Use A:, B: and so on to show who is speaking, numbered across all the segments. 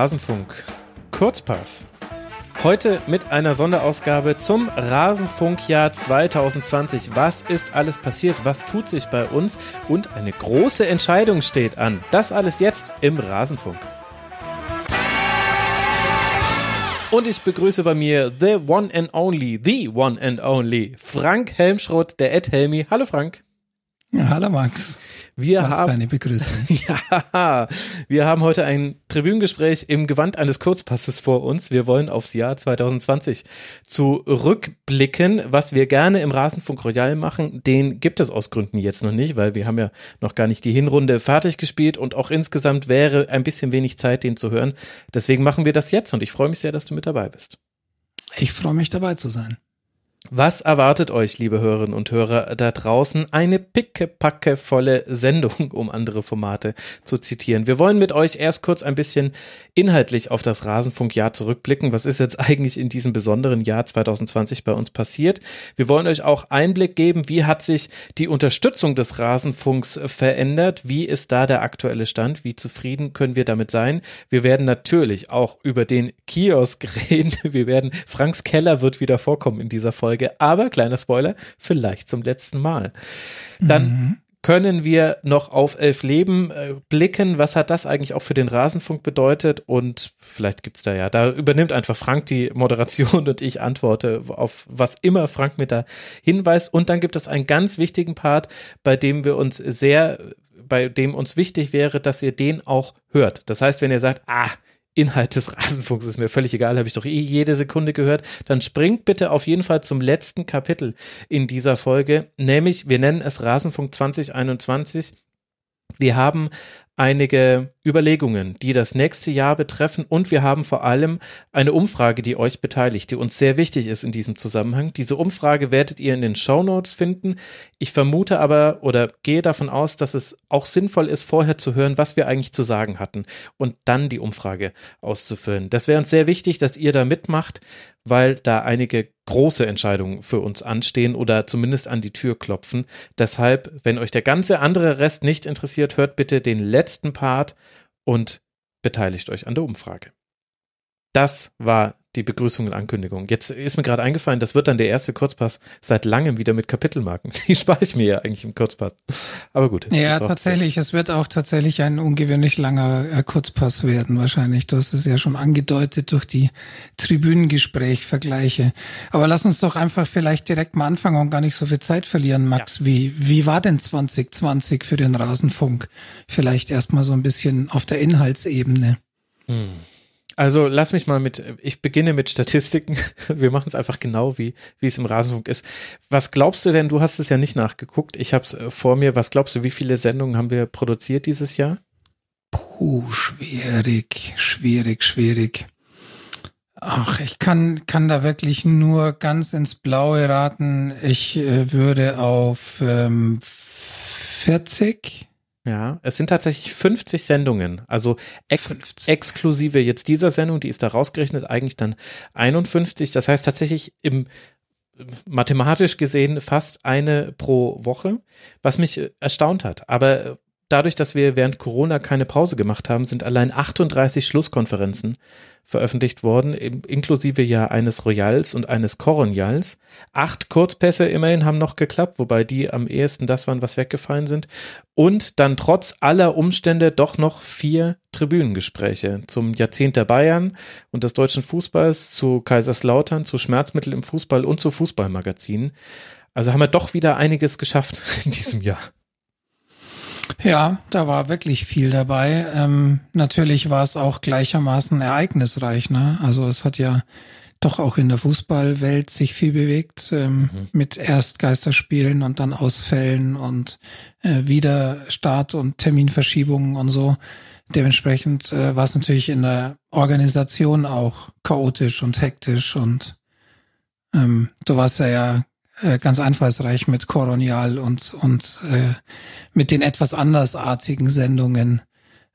A: Rasenfunk. Kurzpass. Heute mit einer Sonderausgabe zum Rasenfunkjahr 2020. Was ist alles passiert? Was tut sich bei uns? Und eine große Entscheidung steht an. Das alles jetzt im Rasenfunk. Und ich begrüße bei mir the one and only, the one and only, Frank Helmschrott, der Ed Helmi. Hallo Frank.
B: Ja, hallo Max.
A: Wir
B: Was
A: haben,
B: eine Begrüßung.
A: ja, wir haben heute ein Tribünengespräch im Gewand eines Kurzpasses vor uns. Wir wollen aufs Jahr 2020 zurückblicken, was wir gerne im Rasenfunk Royal machen. Den gibt es aus Gründen jetzt noch nicht, weil wir haben ja noch gar nicht die Hinrunde fertig gespielt und auch insgesamt wäre ein bisschen wenig Zeit, den zu hören. Deswegen machen wir das jetzt und ich freue mich sehr, dass du mit dabei bist.
B: Ich freue mich dabei zu sein.
A: Was erwartet euch, liebe Hörerinnen und Hörer da draußen? Eine pickepackevolle Sendung, um andere Formate zu zitieren. Wir wollen mit euch erst kurz ein bisschen inhaltlich auf das Rasenfunkjahr zurückblicken. Was ist jetzt eigentlich in diesem besonderen Jahr 2020 bei uns passiert? Wir wollen euch auch Einblick geben, wie hat sich die Unterstützung des Rasenfunks verändert? Wie ist da der aktuelle Stand? Wie zufrieden können wir damit sein? Wir werden natürlich auch über den Kiosk reden. Wir werden, Franks Keller wird wieder vorkommen in dieser Folge. Folge, aber kleiner Spoiler, vielleicht zum letzten Mal. Dann mhm. können wir noch auf elf Leben äh, blicken. Was hat das eigentlich auch für den Rasenfunk bedeutet? Und vielleicht gibt's da ja, da übernimmt einfach Frank die Moderation und ich antworte auf was immer Frank mir da hinweist. Und dann gibt es einen ganz wichtigen Part, bei dem wir uns sehr, bei dem uns wichtig wäre, dass ihr den auch hört. Das heißt, wenn ihr sagt, ah, Inhalt des Rasenfunks ist mir völlig egal, habe ich doch eh jede Sekunde gehört, dann springt bitte auf jeden Fall zum letzten Kapitel in dieser Folge, nämlich wir nennen es Rasenfunk 2021. Wir haben einige Überlegungen, die das nächste Jahr betreffen und wir haben vor allem eine Umfrage, die euch beteiligt, die uns sehr wichtig ist in diesem Zusammenhang. Diese Umfrage werdet ihr in den Show Notes finden. Ich vermute aber oder gehe davon aus, dass es auch sinnvoll ist, vorher zu hören, was wir eigentlich zu sagen hatten und dann die Umfrage auszufüllen. Das wäre uns sehr wichtig, dass ihr da mitmacht, weil da einige große Entscheidungen für uns anstehen oder zumindest an die Tür klopfen. Deshalb, wenn euch der ganze andere Rest nicht interessiert, hört bitte den letzten Part und beteiligt euch an der Umfrage. Das war die Begrüßung und Ankündigung. Jetzt ist mir gerade eingefallen, das wird dann der erste Kurzpass seit langem wieder mit Kapitelmarken. Die spare ich mir ja eigentlich im Kurzpass. Aber gut.
B: Ja, tatsächlich. Es wird auch tatsächlich ein ungewöhnlich langer äh, Kurzpass werden, wahrscheinlich. Du hast es ja schon angedeutet durch die Tribünengespräch-Vergleiche. Aber lass uns doch einfach vielleicht direkt mal anfangen und gar nicht so viel Zeit verlieren, Max. Ja. Wie, wie war denn 2020 für den Rasenfunk? Vielleicht erstmal so ein bisschen auf der Inhaltsebene. Hm.
A: Also lass mich mal mit, ich beginne mit Statistiken. Wir machen es einfach genau, wie, wie es im Rasenfunk ist. Was glaubst du denn, du hast es ja nicht nachgeguckt, ich habe es äh, vor mir, was glaubst du, wie viele Sendungen haben wir produziert dieses Jahr?
B: Puh, schwierig, schwierig, schwierig. Ach, ich kann, kann da wirklich nur ganz ins Blaue raten. Ich äh, würde auf ähm, 40
A: ja, es sind tatsächlich 50 Sendungen, also ex exklusive jetzt dieser Sendung, die ist da rausgerechnet, eigentlich dann 51. Das heißt tatsächlich im mathematisch gesehen fast eine pro Woche, was mich erstaunt hat. Aber dadurch, dass wir während Corona keine Pause gemacht haben, sind allein 38 Schlusskonferenzen veröffentlicht worden, inklusive ja eines Royals und eines Coronials. Acht Kurzpässe immerhin haben noch geklappt, wobei die am ehesten das waren, was weggefallen sind. Und dann trotz aller Umstände doch noch vier Tribünengespräche zum Jahrzehnt der Bayern und des deutschen Fußballs, zu Kaiserslautern, zu Schmerzmittel im Fußball und zu Fußballmagazinen. Also haben wir doch wieder einiges geschafft in diesem Jahr.
B: Ja, da war wirklich viel dabei. Ähm, natürlich war es auch gleichermaßen ereignisreich. Ne? Also es hat ja doch auch in der Fußballwelt sich viel bewegt ähm, mhm. mit erst Geisterspielen und dann Ausfällen und äh, wieder Start- und Terminverschiebungen und so. Dementsprechend äh, war es natürlich in der Organisation auch chaotisch und hektisch und ähm, du warst ja, ja ganz einfallsreich mit Koronial und, und äh, mit den etwas andersartigen Sendungen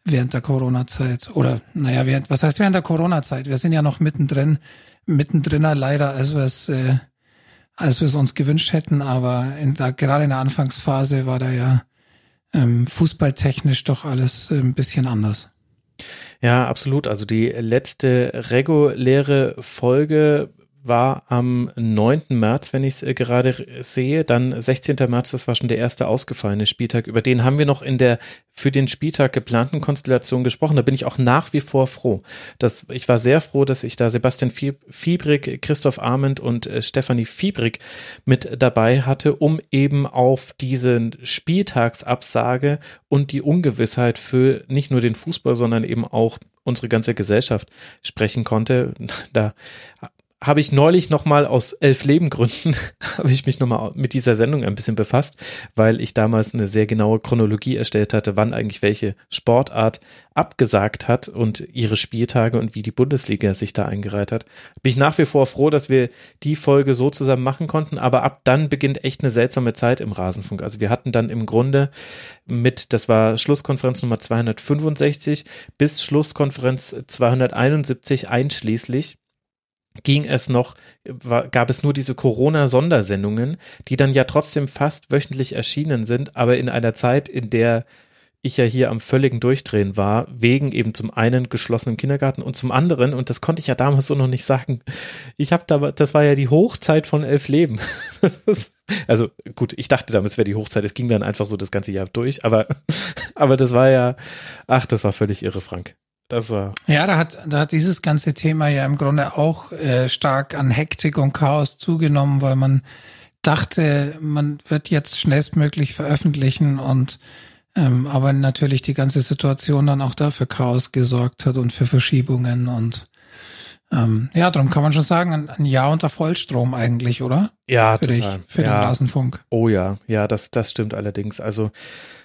B: während der Corona-Zeit. Oder naja, während, was heißt während der Corona-Zeit? Wir sind ja noch mittendrin, mittendrinner leider, als wir es äh, als wir es uns gewünscht hätten, aber in der, gerade in der Anfangsphase war da ja ähm, fußballtechnisch doch alles äh, ein bisschen anders.
A: Ja, absolut. Also die letzte reguläre Folge war am 9. März, wenn ich es äh, gerade sehe. Dann 16. März, das war schon der erste ausgefallene Spieltag. Über den haben wir noch in der für den Spieltag geplanten Konstellation gesprochen. Da bin ich auch nach wie vor froh. Dass, ich war sehr froh, dass ich da Sebastian Fiebrig, Christoph Arment und äh, Stefanie Fiebrig mit dabei hatte, um eben auf diese Spieltagsabsage und die Ungewissheit für nicht nur den Fußball, sondern eben auch unsere ganze Gesellschaft sprechen konnte. Da habe ich neulich nochmal aus elf Lebengründen, habe ich mich nochmal mit dieser Sendung ein bisschen befasst, weil ich damals eine sehr genaue Chronologie erstellt hatte, wann eigentlich welche Sportart abgesagt hat und ihre Spieltage und wie die Bundesliga sich da eingereiht hat. Bin ich nach wie vor froh, dass wir die Folge so zusammen machen konnten, aber ab dann beginnt echt eine seltsame Zeit im Rasenfunk. Also wir hatten dann im Grunde mit, das war Schlusskonferenz Nummer 265 bis Schlusskonferenz 271 einschließlich ging es noch, war, gab es nur diese Corona-Sondersendungen, die dann ja trotzdem fast wöchentlich erschienen sind, aber in einer Zeit, in der ich ja hier am völligen Durchdrehen war, wegen eben zum einen geschlossenen Kindergarten und zum anderen, und das konnte ich ja damals so noch nicht sagen, ich habe da, das war ja die Hochzeit von elf Leben. also gut, ich dachte damals wäre die Hochzeit, es ging dann einfach so das ganze Jahr durch, aber, aber das war ja, ach, das war völlig irre, Frank. Das war.
B: Ja, da hat, da hat dieses ganze Thema ja im Grunde auch äh, stark an Hektik und Chaos zugenommen, weil man dachte, man wird jetzt schnellstmöglich veröffentlichen und ähm, aber natürlich die ganze Situation dann auch dafür Chaos gesorgt hat und für Verschiebungen und ähm, ja, darum kann man schon sagen, ein, ein Jahr unter Vollstrom eigentlich, oder?
A: Ja,
B: für
A: total.
B: Dich, für
A: ja.
B: den Rasenfunk.
A: Oh ja, ja, das, das stimmt allerdings. Also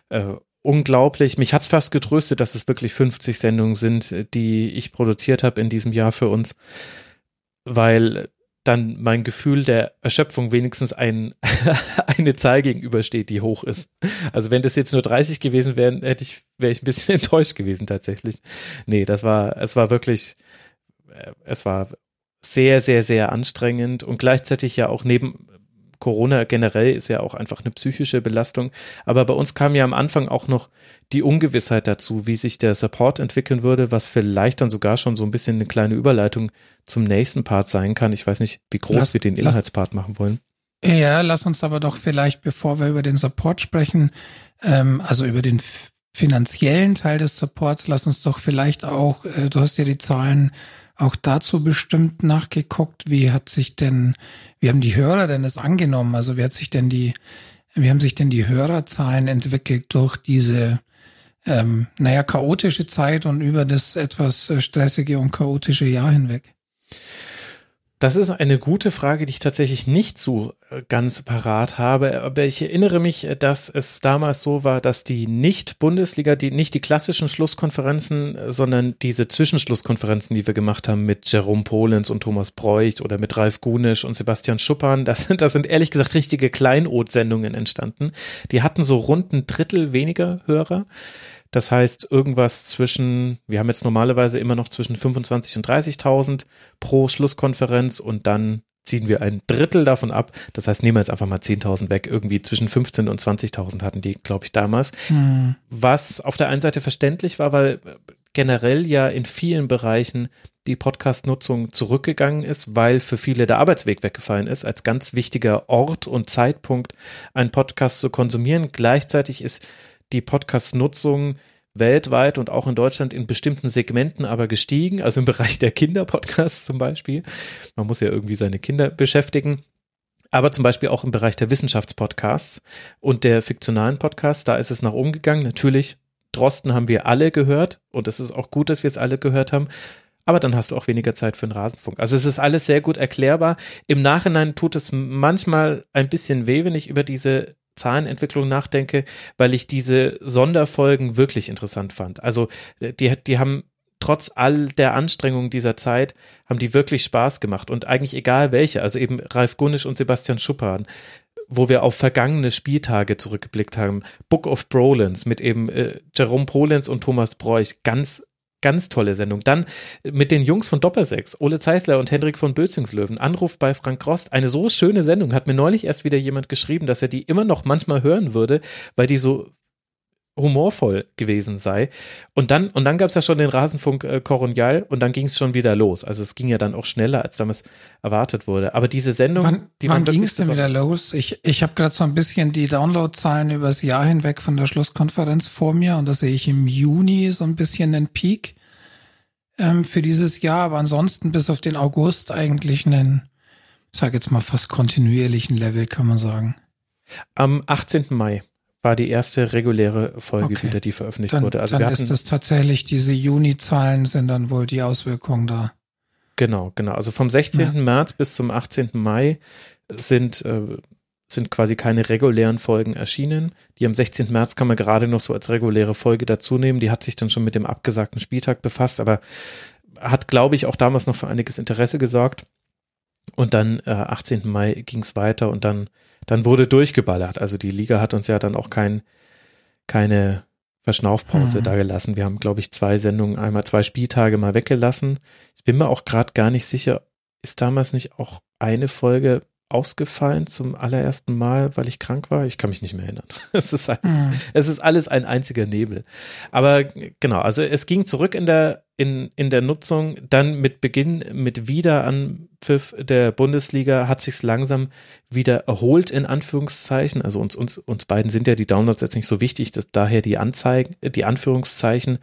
A: äh, unglaublich. Mich hat's fast getröstet, dass es wirklich 50 Sendungen sind, die ich produziert habe in diesem Jahr für uns, weil dann mein Gefühl der Erschöpfung wenigstens ein, eine Zahl gegenübersteht, die hoch ist. Also wenn das jetzt nur 30 gewesen wären, hätte ich, wäre ich ein bisschen enttäuscht gewesen tatsächlich. Nee, das war, es war wirklich, äh, es war sehr, sehr, sehr anstrengend und gleichzeitig ja auch neben, Corona generell ist ja auch einfach eine psychische Belastung. Aber bei uns kam ja am Anfang auch noch die Ungewissheit dazu, wie sich der Support entwickeln würde, was vielleicht dann sogar schon so ein bisschen eine kleine Überleitung zum nächsten Part sein kann. Ich weiß nicht, wie groß lass, wir den Inhaltspart machen wollen.
B: Ja, lass uns aber doch vielleicht, bevor wir über den Support sprechen, ähm, also über den finanziellen Teil des Supports, lass uns doch vielleicht auch, äh, du hast ja die Zahlen auch dazu bestimmt nachgeguckt, wie hat sich denn, wie haben die Hörer denn das angenommen? Also wie hat sich denn die, wie haben sich denn die Hörerzahlen entwickelt durch diese, ähm, naja, chaotische Zeit und über das etwas äh, stressige und chaotische Jahr hinweg?
A: Das ist eine gute Frage, die ich tatsächlich nicht so äh, ganz parat habe. Aber ich erinnere mich, äh, dass es damals so war, dass die Nicht-Bundesliga, die nicht die klassischen Schlusskonferenzen, äh, sondern diese Zwischenschlusskonferenzen, die wir gemacht haben mit Jerome Polens und Thomas Breucht oder mit Ralf Gunisch und Sebastian Schuppan, das sind, das sind ehrlich gesagt richtige Kleinod-Sendungen entstanden. Die hatten so rund ein Drittel weniger Hörer. Das heißt, irgendwas zwischen, wir haben jetzt normalerweise immer noch zwischen 25 und 30.000 pro Schlusskonferenz und dann ziehen wir ein Drittel davon ab. Das heißt, nehmen wir jetzt einfach mal 10.000 weg. Irgendwie zwischen 15 und 20.000 hatten die, glaube ich, damals. Hm. Was auf der einen Seite verständlich war, weil generell ja in vielen Bereichen die Podcast-Nutzung zurückgegangen ist, weil für viele der Arbeitsweg weggefallen ist, als ganz wichtiger Ort und Zeitpunkt einen Podcast zu konsumieren. Gleichzeitig ist die Podcast-Nutzung weltweit und auch in Deutschland in bestimmten Segmenten aber gestiegen, also im Bereich der Kinderpodcasts zum Beispiel. Man muss ja irgendwie seine Kinder beschäftigen. Aber zum Beispiel auch im Bereich der Wissenschaftspodcasts und der fiktionalen Podcasts, da ist es nach oben gegangen. Natürlich, Drosten haben wir alle gehört und es ist auch gut, dass wir es alle gehört haben. Aber dann hast du auch weniger Zeit für den Rasenfunk. Also es ist alles sehr gut erklärbar. Im Nachhinein tut es manchmal ein bisschen weh, wenn ich über diese Zahlenentwicklung nachdenke, weil ich diese Sonderfolgen wirklich interessant fand. Also die, die haben trotz all der Anstrengungen dieser Zeit, haben die wirklich Spaß gemacht und eigentlich egal welche, also eben Ralf Gunnisch und Sebastian Schuppan, wo wir auf vergangene Spieltage zurückgeblickt haben. Book of Brolins mit eben äh, Jerome Polens und Thomas Bräuch, ganz Ganz tolle Sendung. Dann mit den Jungs von Doppelsechs, Ole Zeisler und Hendrik von Bözingslöwen. Anruf bei Frank Rost. Eine so schöne Sendung. Hat mir neulich erst wieder jemand geschrieben, dass er die immer noch manchmal hören würde, weil die so humorvoll gewesen sei. Und dann, und dann gab es ja schon den Rasenfunk äh, Coronial und dann ging es schon wieder los. Also es ging ja dann auch schneller, als damals erwartet wurde. Aber diese Sendung,
B: wann,
A: die
B: wann ging es denn wieder los? Ich, ich habe gerade so ein bisschen die Downloadzahlen übers Jahr hinweg von der Schlusskonferenz vor mir und da sehe ich im Juni so ein bisschen einen Peak ähm, für dieses Jahr, aber ansonsten bis auf den August eigentlich einen, ich sage jetzt mal fast kontinuierlichen Level, kann man sagen.
A: Am 18. Mai war die erste reguläre Folge okay. wieder, die veröffentlicht
B: dann,
A: wurde.
B: Also dann ist das tatsächlich, diese Juni-Zahlen sind dann wohl die Auswirkungen da.
A: Genau, genau. Also vom 16. Ja. März bis zum 18. Mai sind, äh, sind quasi keine regulären Folgen erschienen. Die am 16. März kann man gerade noch so als reguläre Folge dazu nehmen. Die hat sich dann schon mit dem abgesagten Spieltag befasst, aber hat, glaube ich, auch damals noch für einiges Interesse gesorgt. Und dann äh, 18. Mai ging es weiter und dann dann wurde durchgeballert. Also die Liga hat uns ja dann auch kein, keine Verschnaufpause mhm. da gelassen. Wir haben, glaube ich, zwei Sendungen, einmal zwei Spieltage mal weggelassen. Ich bin mir auch gerade gar nicht sicher, ist damals nicht auch eine Folge ausgefallen zum allerersten Mal, weil ich krank war. Ich kann mich nicht mehr erinnern. Es ist alles, mhm. es ist alles ein einziger Nebel. Aber genau, also es ging zurück in der, in, in der Nutzung. Dann mit Beginn, mit Wiederanpfiff der Bundesliga hat sich's langsam wieder erholt, in Anführungszeichen. Also uns, uns, uns beiden sind ja die Downloads jetzt nicht so wichtig, dass daher die Anzeigen, die Anführungszeichen.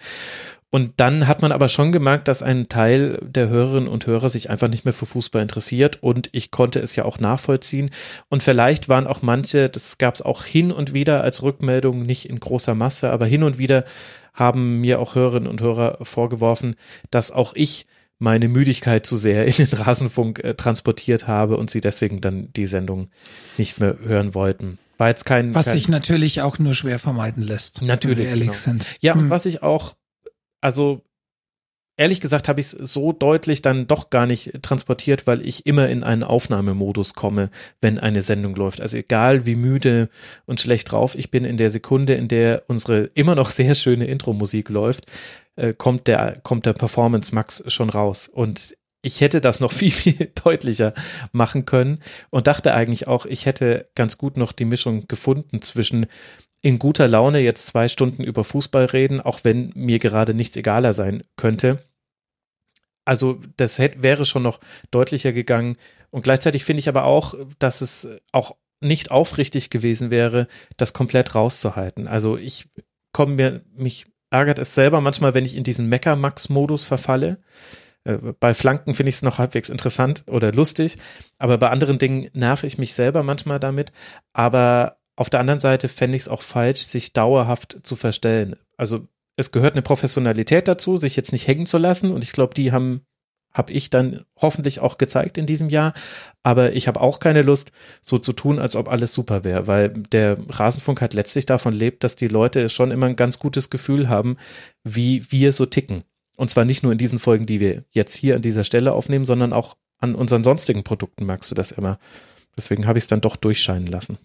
A: Und dann hat man aber schon gemerkt, dass ein Teil der Hörerinnen und Hörer sich einfach nicht mehr für Fußball interessiert und ich konnte es ja auch nachvollziehen. Und vielleicht waren auch manche, das gab es auch hin und wieder als Rückmeldung, nicht in großer Masse, aber hin und wieder haben mir auch Hörerinnen und Hörer vorgeworfen, dass auch ich meine Müdigkeit zu sehr in den Rasenfunk äh, transportiert habe und sie deswegen dann die Sendung nicht mehr hören wollten. War jetzt kein.
B: Was
A: kein,
B: sich natürlich auch nur schwer vermeiden lässt.
A: Natürlich. Wenn wir
B: ehrlich genau. sind.
A: Ja, hm. und was ich auch also ehrlich gesagt habe ich es so deutlich dann doch gar nicht transportiert, weil ich immer in einen Aufnahmemodus komme, wenn eine Sendung läuft. Also egal wie müde und schlecht drauf ich bin, in der Sekunde, in der unsere immer noch sehr schöne Intro-Musik läuft, äh, kommt der, kommt der Performance Max schon raus. Und ich hätte das noch viel, viel deutlicher machen können und dachte eigentlich auch, ich hätte ganz gut noch die Mischung gefunden zwischen in guter Laune jetzt zwei Stunden über Fußball reden, auch wenn mir gerade nichts egaler sein könnte. Also das hätte, wäre schon noch deutlicher gegangen. Und gleichzeitig finde ich aber auch, dass es auch nicht aufrichtig gewesen wäre, das komplett rauszuhalten. Also ich komme mir, mich ärgert es selber manchmal, wenn ich in diesen Mecker-Max-Modus verfalle. Äh, bei Flanken finde ich es noch halbwegs interessant oder lustig, aber bei anderen Dingen nerve ich mich selber manchmal damit. Aber auf der anderen Seite fände ich es auch falsch, sich dauerhaft zu verstellen. Also es gehört eine Professionalität dazu, sich jetzt nicht hängen zu lassen. Und ich glaube, die haben habe ich dann hoffentlich auch gezeigt in diesem Jahr. Aber ich habe auch keine Lust, so zu tun, als ob alles super wäre, weil der Rasenfunk halt letztlich davon lebt, dass die Leute schon immer ein ganz gutes Gefühl haben, wie wir so ticken. Und zwar nicht nur in diesen Folgen, die wir jetzt hier an dieser Stelle aufnehmen, sondern auch an unseren sonstigen Produkten merkst du das immer. Deswegen habe ich es dann doch durchscheinen lassen.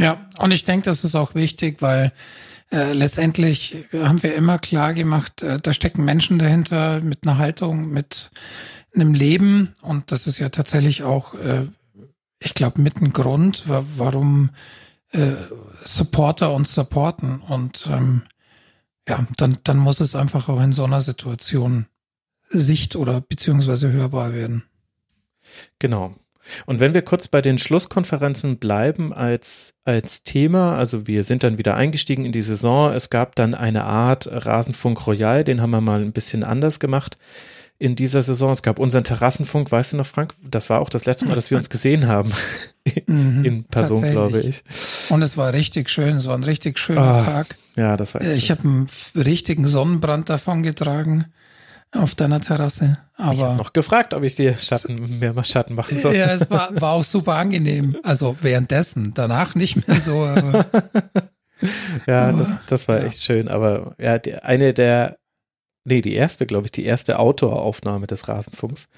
B: Ja, und ich denke, das ist auch wichtig, weil äh, letztendlich haben wir immer klar gemacht, äh, da stecken Menschen dahinter mit einer Haltung, mit einem Leben und das ist ja tatsächlich auch, äh, ich glaube, mit ein Grund, warum äh, Supporter uns supporten und ähm, ja, dann, dann muss es einfach auch in so einer Situation sicht- oder beziehungsweise hörbar werden.
A: Genau. Und wenn wir kurz bei den Schlusskonferenzen bleiben als, als Thema, also wir sind dann wieder eingestiegen in die Saison, es gab dann eine Art Rasenfunk Royal, den haben wir mal ein bisschen anders gemacht in dieser Saison. Es gab unseren Terrassenfunk, weißt du noch, Frank? Das war auch das letzte Mal, dass wir uns gesehen haben. Mhm, in Person, glaube ich.
B: Und es war richtig schön, es war ein richtig schöner oh, Tag.
A: Ja, das war
B: echt Ich schön. habe einen richtigen Sonnenbrand davon getragen auf deiner Terrasse. Aber ich
A: habe noch gefragt, ob ich dir Schatten, mehr mal Schatten machen soll.
B: Ja, es war, war auch super angenehm. Also währenddessen, danach nicht mehr so. Aber,
A: ja, das, das war ja. echt schön. Aber ja, die, eine der, nee, die erste, glaube ich, die erste Outdoor-Aufnahme des Rasenfunks.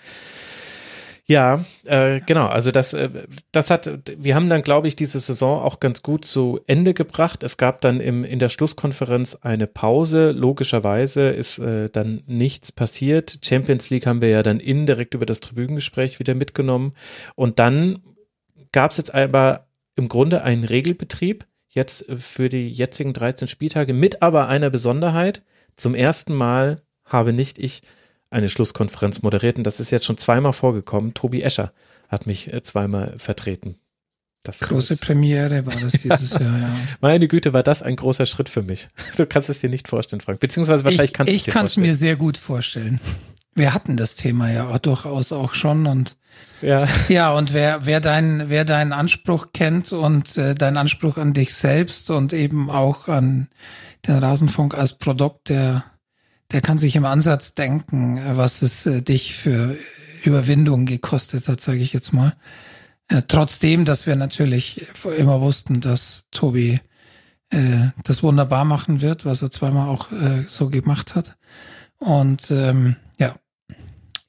A: Ja, äh, genau. Also das, äh, das hat, wir haben dann, glaube ich, diese Saison auch ganz gut zu Ende gebracht. Es gab dann im, in der Schlusskonferenz eine Pause. Logischerweise ist äh, dann nichts passiert. Champions League haben wir ja dann indirekt über das Tribünengespräch wieder mitgenommen. Und dann gab es jetzt aber im Grunde einen Regelbetrieb. jetzt für die jetzigen 13 Spieltage mit aber einer Besonderheit. Zum ersten Mal habe nicht ich eine Schlusskonferenz moderiert und das ist jetzt schon zweimal vorgekommen. Tobi Escher hat mich äh, zweimal vertreten.
B: Das Große Premiere war das dieses Jahr, ja.
A: Meine Güte, war das ein großer Schritt für mich. Du kannst es dir nicht vorstellen, Frank. Beziehungsweise wahrscheinlich
B: ich,
A: kannst du
B: es dir vorstellen. Ich kann es mir sehr gut vorstellen. Wir hatten das Thema ja auch durchaus auch schon und ja, ja und wer wer deinen wer deinen Anspruch kennt und äh, deinen Anspruch an dich selbst und eben auch an den Rasenfunk als Produkt, der der kann sich im Ansatz denken, was es äh, dich für Überwindung gekostet hat, sage ich jetzt mal. Äh, trotzdem, dass wir natürlich immer wussten, dass Tobi äh, das wunderbar machen wird, was er zweimal auch äh, so gemacht hat. Und ähm, ja,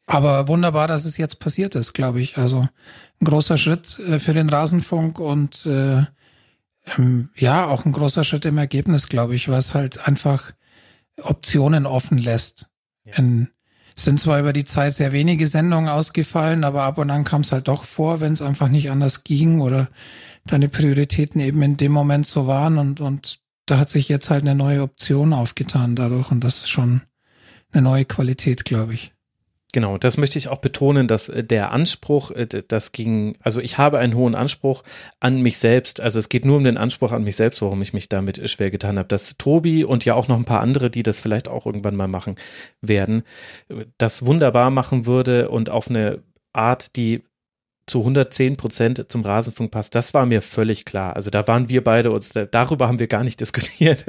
B: aber wunderbar, dass es jetzt passiert ist, glaube ich. Also ein großer Schritt äh, für den Rasenfunk und äh, ähm, ja, auch ein großer Schritt im Ergebnis, glaube ich, was halt einfach Optionen offen lässt. Ja. In, sind zwar über die Zeit sehr wenige Sendungen ausgefallen, aber ab und an kam es halt doch vor, wenn es einfach nicht anders ging oder deine Prioritäten eben in dem Moment so waren und, und da hat sich jetzt halt eine neue Option aufgetan dadurch und das ist schon eine neue Qualität, glaube ich.
A: Genau, das möchte ich auch betonen, dass äh, der Anspruch, äh, das ging, also ich habe einen hohen Anspruch an mich selbst. Also es geht nur um den Anspruch an mich selbst, warum ich mich damit äh, schwer getan habe. Dass Tobi und ja auch noch ein paar andere, die das vielleicht auch irgendwann mal machen werden, das wunderbar machen würde und auf eine Art, die zu 110 Prozent zum Rasenfunk passt, das war mir völlig klar. Also da waren wir beide uns, darüber haben wir gar nicht diskutiert,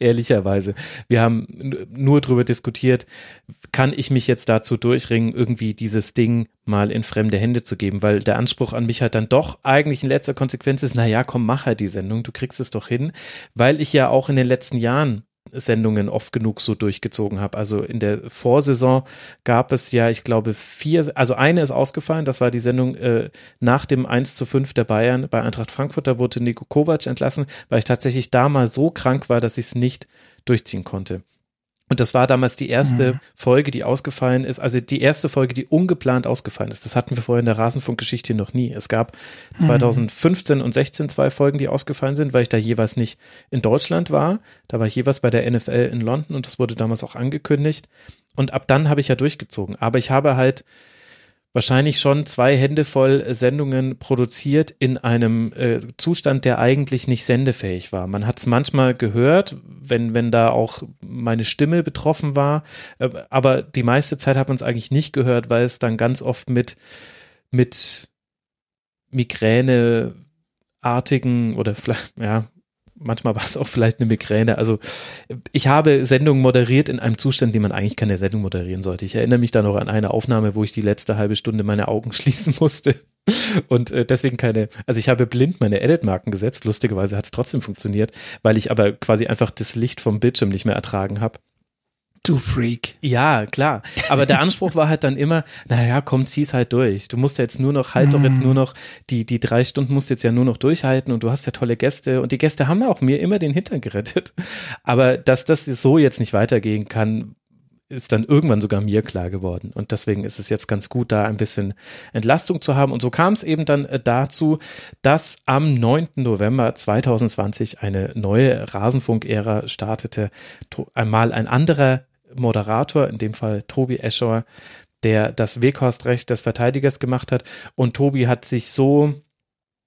A: ehrlicherweise. Wir haben nur darüber diskutiert, kann ich mich jetzt dazu durchringen, irgendwie dieses Ding mal in fremde Hände zu geben, weil der Anspruch an mich halt dann doch eigentlich in letzter Konsequenz ist, na ja, komm, mach halt die Sendung, du kriegst es doch hin, weil ich ja auch in den letzten Jahren Sendungen oft genug so durchgezogen habe. Also in der Vorsaison gab es ja, ich glaube, vier, also eine ist ausgefallen, das war die Sendung äh, nach dem 1 zu 5 der Bayern bei Eintracht Frankfurt, da wurde Nico Kovac entlassen, weil ich tatsächlich da mal so krank war, dass ich es nicht durchziehen konnte. Und das war damals die erste mhm. Folge, die ausgefallen ist, also die erste Folge, die ungeplant ausgefallen ist. Das hatten wir vorher in der Rasenfunkgeschichte noch nie. Es gab 2015 mhm. und 16 zwei Folgen, die ausgefallen sind, weil ich da jeweils nicht in Deutschland war. Da war ich jeweils bei der NFL in London und das wurde damals auch angekündigt. Und ab dann habe ich ja durchgezogen. Aber ich habe halt wahrscheinlich schon zwei Hände voll Sendungen produziert in einem äh, Zustand, der eigentlich nicht sendefähig war. Man hat es manchmal gehört, wenn, wenn da auch meine Stimme betroffen war, äh, aber die meiste Zeit hat man es eigentlich nicht gehört, weil es dann ganz oft mit, mit Migräneartigen oder vielleicht, ja, manchmal war es auch vielleicht eine Migräne. Also ich habe Sendungen moderiert in einem Zustand, den man eigentlich keine Sendung moderieren sollte. Ich erinnere mich da noch an eine Aufnahme, wo ich die letzte halbe Stunde meine Augen schließen musste und äh, deswegen keine, also ich habe blind meine Edit-Marken gesetzt. Lustigerweise hat es trotzdem funktioniert, weil ich aber quasi einfach das Licht vom Bildschirm nicht mehr ertragen habe.
B: Du Freak.
A: Ja, klar. Aber der Anspruch war halt dann immer, naja, komm, zieh's halt durch. Du musst ja jetzt nur noch, halt mm. doch jetzt nur noch, die, die drei Stunden musst du jetzt ja nur noch durchhalten und du hast ja tolle Gäste und die Gäste haben auch mir immer den Hintern gerettet. Aber dass das so jetzt nicht weitergehen kann, ist dann irgendwann sogar mir klar geworden. Und deswegen ist es jetzt ganz gut, da ein bisschen Entlastung zu haben. Und so kam es eben dann äh, dazu, dass am 9. November 2020 eine neue Rasenfunk-Ära startete. Einmal ein anderer Moderator, in dem Fall Tobi Escher, der das Weghorstrecht des Verteidigers gemacht hat. Und Tobi hat sich so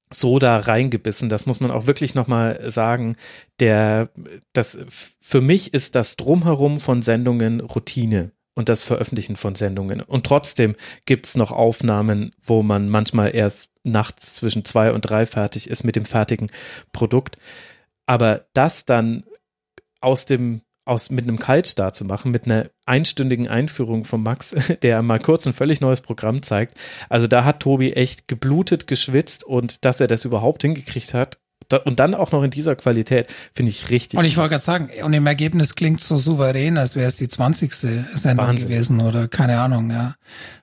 A: so da reingebissen, das muss man auch wirklich nochmal sagen. Der, das, für mich ist das Drumherum von Sendungen Routine und das Veröffentlichen von Sendungen. Und trotzdem gibt's noch Aufnahmen, wo man manchmal erst nachts zwischen zwei und drei fertig ist mit dem fertigen Produkt. Aber das dann aus dem aus, mit einem Kaltstart zu machen, mit einer einstündigen Einführung von Max, der mal kurz ein völlig neues Programm zeigt. Also da hat Tobi echt geblutet, geschwitzt und dass er das überhaupt hingekriegt hat, und dann auch noch in dieser Qualität, finde ich richtig.
B: Und ich wollte gerade sagen, und im Ergebnis klingt so souverän, als wäre es die 20. Sendung Wahnsinn. gewesen oder keine Ahnung, ja.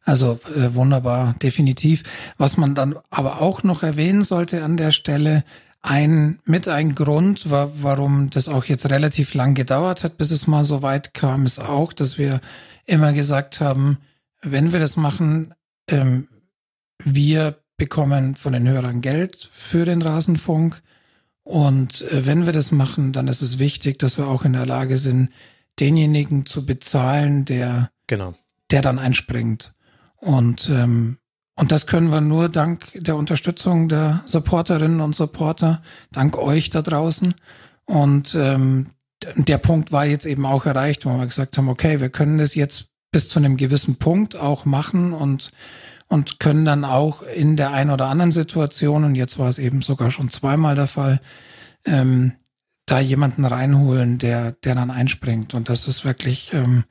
B: Also äh, wunderbar, definitiv. Was man dann aber auch noch erwähnen sollte an der Stelle, ein, mit ein Grund, war, warum das auch jetzt relativ lang gedauert hat, bis es mal so weit kam, ist auch, dass wir immer gesagt haben, wenn wir das machen, ähm, wir bekommen von den Hörern Geld für den Rasenfunk Und äh, wenn wir das machen, dann ist es wichtig, dass wir auch in der Lage sind, denjenigen zu bezahlen, der,
A: genau.
B: der dann einspringt. Und, ähm, und das können wir nur dank der Unterstützung der Supporterinnen und Supporter, dank euch da draußen. Und ähm, der Punkt war jetzt eben auch erreicht, wo wir gesagt haben, okay, wir können das jetzt bis zu einem gewissen Punkt auch machen und und können dann auch in der einen oder anderen Situation, und jetzt war es eben sogar schon zweimal der Fall, ähm, da jemanden reinholen, der, der dann einspringt. Und das ist wirklich ähm,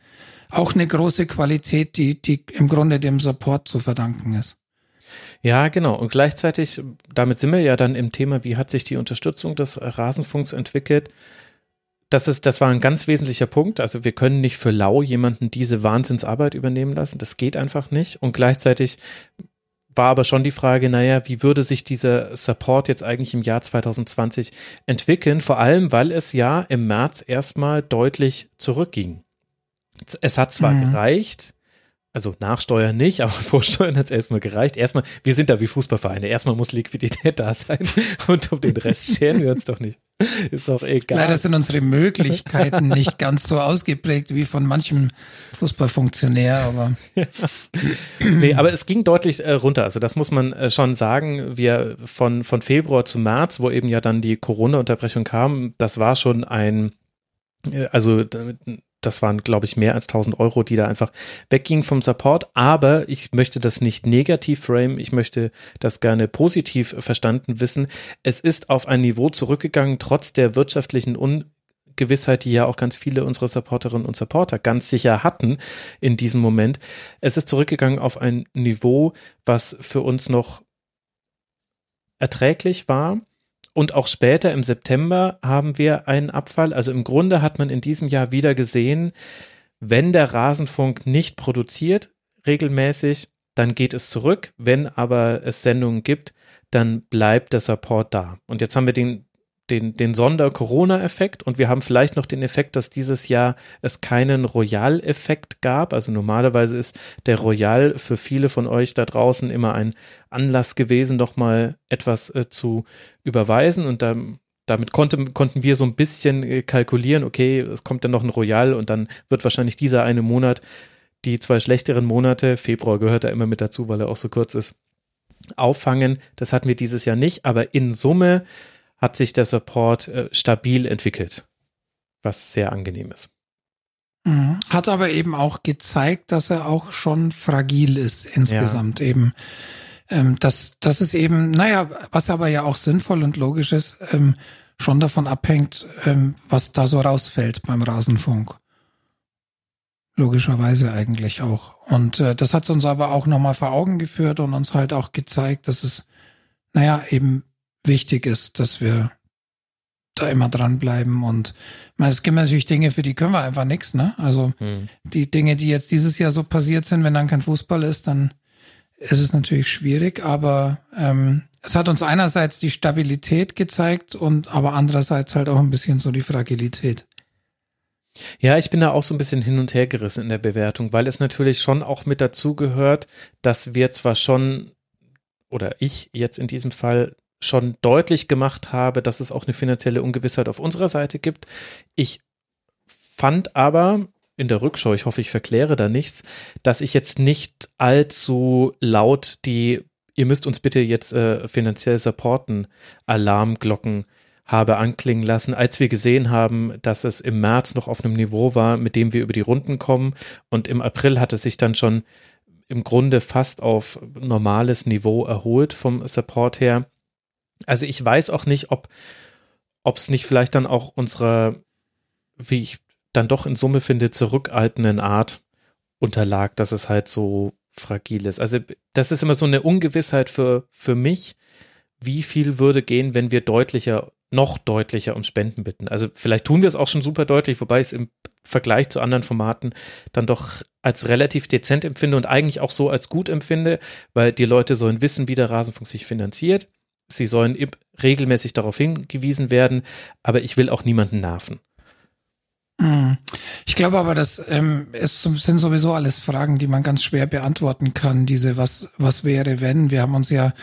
B: auch eine große Qualität, die, die im Grunde dem Support zu verdanken ist.
A: Ja, genau. Und gleichzeitig, damit sind wir ja dann im Thema, wie hat sich die Unterstützung des Rasenfunks entwickelt? Das ist, das war ein ganz wesentlicher Punkt. Also wir können nicht für lau jemanden diese Wahnsinnsarbeit übernehmen lassen. Das geht einfach nicht. Und gleichzeitig war aber schon die Frage, naja, wie würde sich dieser Support jetzt eigentlich im Jahr 2020 entwickeln? Vor allem, weil es ja im März erstmal deutlich zurückging. Es hat zwar mhm. gereicht, also Nachsteuern nicht, aber Vorsteuern hat es erstmal gereicht. Erstmal, wir sind da wie Fußballvereine. Erstmal muss Liquidität da sein und um den Rest scheren wir uns doch nicht. Ist doch egal.
B: Leider sind unsere Möglichkeiten nicht ganz so ausgeprägt wie von manchem Fußballfunktionär, aber.
A: Ja. Nee, aber es ging deutlich äh, runter. Also das muss man äh, schon sagen. Wir von, von Februar zu März, wo eben ja dann die Corona-Unterbrechung kam, das war schon ein, äh, also das waren, glaube ich, mehr als 1000 Euro, die da einfach weggingen vom Support. Aber ich möchte das nicht negativ frame. Ich möchte das gerne positiv verstanden wissen. Es ist auf ein Niveau zurückgegangen, trotz der wirtschaftlichen Ungewissheit, die ja auch ganz viele unserer Supporterinnen und Supporter ganz sicher hatten in diesem Moment. Es ist zurückgegangen auf ein Niveau, was für uns noch erträglich war und auch später im September haben wir einen Abfall. Also im Grunde hat man in diesem Jahr wieder gesehen, wenn der Rasenfunk nicht produziert regelmäßig, dann geht es zurück. Wenn aber es Sendungen gibt, dann bleibt der Support da. Und jetzt haben wir den den, den Sonder-Corona-Effekt und wir haben vielleicht noch den Effekt, dass dieses Jahr es keinen Royal-Effekt gab. Also normalerweise ist der Royal für viele von euch da draußen immer ein Anlass gewesen, doch mal etwas äh, zu überweisen und dann damit konnte, konnten wir so ein bisschen äh, kalkulieren, okay, es kommt dann noch ein Royal und dann wird wahrscheinlich dieser eine Monat die zwei schlechteren Monate, Februar gehört da immer mit dazu, weil er auch so kurz ist, auffangen. Das hatten wir dieses Jahr nicht, aber in Summe hat sich der Support äh, stabil entwickelt, was sehr angenehm ist.
B: Mhm. Hat aber eben auch gezeigt, dass er auch schon fragil ist insgesamt ja. eben. Ähm, dass, dass es eben, naja, was aber ja auch sinnvoll und logisch ist, ähm, schon davon abhängt, ähm, was da so rausfällt beim Rasenfunk. Logischerweise eigentlich auch. Und äh, das hat uns aber auch nochmal vor Augen geführt und uns halt auch gezeigt, dass es, naja, eben wichtig ist, dass wir da immer dranbleiben und meine, es gibt natürlich Dinge, für die können wir einfach nichts, ne? Also hm. die Dinge, die jetzt dieses Jahr so passiert sind, wenn dann kein Fußball ist, dann ist es natürlich schwierig, aber ähm, es hat uns einerseits die Stabilität gezeigt und aber andererseits halt auch ein bisschen so die Fragilität.
A: Ja, ich bin da auch so ein bisschen hin und her gerissen in der Bewertung, weil es natürlich schon auch mit dazu gehört, dass wir zwar schon oder ich jetzt in diesem Fall schon deutlich gemacht habe, dass es auch eine finanzielle Ungewissheit auf unserer Seite gibt. Ich fand aber in der Rückschau, ich hoffe, ich verkläre da nichts, dass ich jetzt nicht allzu laut die, ihr müsst uns bitte jetzt äh, finanziell supporten, Alarmglocken habe anklingen lassen, als wir gesehen haben, dass es im März noch auf einem Niveau war, mit dem wir über die Runden kommen. Und im April hat es sich dann schon im Grunde fast auf normales Niveau erholt vom Support her. Also ich weiß auch nicht, ob ob es nicht vielleicht dann auch unserer, wie ich dann doch in Summe finde, zurückhaltenden Art unterlag, dass es halt so fragil ist. Also das ist immer so eine Ungewissheit für, für mich, wie viel würde gehen, wenn wir deutlicher, noch deutlicher um Spenden bitten. Also vielleicht tun wir es auch schon super deutlich, wobei ich es im Vergleich zu anderen Formaten dann doch als relativ dezent empfinde und eigentlich auch so als gut empfinde, weil die Leute sollen wissen, wie der Rasenfunk sich finanziert sie sollen regelmäßig darauf hingewiesen werden, aber ich will auch niemanden nerven.
B: Hm. Ich glaube aber, dass ähm, es sind sowieso alles Fragen, die man ganz schwer beantworten kann. Diese was was wäre wenn? Wir haben uns ja,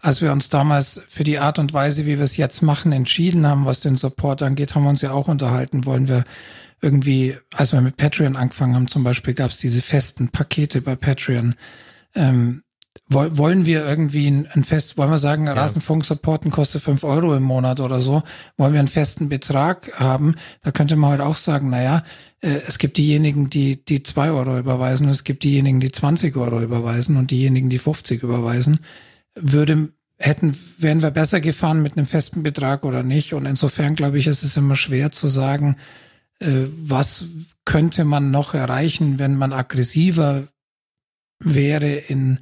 B: als wir uns damals für die Art und Weise, wie wir es jetzt machen, entschieden haben, was den Support angeht, haben wir uns ja auch unterhalten. Wollen wir irgendwie, als wir mit Patreon angefangen haben, zum Beispiel, gab es diese festen Pakete bei Patreon. Ähm, wollen wir irgendwie ein, Fest, wollen wir sagen, ja. Rasenfunk supporten kostet fünf Euro im Monat oder so? Wollen wir einen festen Betrag haben? Da könnte man halt auch sagen, naja, äh, es gibt diejenigen, die, die zwei Euro überweisen, es gibt diejenigen, die 20 Euro überweisen und diejenigen, die 50 überweisen. Würde, hätten, wären wir besser gefahren mit einem festen Betrag oder nicht? Und insofern glaube ich, ist es immer schwer zu sagen, äh, was könnte man noch erreichen, wenn man aggressiver wäre in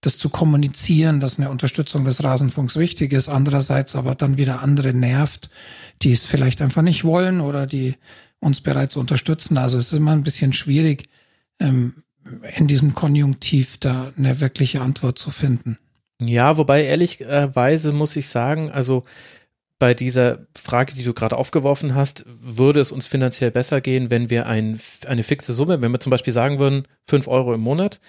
B: das zu kommunizieren, dass eine Unterstützung des Rasenfunks wichtig ist, andererseits aber dann wieder andere nervt, die es vielleicht einfach nicht wollen oder die uns bereits unterstützen. Also es ist immer ein bisschen schwierig, ähm, in diesem Konjunktiv da eine wirkliche Antwort zu finden.
A: Ja, wobei ehrlicherweise muss ich sagen, also bei dieser Frage, die du gerade aufgeworfen hast, würde es uns finanziell besser gehen, wenn wir ein, eine fixe Summe, wenn wir zum Beispiel sagen würden, fünf Euro im Monat,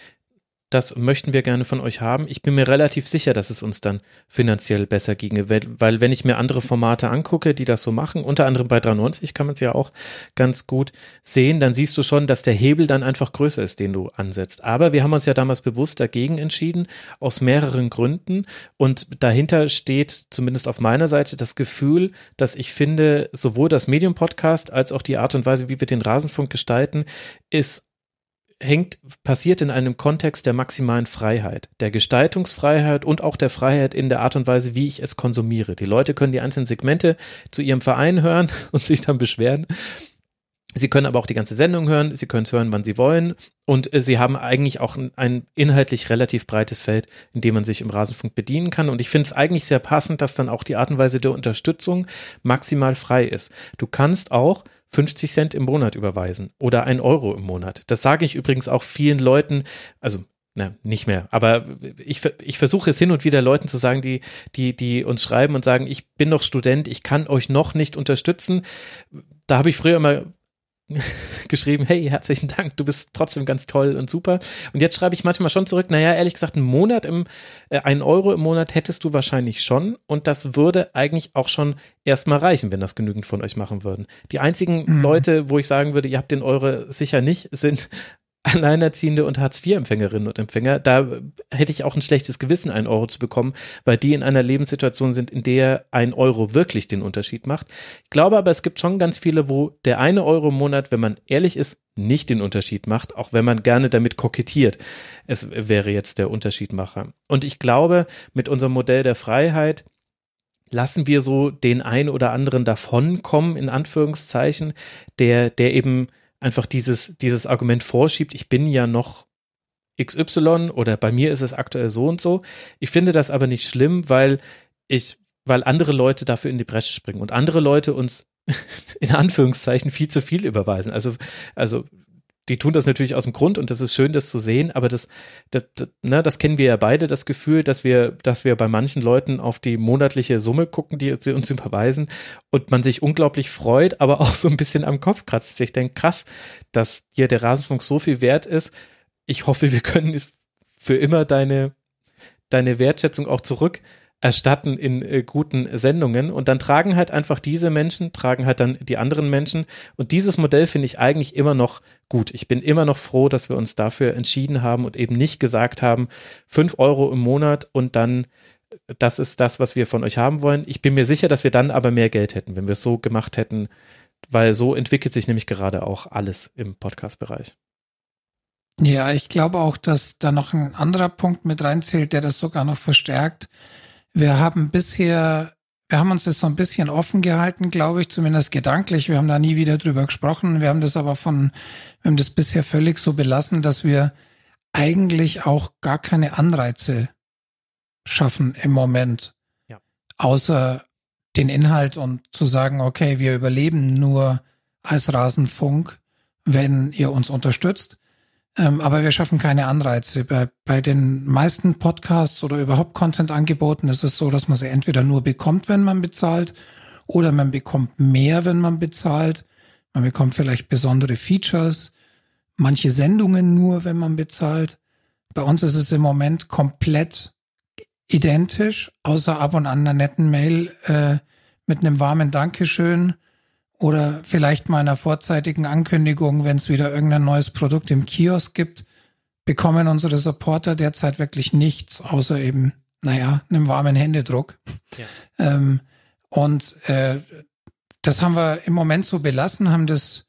A: das möchten wir gerne von euch haben. Ich bin mir relativ sicher, dass es uns dann finanziell besser ginge, weil, wenn ich mir andere Formate angucke, die das so machen, unter anderem bei 93 kann man es ja auch ganz gut sehen, dann siehst du schon, dass der Hebel dann einfach größer ist, den du ansetzt. Aber wir haben uns ja damals bewusst dagegen entschieden, aus mehreren Gründen. Und dahinter steht zumindest auf meiner Seite das Gefühl, dass ich finde, sowohl das Medium Podcast als auch die Art und Weise, wie wir den Rasenfunk gestalten, ist hängt, passiert in einem Kontext der maximalen Freiheit, der Gestaltungsfreiheit und auch der Freiheit in der Art und Weise, wie ich es konsumiere. Die Leute können die einzelnen Segmente zu ihrem Verein hören und sich dann beschweren. Sie können aber auch die ganze Sendung hören, Sie können es hören, wann Sie wollen und äh, Sie haben eigentlich auch ein, ein, inhaltlich relativ breites Feld, in dem man sich im Rasenfunk bedienen kann und ich finde es eigentlich sehr passend, dass dann auch die Art und Weise der Unterstützung maximal frei ist. Du kannst auch 50 Cent im Monat überweisen oder ein Euro im Monat. Das sage ich übrigens auch vielen Leuten, also na, nicht mehr. Aber ich, ich versuche es hin und wieder Leuten zu sagen, die, die, die uns schreiben und sagen, ich bin noch Student, ich kann euch noch nicht unterstützen. Da habe ich früher immer geschrieben, hey, herzlichen Dank, du bist trotzdem ganz toll und super. Und jetzt schreibe ich manchmal schon zurück, naja, ehrlich gesagt, einen Monat im, äh, einen Euro im Monat hättest du wahrscheinlich schon und das würde eigentlich auch schon erstmal reichen, wenn das genügend von euch machen würden. Die einzigen mhm. Leute, wo ich sagen würde, ihr habt den Euro sicher nicht, sind Alleinerziehende und Hartz-IV-Empfängerinnen und Empfänger, da hätte ich auch ein schlechtes Gewissen, einen Euro zu bekommen, weil die in einer Lebenssituation sind, in der ein Euro wirklich den Unterschied macht. Ich glaube aber, es gibt schon ganz viele, wo der eine Euro im Monat, wenn man ehrlich ist, nicht den Unterschied macht, auch wenn man gerne damit kokettiert. Es wäre jetzt der Unterschiedmacher. Und ich glaube, mit unserem Modell der Freiheit lassen wir so den einen oder anderen davonkommen, in Anführungszeichen, der, der eben einfach dieses, dieses Argument vorschiebt, ich bin ja noch XY oder bei mir ist es aktuell so und so. Ich finde das aber nicht schlimm, weil ich, weil andere Leute dafür in die Bresche springen und andere Leute uns in Anführungszeichen viel zu viel überweisen. Also, also die tun das natürlich aus dem Grund und das ist schön, das zu sehen, aber das, das, das, ne, das kennen wir ja beide, das Gefühl, dass wir, dass wir bei manchen Leuten auf die monatliche Summe gucken, die sie uns überweisen und man sich unglaublich freut, aber auch so ein bisschen am Kopf kratzt. Ich denke, krass, dass hier der Rasenfunk so viel wert ist. Ich hoffe, wir können für immer deine, deine Wertschätzung auch zurück erstatten in äh, guten Sendungen und dann tragen halt einfach diese Menschen, tragen halt dann die anderen Menschen und dieses Modell finde ich eigentlich immer noch gut. Ich bin immer noch froh, dass wir uns dafür entschieden haben und eben nicht gesagt haben, fünf Euro im Monat und dann das ist das, was wir von euch haben wollen. Ich bin mir sicher, dass wir dann aber mehr Geld hätten, wenn wir es so gemacht hätten, weil so entwickelt sich nämlich gerade auch alles im Podcast-Bereich.
B: Ja, ich glaube auch, dass da noch ein anderer Punkt mit reinzählt, der das sogar noch verstärkt. Wir haben bisher, wir haben uns das so ein bisschen offen gehalten, glaube ich, zumindest gedanklich. Wir haben da nie wieder drüber gesprochen. Wir haben das aber von, wir haben das bisher völlig so belassen, dass wir eigentlich auch gar keine Anreize schaffen im Moment. Ja. Außer den Inhalt und zu sagen, okay, wir überleben nur als Rasenfunk, wenn ihr uns unterstützt. Ähm, aber wir schaffen keine Anreize. Bei, bei den meisten Podcasts oder überhaupt Content-Angeboten ist es so, dass man sie entweder nur bekommt, wenn man bezahlt, oder man bekommt mehr, wenn man bezahlt. Man bekommt vielleicht besondere Features, manche Sendungen nur, wenn man bezahlt. Bei uns ist es im Moment komplett identisch, außer ab und an einer netten Mail äh, mit einem warmen Dankeschön oder vielleicht mal einer vorzeitigen Ankündigung, wenn es wieder irgendein neues Produkt im Kiosk gibt, bekommen unsere Supporter derzeit wirklich nichts, außer eben, naja, einem warmen Händedruck. Ja. Ähm, und äh, das haben wir im Moment so belassen, haben das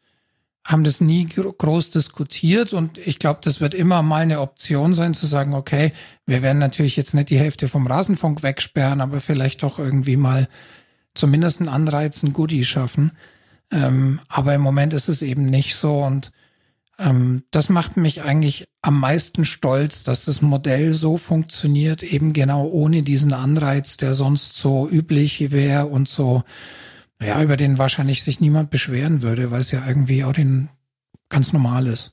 B: haben das nie groß diskutiert und ich glaube, das wird immer mal eine Option sein zu sagen, okay, wir werden natürlich jetzt nicht die Hälfte vom Rasenfunk wegsperren, aber vielleicht doch irgendwie mal zumindest einen Anreiz, ein Goodie schaffen. Ähm, aber im Moment ist es eben nicht so und ähm, das macht mich eigentlich am meisten stolz, dass das Modell so funktioniert, eben genau ohne diesen Anreiz, der sonst so üblich wäre und so ja, über den wahrscheinlich sich niemand beschweren würde, weil es ja irgendwie auch den ganz normal ist.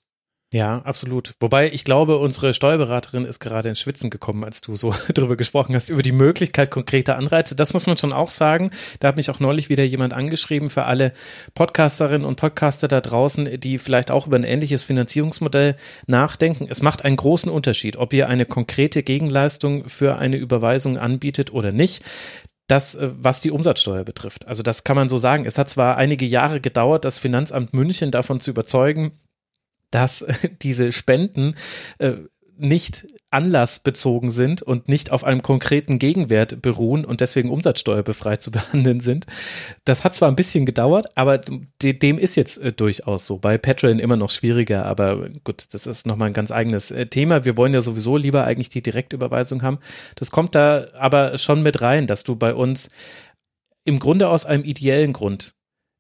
A: Ja, absolut. Wobei ich glaube, unsere Steuerberaterin ist gerade ins Schwitzen gekommen, als du so drüber gesprochen hast, über die Möglichkeit konkreter Anreize. Das muss man schon auch sagen. Da hat mich auch neulich wieder jemand angeschrieben für alle Podcasterinnen und Podcaster da draußen, die vielleicht auch über ein ähnliches Finanzierungsmodell nachdenken. Es macht einen großen Unterschied, ob ihr eine konkrete Gegenleistung für eine Überweisung anbietet oder nicht das, äh, was die Umsatzsteuer betrifft. Also das kann man so sagen. Es hat zwar einige Jahre gedauert, das Finanzamt München davon zu überzeugen, dass diese Spenden äh, nicht anlassbezogen sind und nicht auf einem konkreten Gegenwert beruhen und deswegen umsatzsteuerbefreit zu behandeln sind. Das hat zwar ein bisschen gedauert, aber dem ist jetzt äh, durchaus so. Bei Patreon immer noch schwieriger, aber gut, das ist nochmal ein ganz eigenes äh, Thema. Wir wollen ja sowieso lieber eigentlich die Direktüberweisung haben. Das kommt da aber schon mit rein, dass du bei uns im Grunde aus einem ideellen Grund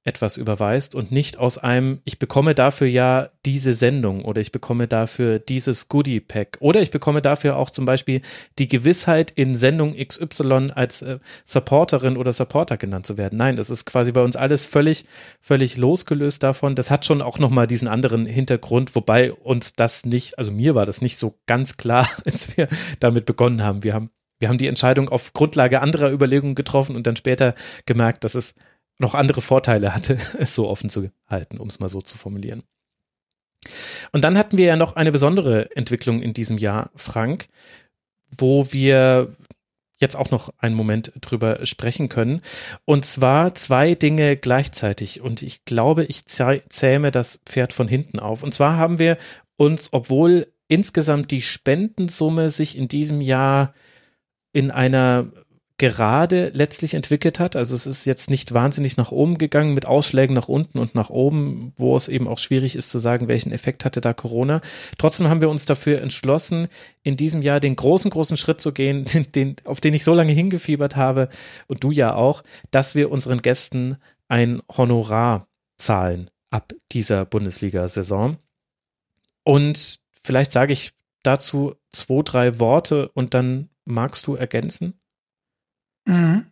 A: etwas überweist und nicht aus einem, ich bekomme dafür ja diese Sendung oder ich bekomme dafür dieses Goodie Pack oder ich bekomme dafür auch zum Beispiel die Gewissheit, in Sendung XY als äh, Supporterin oder Supporter genannt zu werden. Nein, das ist quasi bei uns alles völlig, völlig losgelöst davon. Das hat schon auch nochmal diesen anderen Hintergrund, wobei uns das nicht, also mir war das nicht so ganz klar, als wir damit begonnen haben. Wir haben wir haben die Entscheidung auf Grundlage anderer Überlegungen getroffen und dann später gemerkt, dass es noch andere Vorteile hatte, es so offen zu halten, um es mal so zu formulieren. Und dann hatten wir ja noch eine besondere Entwicklung in diesem Jahr, Frank, wo wir jetzt auch noch einen Moment drüber sprechen können. Und zwar zwei Dinge gleichzeitig. Und ich glaube, ich zähme das Pferd von hinten auf. Und zwar haben wir uns, obwohl insgesamt die Spendensumme sich in diesem Jahr in einer gerade letztlich entwickelt hat. Also es ist jetzt nicht wahnsinnig nach oben gegangen mit Ausschlägen nach unten und nach oben, wo es eben auch schwierig ist zu sagen, welchen Effekt hatte da Corona. Trotzdem haben wir uns dafür entschlossen, in diesem Jahr den großen, großen Schritt zu gehen, den, den, auf den ich so lange hingefiebert habe und du ja auch, dass wir unseren Gästen ein Honorar zahlen ab dieser Bundesliga-Saison. Und vielleicht sage ich dazu zwei, drei Worte und dann magst du ergänzen?
B: Mhm.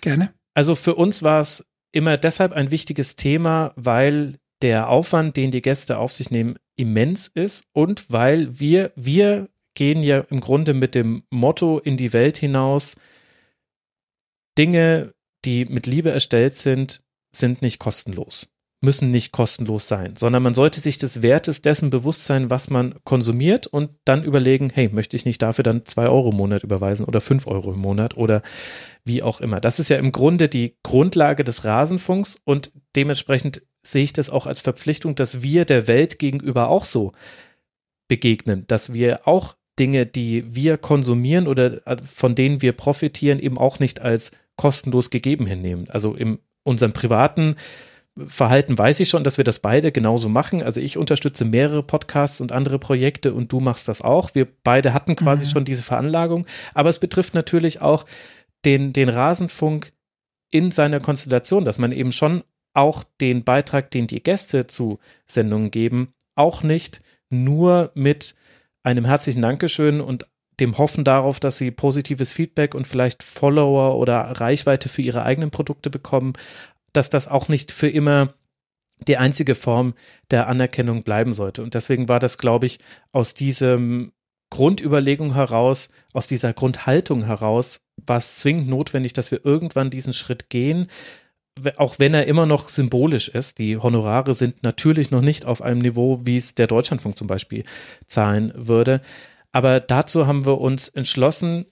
B: Gerne.
A: Also für uns war es immer deshalb ein wichtiges Thema, weil der Aufwand, den die Gäste auf sich nehmen, immens ist und weil wir, wir gehen ja im Grunde mit dem Motto in die Welt hinaus, Dinge, die mit Liebe erstellt sind, sind nicht kostenlos müssen nicht kostenlos sein, sondern man sollte sich des Wertes dessen bewusst sein, was man konsumiert und dann überlegen, hey, möchte ich nicht dafür dann zwei Euro im Monat überweisen oder fünf Euro im Monat oder wie auch immer. Das ist ja im Grunde die Grundlage des Rasenfunks und dementsprechend sehe ich das auch als Verpflichtung, dass wir der Welt gegenüber auch so begegnen, dass wir auch Dinge, die wir konsumieren oder äh, von denen wir profitieren, eben auch nicht als kostenlos gegeben hinnehmen. Also in unserem privaten Verhalten weiß ich schon, dass wir das beide genauso machen. Also ich unterstütze mehrere Podcasts und andere Projekte und du machst das auch. Wir beide hatten quasi mhm. schon diese Veranlagung. Aber es betrifft natürlich auch den, den Rasenfunk in seiner Konstellation, dass man eben schon auch den Beitrag, den die Gäste zu Sendungen geben, auch nicht nur mit einem herzlichen Dankeschön und dem Hoffen darauf, dass sie positives Feedback und vielleicht Follower oder Reichweite für ihre eigenen Produkte bekommen, dass das auch nicht für immer die einzige Form der Anerkennung bleiben sollte. Und deswegen war das, glaube ich, aus diesem Grundüberlegung heraus, aus dieser Grundhaltung heraus, war es zwingend notwendig, dass wir irgendwann diesen Schritt gehen, auch wenn er immer noch symbolisch ist, die Honorare sind natürlich noch nicht auf einem Niveau, wie es der Deutschlandfunk zum Beispiel zahlen würde. Aber dazu haben wir uns entschlossen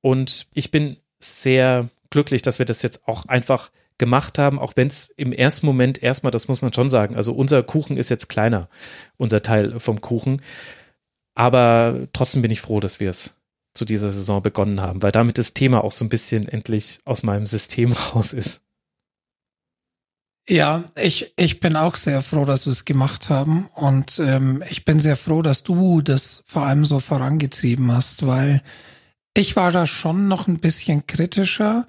A: und ich bin sehr glücklich, dass wir das jetzt auch einfach gemacht haben, auch wenn es im ersten Moment erstmal, das muss man schon sagen, also unser Kuchen ist jetzt kleiner, unser Teil vom Kuchen. Aber trotzdem bin ich froh, dass wir es zu dieser Saison begonnen haben, weil damit das Thema auch so ein bisschen endlich aus meinem System raus ist.
B: Ja, ich, ich bin auch sehr froh, dass wir es gemacht haben. Und ähm, ich bin sehr froh, dass du das vor allem so vorangetrieben hast, weil ich war da schon noch ein bisschen kritischer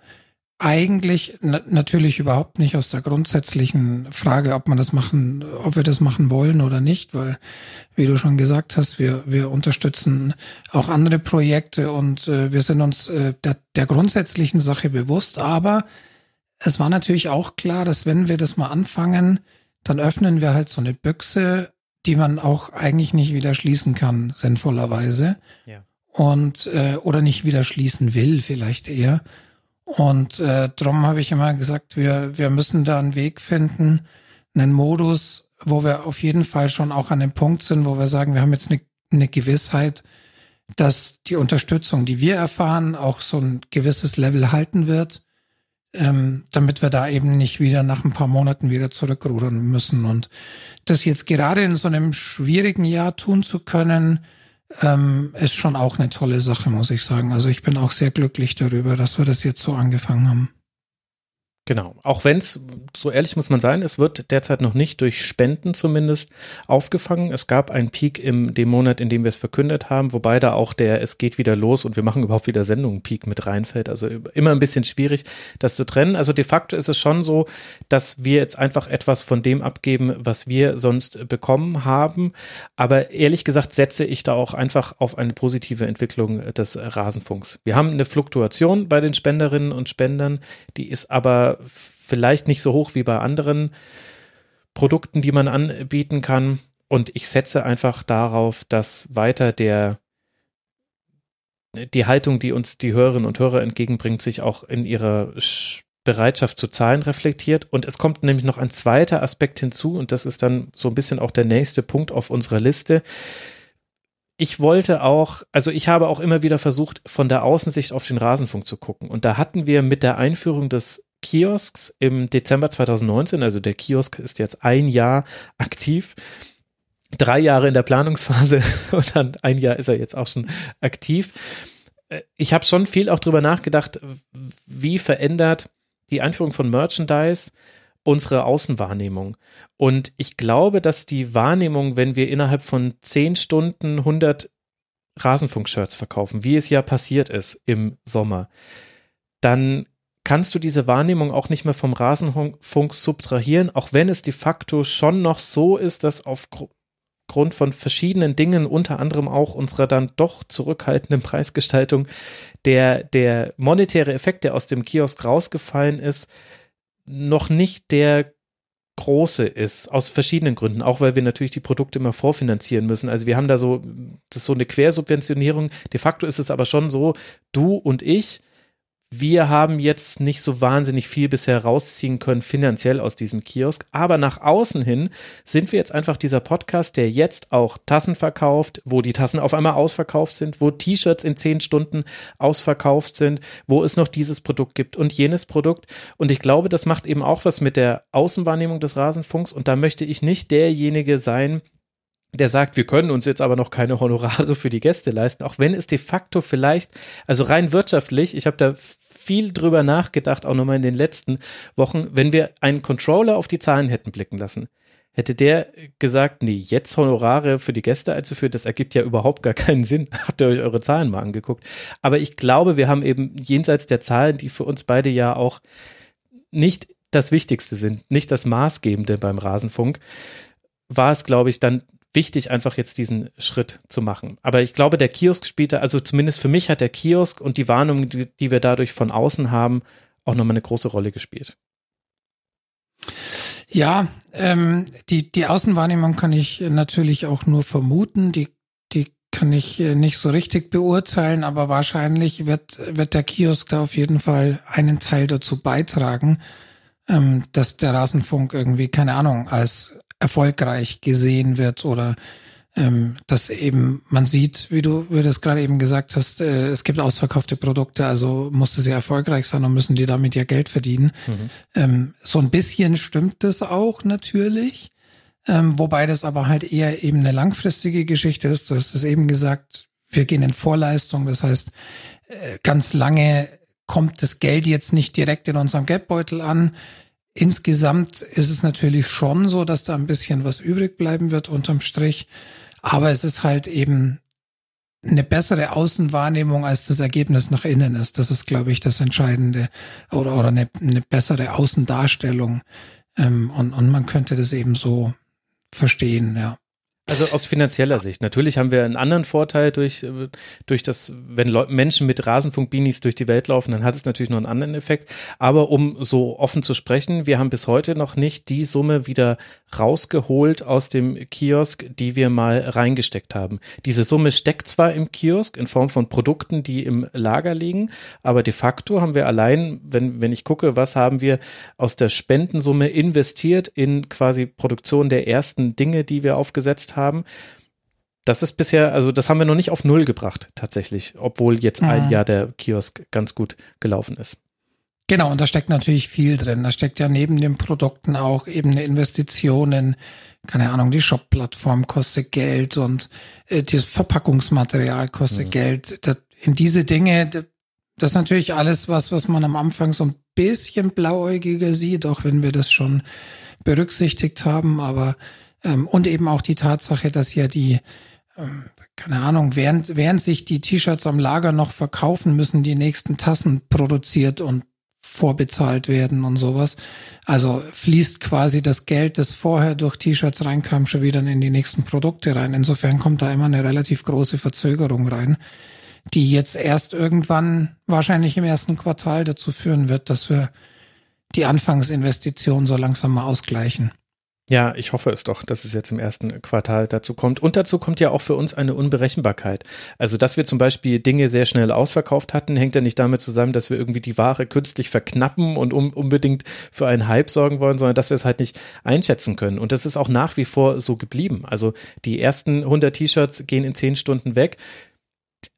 B: eigentlich na natürlich überhaupt nicht aus der grundsätzlichen Frage, ob man das machen, ob wir das machen wollen oder nicht, weil, wie du schon gesagt hast, wir, wir unterstützen auch andere Projekte und äh, wir sind uns äh, der, der grundsätzlichen Sache bewusst, aber es war natürlich auch klar, dass wenn wir das mal anfangen, dann öffnen wir halt so eine Büchse, die man auch eigentlich nicht wieder schließen kann, sinnvollerweise. Ja. Und äh, oder nicht wieder schließen will, vielleicht eher. Und äh, darum habe ich immer gesagt, wir, wir müssen da einen Weg finden, einen Modus, wo wir auf jeden Fall schon auch an dem Punkt sind, wo wir sagen, wir haben jetzt eine, eine Gewissheit, dass die Unterstützung, die wir erfahren, auch so ein gewisses Level halten wird, ähm, damit wir da eben nicht wieder nach ein paar Monaten wieder zurückrudern müssen. Und das jetzt gerade in so einem schwierigen Jahr tun zu können, ähm, ist schon auch eine tolle Sache, muss ich sagen. Also ich bin auch sehr glücklich darüber, dass wir das jetzt so angefangen haben.
A: Genau. Auch wenn es, so ehrlich muss man sein, es wird derzeit noch nicht durch Spenden zumindest aufgefangen. Es gab einen Peak im dem Monat, in dem wir es verkündet haben, wobei da auch der Es geht wieder los und wir machen überhaupt wieder Sendungen Peak mit reinfällt. Also immer ein bisschen schwierig, das zu trennen. Also de facto ist es schon so, dass wir jetzt einfach etwas von dem abgeben, was wir sonst bekommen haben. Aber ehrlich gesagt setze ich da auch einfach auf eine positive Entwicklung des Rasenfunks. Wir haben eine Fluktuation bei den Spenderinnen und Spendern, die ist aber vielleicht nicht so hoch wie bei anderen Produkten, die man anbieten kann. Und ich setze einfach darauf, dass weiter der die Haltung, die uns die Hörerinnen und Hörer entgegenbringt, sich auch in ihrer Bereitschaft zu zahlen reflektiert. Und es kommt nämlich noch ein zweiter Aspekt hinzu, und das ist dann so ein bisschen auch der nächste Punkt auf unserer Liste. Ich wollte auch, also ich habe auch immer wieder versucht, von der Außensicht auf den Rasenfunk zu gucken. Und da hatten wir mit der Einführung des Kiosks im Dezember 2019. Also der Kiosk ist jetzt ein Jahr aktiv. Drei Jahre in der Planungsphase und dann ein Jahr ist er jetzt auch schon aktiv. Äh, ich habe schon viel auch drüber nachgedacht, wie verändert die Einführung von Merchandise unsere Außenwahrnehmung. Und ich glaube, dass die Wahrnehmung, wenn wir innerhalb von zehn Stunden 100 Rasenfunk-Shirts verkaufen, wie es ja passiert ist im Sommer, dann kannst du diese Wahrnehmung auch nicht mehr vom Rasenfunk subtrahieren, auch wenn es de facto schon noch so ist, dass aufgrund von verschiedenen Dingen, unter anderem auch unserer dann doch zurückhaltenden Preisgestaltung, der, der monetäre Effekt, der aus dem Kiosk rausgefallen ist, noch nicht der große ist, aus verschiedenen Gründen, auch weil wir natürlich die Produkte immer vorfinanzieren müssen. Also wir haben da so, das ist so eine Quersubventionierung. De facto ist es aber schon so, du und ich, wir haben jetzt nicht so wahnsinnig viel bisher rausziehen können finanziell aus diesem Kiosk, aber nach außen hin sind wir jetzt einfach dieser Podcast, der jetzt auch Tassen verkauft, wo die Tassen auf einmal ausverkauft sind, wo T-Shirts in zehn Stunden ausverkauft sind, wo es noch dieses Produkt gibt und jenes Produkt. Und ich glaube, das macht eben auch was mit der Außenwahrnehmung des Rasenfunks. Und da möchte ich nicht derjenige sein, der sagt, wir können uns jetzt aber noch keine Honorare für die Gäste leisten, auch wenn es de facto vielleicht, also rein wirtschaftlich, ich habe da viel drüber nachgedacht, auch nochmal in den letzten Wochen, wenn wir einen Controller auf die Zahlen hätten blicken lassen. Hätte der gesagt, nee, jetzt Honorare für die Gäste einzuführen, das ergibt ja überhaupt gar keinen Sinn. Habt ihr euch eure Zahlen mal angeguckt? Aber ich glaube, wir haben eben jenseits der Zahlen, die für uns beide ja auch nicht das Wichtigste sind, nicht das Maßgebende beim Rasenfunk, war es, glaube ich, dann wichtig, einfach jetzt diesen Schritt zu machen. Aber ich glaube, der Kiosk spielte, also zumindest für mich hat der Kiosk und die Warnung, die, die wir dadurch von außen haben, auch nochmal eine große Rolle gespielt.
B: Ja, ähm, die, die Außenwahrnehmung kann ich natürlich auch nur vermuten. Die, die kann ich äh, nicht so richtig beurteilen, aber wahrscheinlich wird, wird der Kiosk da auf jeden Fall einen Teil dazu beitragen. ähm, dass der Rasenfunk irgendwie, keine Ahnung, als erfolgreich gesehen wird oder ähm, dass eben man sieht, wie du, wie du das gerade eben gesagt hast, äh, es gibt ausverkaufte Produkte, also muss es ja erfolgreich sein und müssen die damit ja Geld verdienen. Mhm. Ähm, so ein bisschen stimmt das auch natürlich, ähm, wobei das aber halt eher eben eine langfristige Geschichte ist. Du hast es eben gesagt, wir gehen in Vorleistung, das heißt, äh, ganz lange kommt das Geld jetzt nicht direkt in unserem Geldbeutel an. Insgesamt ist es natürlich schon so, dass da ein bisschen was übrig bleiben wird unterm Strich. Aber es ist halt eben eine bessere Außenwahrnehmung als das Ergebnis nach innen ist. Das ist, glaube ich, das Entscheidende. Oder, oder eine, eine bessere Außendarstellung. Ähm, und, und man könnte das eben so verstehen, ja.
A: Also aus finanzieller Sicht. Natürlich haben wir einen anderen Vorteil durch, äh, durch das, wenn Leu Menschen mit Rasenfunk-Beanies durch die Welt laufen, dann hat es natürlich noch einen anderen Effekt. Aber um so offen zu sprechen, wir haben bis heute noch nicht die Summe wieder rausgeholt aus dem Kiosk, die wir mal reingesteckt haben. Diese Summe steckt zwar im Kiosk in Form von Produkten, die im Lager liegen, aber de facto haben wir allein, wenn, wenn ich gucke, was haben wir aus der Spendensumme investiert in quasi Produktion der ersten Dinge, die wir aufgesetzt haben. Das ist bisher, also das haben wir noch nicht auf Null gebracht, tatsächlich, obwohl jetzt mhm. ein Jahr der Kiosk ganz gut gelaufen ist.
B: Genau, und da steckt natürlich viel drin. Da steckt ja neben den Produkten auch eben eine Investition in, keine Ahnung, die Shop-Plattform kostet Geld und äh, das Verpackungsmaterial kostet mhm. Geld. Das, in diese Dinge, das ist natürlich alles was, was man am Anfang so ein bisschen blauäugiger sieht, auch wenn wir das schon berücksichtigt haben. Aber ähm, und eben auch die Tatsache, dass ja die ähm, keine Ahnung, während, während sich die T-Shirts am Lager noch verkaufen, müssen die nächsten Tassen produziert und vorbezahlt werden und sowas. Also fließt quasi das Geld, das vorher durch T-Shirts reinkam, schon wieder in die nächsten Produkte rein. Insofern kommt da immer eine relativ große Verzögerung rein, die jetzt erst irgendwann wahrscheinlich im ersten Quartal dazu führen wird, dass wir die Anfangsinvestition so langsam mal ausgleichen.
A: Ja, ich hoffe es doch, dass es jetzt im ersten Quartal dazu kommt. Und dazu kommt ja auch für uns eine Unberechenbarkeit. Also, dass wir zum Beispiel Dinge sehr schnell ausverkauft hatten, hängt ja nicht damit zusammen, dass wir irgendwie die Ware künstlich verknappen und um, unbedingt für einen Hype sorgen wollen, sondern dass wir es halt nicht einschätzen können. Und das ist auch nach wie vor so geblieben. Also, die ersten 100 T-Shirts gehen in 10 Stunden weg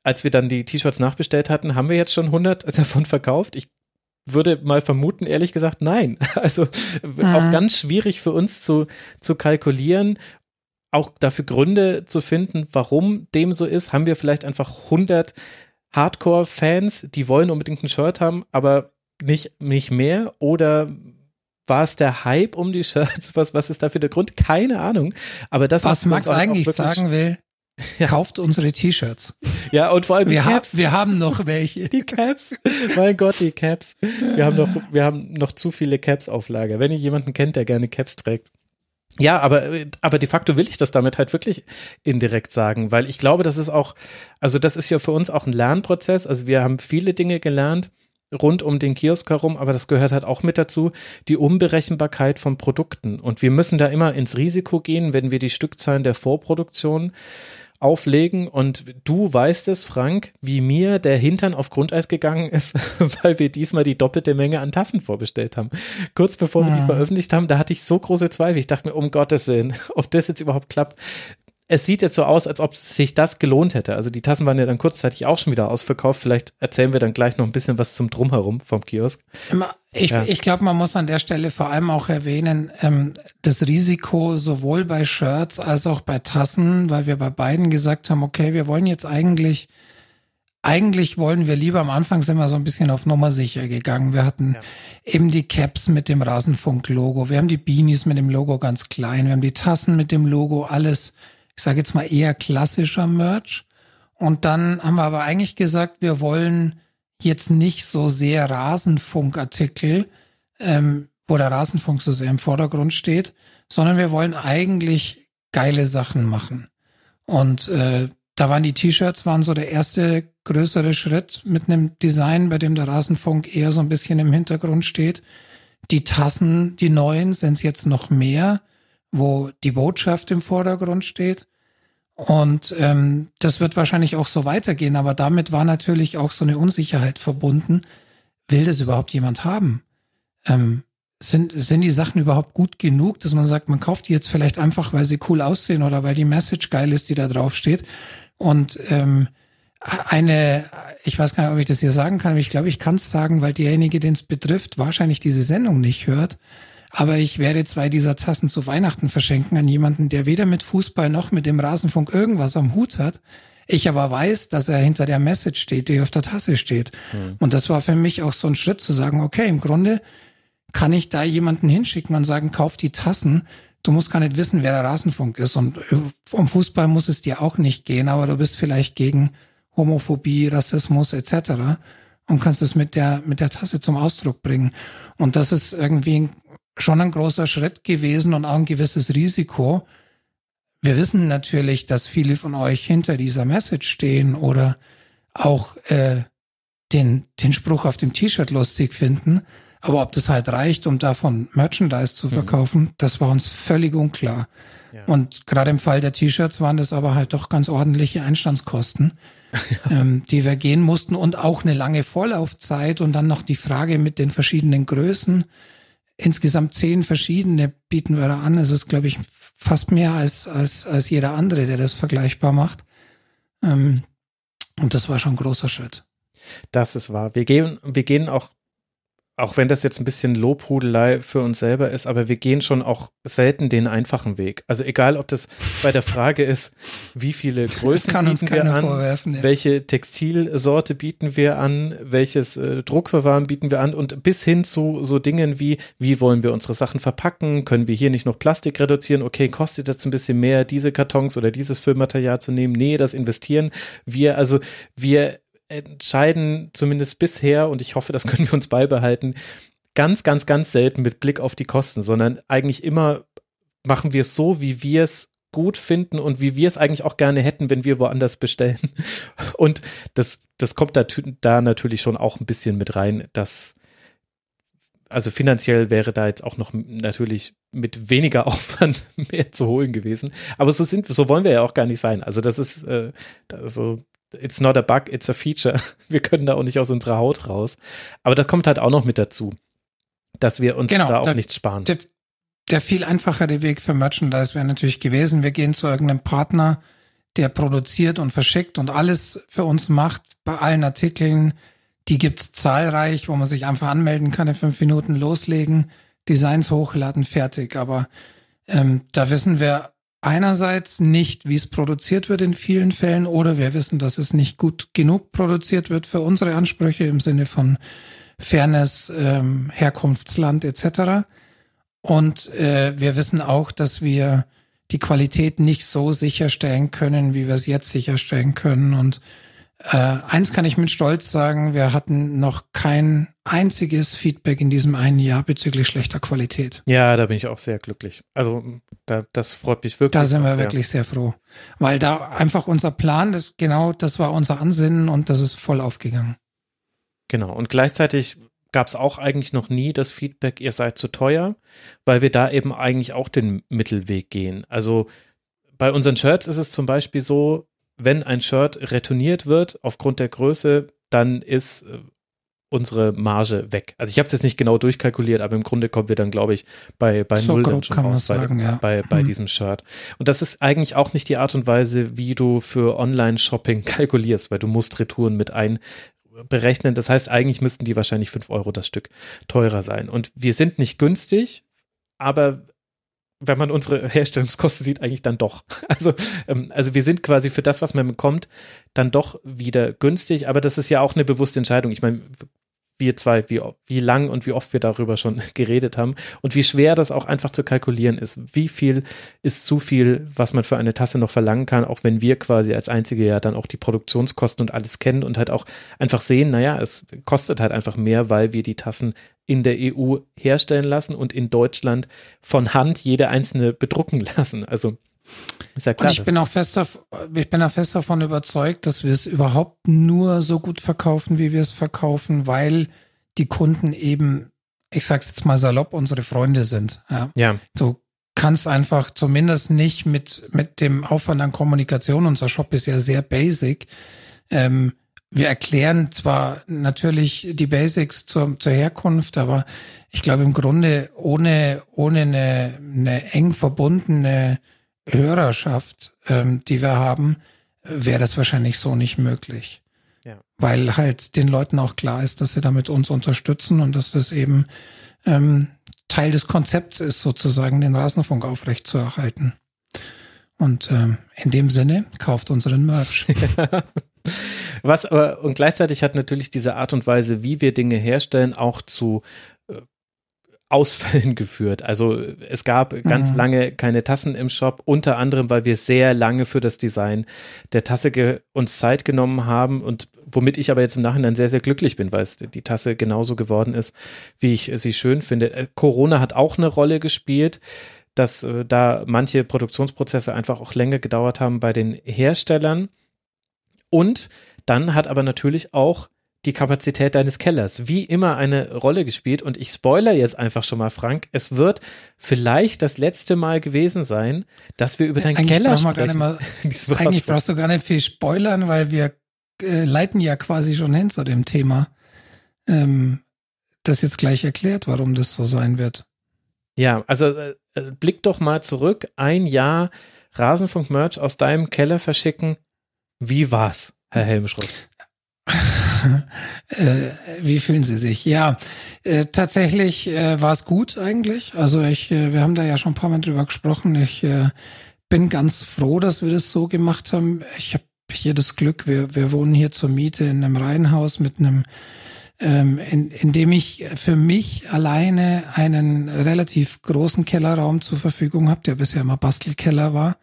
A: als wir dann die T-Shirts nachbestellt hatten, haben wir jetzt schon 100 davon verkauft. Ich würde mal vermuten, ehrlich gesagt, nein. Also mhm. auch ganz schwierig für uns zu, zu kalkulieren, auch dafür Gründe zu finden, warum dem so ist. Haben wir vielleicht einfach 100 Hardcore-Fans, die wollen unbedingt ein Shirt haben, aber nicht, nicht mehr? Oder war es der Hype um die Shirts? Was, was ist dafür der Grund? Keine Ahnung. Aber das,
B: was Max eigentlich sagen will, ja. Kauft unsere T-Shirts.
A: Ja, und vor allem
B: wir die Caps. Ha wir haben noch welche.
A: Die Caps. Mein Gott, die Caps. Wir haben noch, wir haben noch zu viele Caps auf Lager. Wenn ihr jemanden kennt, der gerne Caps trägt. Ja, aber, aber de facto will ich das damit halt wirklich indirekt sagen, weil ich glaube, das ist auch, also das ist ja für uns auch ein Lernprozess. Also wir haben viele Dinge gelernt rund um den Kiosk herum, aber das gehört halt auch mit dazu, die Unberechenbarkeit von Produkten. Und wir müssen da immer ins Risiko gehen, wenn wir die Stückzahlen der Vorproduktion auflegen. Und du weißt es, Frank, wie mir der Hintern auf Grundeis gegangen ist, weil wir diesmal die doppelte Menge an Tassen vorbestellt haben. Kurz bevor wir die veröffentlicht haben, da hatte ich so große Zweifel. Ich dachte mir, um Gottes Willen, ob das jetzt überhaupt klappt es sieht jetzt so aus, als ob sich das gelohnt hätte. Also die Tassen waren ja dann kurzzeitig auch schon wieder ausverkauft. Vielleicht erzählen wir dann gleich noch ein bisschen was zum Drumherum vom Kiosk.
B: Ich, ja. ich glaube, man muss an der Stelle vor allem auch erwähnen, ähm, das Risiko sowohl bei Shirts als auch bei Tassen, weil wir bei beiden gesagt haben, okay, wir wollen jetzt eigentlich eigentlich wollen wir lieber, am Anfang sind wir so ein bisschen auf Nummer sicher gegangen. Wir hatten ja. eben die Caps mit dem Rasenfunk-Logo, wir haben die Beanies mit dem Logo ganz klein, wir haben die Tassen mit dem Logo, alles ich sage jetzt mal eher klassischer Merch. Und dann haben wir aber eigentlich gesagt, wir wollen jetzt nicht so sehr Rasenfunkartikel, ähm, wo der Rasenfunk so sehr im Vordergrund steht, sondern wir wollen eigentlich geile Sachen machen. Und äh, da waren die T-Shirts waren so der erste größere Schritt mit einem Design, bei dem der Rasenfunk eher so ein bisschen im Hintergrund steht. Die Tassen, die neuen, sind jetzt noch mehr wo die Botschaft im Vordergrund steht. Und ähm, das wird wahrscheinlich auch so weitergehen, aber damit war natürlich auch so eine Unsicherheit verbunden. Will das überhaupt jemand haben? Ähm, sind, sind die Sachen überhaupt gut genug, dass man sagt, man kauft die jetzt vielleicht einfach, weil sie cool aussehen oder weil die Message geil ist, die da drauf steht. Und ähm, eine, ich weiß gar nicht, ob ich das hier sagen kann, aber ich glaube, ich kann es sagen, weil derjenige, den es betrifft, wahrscheinlich diese Sendung nicht hört. Aber ich werde zwei dieser Tassen zu Weihnachten verschenken an jemanden, der weder mit Fußball noch mit dem Rasenfunk irgendwas am Hut hat. Ich aber weiß, dass er hinter der Message steht, die auf der Tasse steht. Mhm. Und das war für mich auch so ein Schritt zu sagen, okay, im Grunde kann ich da jemanden hinschicken und sagen, kauf die Tassen. Du musst gar nicht wissen, wer der Rasenfunk ist. Und um Fußball muss es dir auch nicht gehen, aber du bist vielleicht gegen Homophobie, Rassismus etc. und kannst es mit der, mit der Tasse zum Ausdruck bringen. Und das ist irgendwie schon ein großer Schritt gewesen und auch ein gewisses Risiko. Wir wissen natürlich, dass viele von euch hinter dieser Message stehen oder auch äh, den, den Spruch auf dem T-Shirt lustig finden. Aber ob das halt reicht, um davon Merchandise zu mhm. verkaufen, mhm. das war uns völlig unklar. Ja. Und gerade im Fall der T-Shirts waren das aber halt doch ganz ordentliche Einstandskosten, ja. ähm, die wir gehen mussten und auch eine lange Vorlaufzeit und dann noch die Frage mit den verschiedenen Größen. Insgesamt zehn verschiedene bieten wir da an. Es ist, glaube ich, fast mehr als, als, als jeder andere, der das vergleichbar macht. Ähm, und das war schon ein großer Schritt.
A: Das ist wahr. Wir gehen, wir gehen auch auch wenn das jetzt ein bisschen Lobhudelei für uns selber ist, aber wir gehen schon auch selten den einfachen Weg. Also egal, ob das bei der Frage ist, wie viele Größen bieten wir an, ja. welche Textilsorte bieten wir an, welches äh, Druckverfahren bieten wir an und bis hin zu so Dingen wie, wie wollen wir unsere Sachen verpacken, können wir hier nicht noch Plastik reduzieren, okay, kostet das ein bisschen mehr, diese Kartons oder dieses Füllmaterial zu nehmen, nee, das investieren wir, also wir entscheiden zumindest bisher, und ich hoffe, das können wir uns beibehalten, ganz, ganz, ganz selten mit Blick auf die Kosten, sondern eigentlich immer machen wir es so, wie wir es gut finden und wie wir es eigentlich auch gerne hätten, wenn wir woanders bestellen. Und das, das kommt da, da natürlich schon auch ein bisschen mit rein, dass also finanziell wäre da jetzt auch noch natürlich mit weniger Aufwand mehr zu holen gewesen. Aber so sind, so wollen wir ja auch gar nicht sein. Also das ist, äh, also it's not a bug, it's a feature. Wir können da auch nicht aus unserer Haut raus. Aber das kommt halt auch noch mit dazu, dass wir uns genau, da auch der, nichts sparen.
B: Der, der viel einfachere Weg für Merchandise wäre natürlich gewesen, wir gehen zu irgendeinem Partner, der produziert und verschickt und alles für uns macht bei allen Artikeln. Die gibt's zahlreich, wo man sich einfach anmelden kann, in fünf Minuten loslegen, Designs hochladen, fertig. Aber ähm, da wissen wir einerseits nicht, wie es produziert wird in vielen Fällen, oder wir wissen, dass es nicht gut genug produziert wird für unsere Ansprüche im Sinne von Fairness, ähm, Herkunftsland etc. Und äh, wir wissen auch, dass wir die Qualität nicht so sicherstellen können, wie wir es jetzt sicherstellen können. Und äh, eins kann ich mit Stolz sagen, wir hatten noch kein einziges Feedback in diesem einen Jahr bezüglich schlechter Qualität.
A: Ja, da bin ich auch sehr glücklich. Also da, das freut mich wirklich.
B: Da sind wir sehr. wirklich sehr froh, weil da einfach unser Plan, das, genau das war unser Ansinnen und das ist voll aufgegangen.
A: Genau, und gleichzeitig gab es auch eigentlich noch nie das Feedback, ihr seid zu teuer, weil wir da eben eigentlich auch den Mittelweg gehen. Also bei unseren Shirts ist es zum Beispiel so, wenn ein Shirt retourniert wird aufgrund der Größe, dann ist äh, unsere Marge weg. Also ich habe es jetzt nicht genau durchkalkuliert, aber im Grunde kommen wir dann, glaube ich, bei, bei so null dann schon raus bei, ja. bei, bei mhm. diesem Shirt. Und das ist eigentlich auch nicht die Art und Weise, wie du für Online-Shopping kalkulierst, weil du musst Retouren mit einberechnen. Das heißt, eigentlich müssten die wahrscheinlich fünf Euro das Stück teurer sein. Und wir sind nicht günstig, aber wenn man unsere Herstellungskosten sieht, eigentlich dann doch. Also, ähm, also wir sind quasi für das, was man bekommt, dann doch wieder günstig, aber das ist ja auch eine bewusste Entscheidung. Ich meine, wir zwei, wie, wie lang und wie oft wir darüber schon geredet haben und wie schwer das auch einfach zu kalkulieren ist. Wie viel ist zu viel, was man für eine Tasse noch verlangen kann, auch wenn wir quasi als Einzige ja dann auch die Produktionskosten und alles kennen und halt auch einfach sehen, naja, es kostet halt einfach mehr, weil wir die Tassen in der EU herstellen lassen und in Deutschland von Hand jede einzelne bedrucken lassen. Also
B: ja klar, und ich bin auch fest, ich bin auch fest davon überzeugt, dass wir es überhaupt nur so gut verkaufen, wie wir es verkaufen, weil die Kunden eben, ich sag's jetzt mal salopp, unsere Freunde sind. Ja.
A: ja.
B: Du kannst einfach zumindest nicht mit, mit dem Aufwand an Kommunikation, unser Shop ist ja sehr basic, ähm, wir erklären zwar natürlich die Basics zur, zur Herkunft, aber ich glaube im Grunde ohne, ohne eine, eine eng verbundene Hörerschaft, ähm, die wir haben, wäre das wahrscheinlich so nicht möglich. Ja. Weil halt den Leuten auch klar ist, dass sie damit uns unterstützen und dass das eben ähm, Teil des Konzepts ist, sozusagen den Rasenfunk aufrechtzuerhalten. Und ähm, in dem Sinne, kauft unseren Merch.
A: Was aber, und gleichzeitig hat natürlich diese Art und Weise, wie wir Dinge herstellen, auch zu Ausfällen geführt. Also es gab ganz mhm. lange keine Tassen im Shop, unter anderem, weil wir sehr lange für das Design der Tasse uns Zeit genommen haben und womit ich aber jetzt im Nachhinein sehr, sehr glücklich bin, weil es die Tasse genauso geworden ist, wie ich sie schön finde. Äh, Corona hat auch eine Rolle gespielt, dass äh, da manche Produktionsprozesse einfach auch länger gedauert haben bei den Herstellern. Und dann hat aber natürlich auch die Kapazität deines Kellers wie immer eine Rolle gespielt. Und ich spoiler jetzt einfach schon mal, Frank. Es wird vielleicht das letzte Mal gewesen sein, dass wir über deinen eigentlich Keller sprechen.
B: Mal, eigentlich brauchst du gar nicht viel spoilern, weil wir äh, leiten ja quasi schon hin zu dem Thema. Ähm, das jetzt gleich erklärt, warum das so sein wird.
A: Ja, also äh, äh blick doch mal zurück. Ein Jahr Rasenfunk-Merch aus deinem Keller verschicken. Wie war's, Herr Helmschrott?
B: äh, wie fühlen Sie sich? Ja, äh, tatsächlich äh, war es gut eigentlich. Also ich, äh, wir haben da ja schon ein paar Mal drüber gesprochen. Ich äh, bin ganz froh, dass wir das so gemacht haben. Ich habe hier das Glück, wir, wir wohnen hier zur Miete in einem Reihenhaus mit einem ähm, in, in dem ich für mich alleine einen relativ großen Kellerraum zur Verfügung habe, der bisher immer Bastelkeller war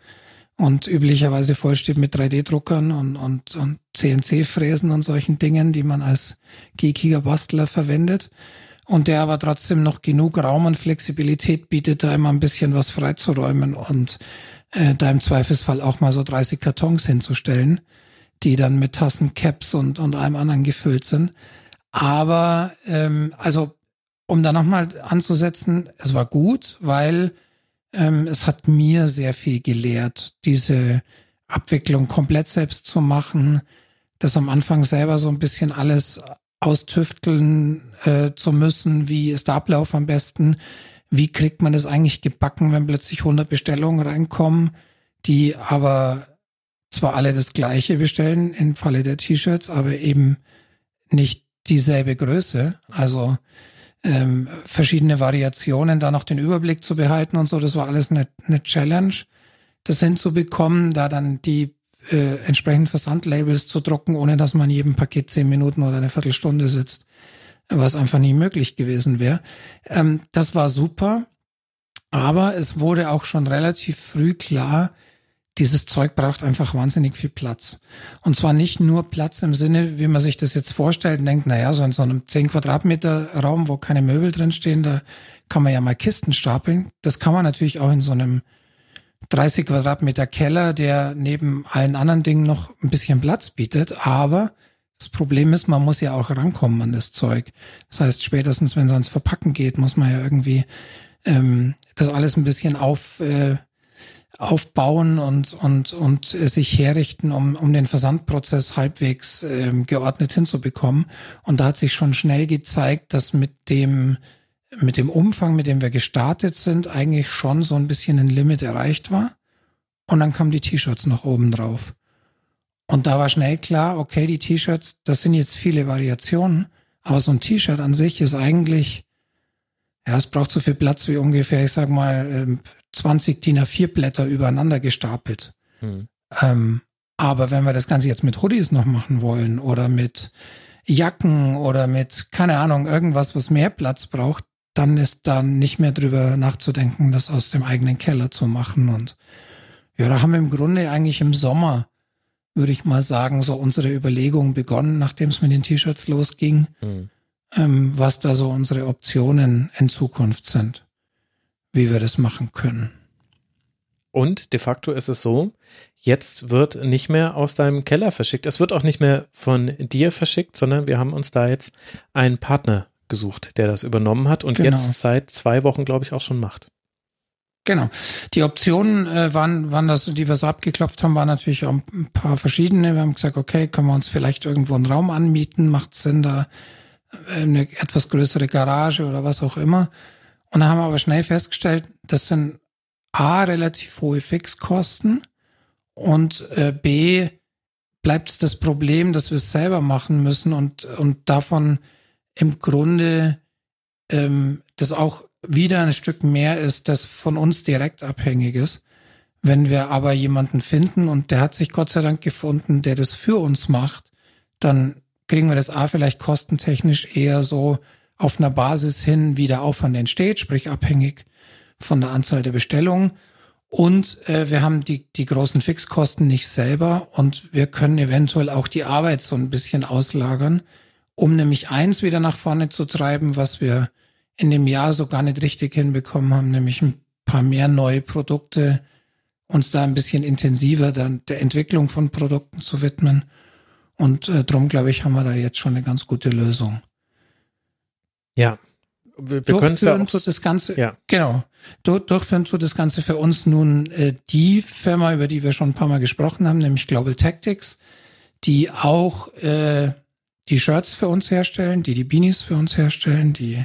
B: und üblicherweise vollsteht mit 3D-Druckern und, und, und CNC-Fräsen und solchen Dingen, die man als geekiger Bastler verwendet. Und der aber trotzdem noch genug Raum und Flexibilität bietet, da immer ein bisschen was freizuräumen und äh, da im Zweifelsfall auch mal so 30 Kartons hinzustellen, die dann mit Tassen, Caps und, und allem anderen gefüllt sind. Aber ähm, also um da nochmal anzusetzen, es war gut, weil ähm, es hat mir sehr viel gelehrt, diese Abwicklung komplett selbst zu machen, das am Anfang selber so ein bisschen alles austüfteln äh, zu müssen, wie ist der Ablauf am besten, wie kriegt man das eigentlich gebacken, wenn plötzlich 100 Bestellungen reinkommen, die aber zwar alle das gleiche bestellen im Falle der T-Shirts, aber eben nicht dieselbe Größe. Also ähm, verschiedene Variationen, da noch den Überblick zu behalten und so. Das war alles eine, eine Challenge, das hinzubekommen, da dann die äh, entsprechenden Versandlabels zu drucken, ohne dass man jedem Paket zehn Minuten oder eine Viertelstunde sitzt, was einfach nie möglich gewesen wäre. Ähm, das war super, aber es wurde auch schon relativ früh klar, dieses Zeug braucht einfach wahnsinnig viel Platz. Und zwar nicht nur Platz im Sinne, wie man sich das jetzt vorstellt und denkt, naja, so in so einem 10 Quadratmeter Raum, wo keine Möbel drinstehen, da kann man ja mal Kisten stapeln. Das kann man natürlich auch in so einem 30 Quadratmeter Keller, der neben allen anderen Dingen noch ein bisschen Platz bietet. Aber das Problem ist, man muss ja auch rankommen an das Zeug. Das heißt, spätestens, wenn es ans Verpacken geht, muss man ja irgendwie ähm, das alles ein bisschen auf... Äh, aufbauen und, und, und sich herrichten, um, um den Versandprozess halbwegs ähm, geordnet hinzubekommen. Und da hat sich schon schnell gezeigt, dass mit dem, mit dem Umfang, mit dem wir gestartet sind, eigentlich schon so ein bisschen ein Limit erreicht war. Und dann kamen die T-Shirts noch oben drauf. Und da war schnell klar, okay, die T-Shirts, das sind jetzt viele Variationen, aber so ein T-Shirt an sich ist eigentlich, ja, es braucht so viel Platz wie ungefähr, ich sag mal, 20 DIN A4 Blätter übereinander gestapelt. Hm. Ähm, aber wenn wir das Ganze jetzt mit Hoodies noch machen wollen oder mit Jacken oder mit, keine Ahnung, irgendwas, was mehr Platz braucht, dann ist dann nicht mehr drüber nachzudenken, das aus dem eigenen Keller zu machen. Und ja, da haben wir im Grunde eigentlich im Sommer, würde ich mal sagen, so unsere Überlegungen begonnen, nachdem es mit den T-Shirts losging, mhm. ähm, was da so unsere Optionen in Zukunft sind wie wir das machen können.
A: Und de facto ist es so, jetzt wird nicht mehr aus deinem Keller verschickt. Es wird auch nicht mehr von dir verschickt, sondern wir haben uns da jetzt einen Partner gesucht, der das übernommen hat und genau. jetzt seit zwei Wochen, glaube ich, auch schon macht.
B: Genau. Die Optionen äh, waren, waren das, die wir so abgeklopft haben, waren natürlich auch ein paar verschiedene. Wir haben gesagt, okay, können wir uns vielleicht irgendwo einen Raum anmieten? Macht Sinn, da äh, eine etwas größere Garage oder was auch immer? Und dann haben wir aber schnell festgestellt, das sind A, relativ hohe Fixkosten und äh, B, bleibt das Problem, dass wir es selber machen müssen und, und davon im Grunde ähm, das auch wieder ein Stück mehr ist, das von uns direkt abhängig ist. Wenn wir aber jemanden finden und der hat sich Gott sei Dank gefunden, der das für uns macht, dann kriegen wir das A vielleicht kostentechnisch eher so auf einer Basis hin, wie der Aufwand entsteht, sprich abhängig von der Anzahl der Bestellungen. Und äh, wir haben die, die großen Fixkosten nicht selber und wir können eventuell auch die Arbeit so ein bisschen auslagern, um nämlich eins wieder nach vorne zu treiben, was wir in dem Jahr so gar nicht richtig hinbekommen haben, nämlich ein paar mehr neue Produkte, uns da ein bisschen intensiver dann der Entwicklung von Produkten zu widmen. Und äh, drum, glaube ich, haben wir da jetzt schon eine ganz gute Lösung.
A: Ja. Wir, wir können ja
B: so das Ganze, ja. genau. durchführen tut das Ganze für uns nun äh, die Firma, über die wir schon ein paar Mal gesprochen haben, nämlich Global Tactics, die auch äh, die Shirts für uns herstellen, die die Beanies für uns herstellen, die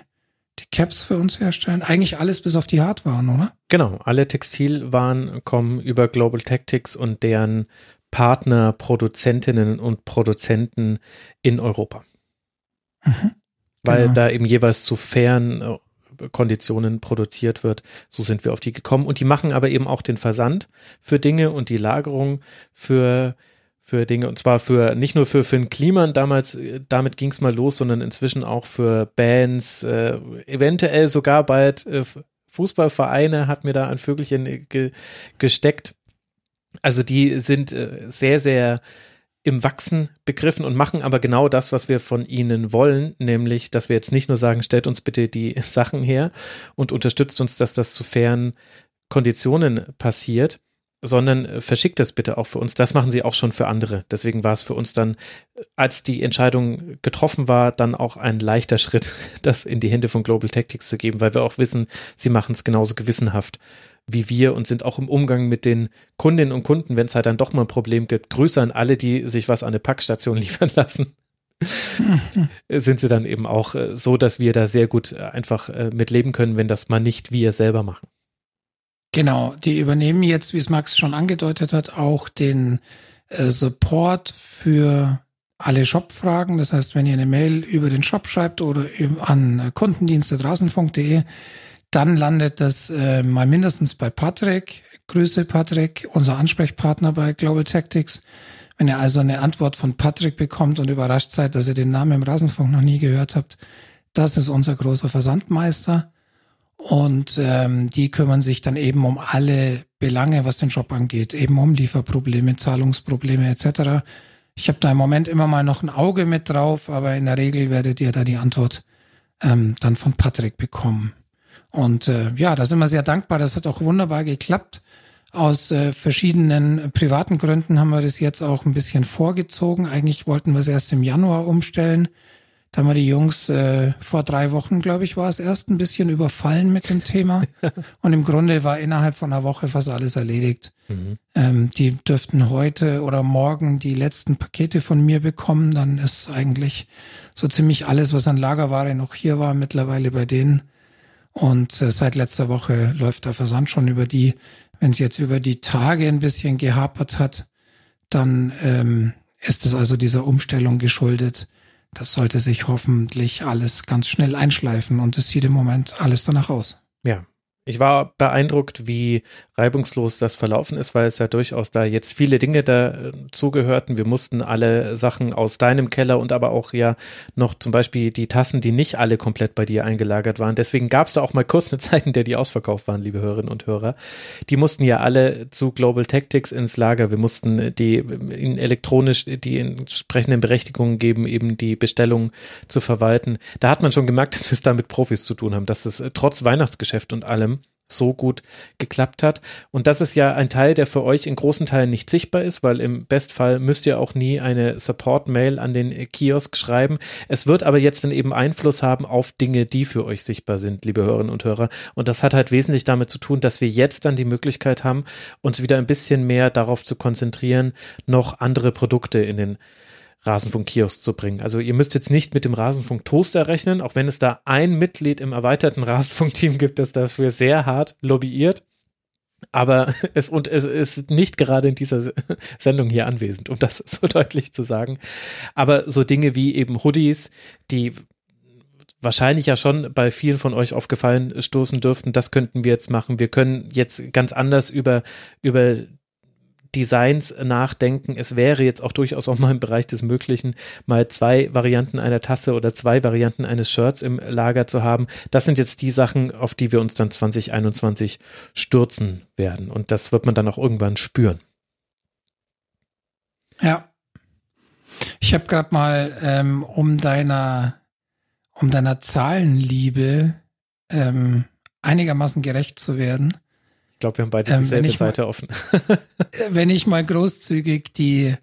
B: die Caps für uns herstellen. Eigentlich alles bis auf die Hardwaren, oder?
A: Genau, alle Textilwaren kommen über Global Tactics und deren Partner, Produzentinnen und Produzenten in Europa. Mhm, Weil genau. da eben jeweils zu fairen äh, Konditionen produziert wird. So sind wir auf die gekommen. Und die machen aber eben auch den Versand für Dinge und die Lagerung für für Dinge und zwar für nicht nur für Finn Kliman damals, damit ging es mal los, sondern inzwischen auch für Bands, äh, eventuell sogar bald äh, Fußballvereine hat mir da ein Vögelchen ge gesteckt. Also die sind äh, sehr, sehr im Wachsen begriffen und machen aber genau das, was wir von ihnen wollen, nämlich, dass wir jetzt nicht nur sagen, stellt uns bitte die Sachen her und unterstützt uns, dass das zu fairen Konditionen passiert, sondern äh, verschickt das bitte auch für uns. Das machen sie auch schon für andere. Deswegen war es für uns dann, äh, als die Entscheidung getroffen war, dann auch ein leichter Schritt, das in die Hände von Global Tactics zu geben, weil wir auch wissen, sie machen es genauso gewissenhaft wie wir und sind auch im Umgang mit den Kundinnen und Kunden, wenn es halt dann doch mal ein Problem gibt. Grüße an alle, die sich was an eine Packstation liefern lassen. sind sie dann eben auch äh, so, dass wir da sehr gut einfach mit leben können, wenn das mal nicht wir selber machen.
B: Genau, die übernehmen jetzt, wie es Max schon angedeutet hat, auch den äh, Support für alle Shop-Fragen. Das heißt, wenn ihr eine Mail über den Shop schreibt oder an kundendienste.rasenfunk.de, dann landet das äh, mal mindestens bei Patrick. Grüße Patrick, unser Ansprechpartner bei Global Tactics. Wenn ihr also eine Antwort von Patrick bekommt und überrascht seid, dass ihr den Namen im Rasenfunk noch nie gehört habt, das ist unser großer Versandmeister. Und ähm, die kümmern sich dann eben um alle Belange, was den Job angeht, eben um Lieferprobleme, Zahlungsprobleme etc. Ich habe da im Moment immer mal noch ein Auge mit drauf, aber in der Regel werdet ihr da die Antwort ähm, dann von Patrick bekommen. Und äh, ja, da sind wir sehr dankbar. Das hat auch wunderbar geklappt. Aus äh, verschiedenen privaten Gründen haben wir das jetzt auch ein bisschen vorgezogen. Eigentlich wollten wir es erst im Januar umstellen. Da haben wir die Jungs äh, vor drei Wochen, glaube ich, war es erst ein bisschen überfallen mit dem Thema. Und im Grunde war innerhalb von einer Woche fast alles erledigt. Mhm. Ähm, die dürften heute oder morgen die letzten Pakete von mir bekommen. Dann ist eigentlich so ziemlich alles, was an Lagerware noch hier war, mittlerweile bei denen. Und äh, seit letzter Woche läuft der Versand schon über die. Wenn es jetzt über die Tage ein bisschen gehapert hat, dann ähm, ist es also dieser Umstellung geschuldet das sollte sich hoffentlich alles ganz schnell einschleifen und es sieht im Moment alles danach aus.
A: Ja, ich war beeindruckt, wie reibungslos das verlaufen ist, weil es ja durchaus da jetzt viele Dinge dazugehörten. Wir mussten alle Sachen aus deinem Keller und aber auch ja noch zum Beispiel die Tassen, die nicht alle komplett bei dir eingelagert waren. Deswegen gab es da auch mal kurz eine Zeit, in der die ausverkauft waren, liebe Hörerinnen und Hörer. Die mussten ja alle zu Global Tactics ins Lager. Wir mussten die in elektronisch die entsprechenden Berechtigungen geben, eben die Bestellung zu verwalten. Da hat man schon gemerkt, dass wir es da mit Profis zu tun haben, dass es trotz Weihnachtsgeschäft und allem so gut geklappt hat. Und das ist ja ein Teil, der für euch in großen Teilen nicht sichtbar ist, weil im Bestfall müsst ihr auch nie eine Support-Mail an den Kiosk schreiben. Es wird aber jetzt dann eben Einfluss haben auf Dinge, die für euch sichtbar sind, liebe Hörerinnen und Hörer. Und das hat halt wesentlich damit zu tun, dass wir jetzt dann die Möglichkeit haben, uns wieder ein bisschen mehr darauf zu konzentrieren, noch andere Produkte in den Rasenfunk-Kiosk zu bringen. Also ihr müsst jetzt nicht mit dem Rasenfunk-Toaster rechnen, auch wenn es da ein Mitglied im erweiterten Rasenfunk-Team gibt, das dafür sehr hart lobbyiert. Aber es, und es ist nicht gerade in dieser Sendung hier anwesend, um das so deutlich zu sagen. Aber so Dinge wie eben Hoodies, die wahrscheinlich ja schon bei vielen von euch aufgefallen stoßen dürften, das könnten wir jetzt machen. Wir können jetzt ganz anders über, über Designs nachdenken. Es wäre jetzt auch durchaus auch mal im Bereich des Möglichen, mal zwei Varianten einer Tasse oder zwei Varianten eines Shirts im Lager zu haben. Das sind jetzt die Sachen, auf die wir uns dann 2021 stürzen werden. Und das wird man dann auch irgendwann spüren.
B: Ja. Ich habe gerade mal ähm, um deiner um deiner Zahlenliebe ähm, einigermaßen gerecht zu werden,
A: ich glaube, wir haben beide ähm, dieselbe Seite
B: mal,
A: offen.
B: wenn ich mal großzügig die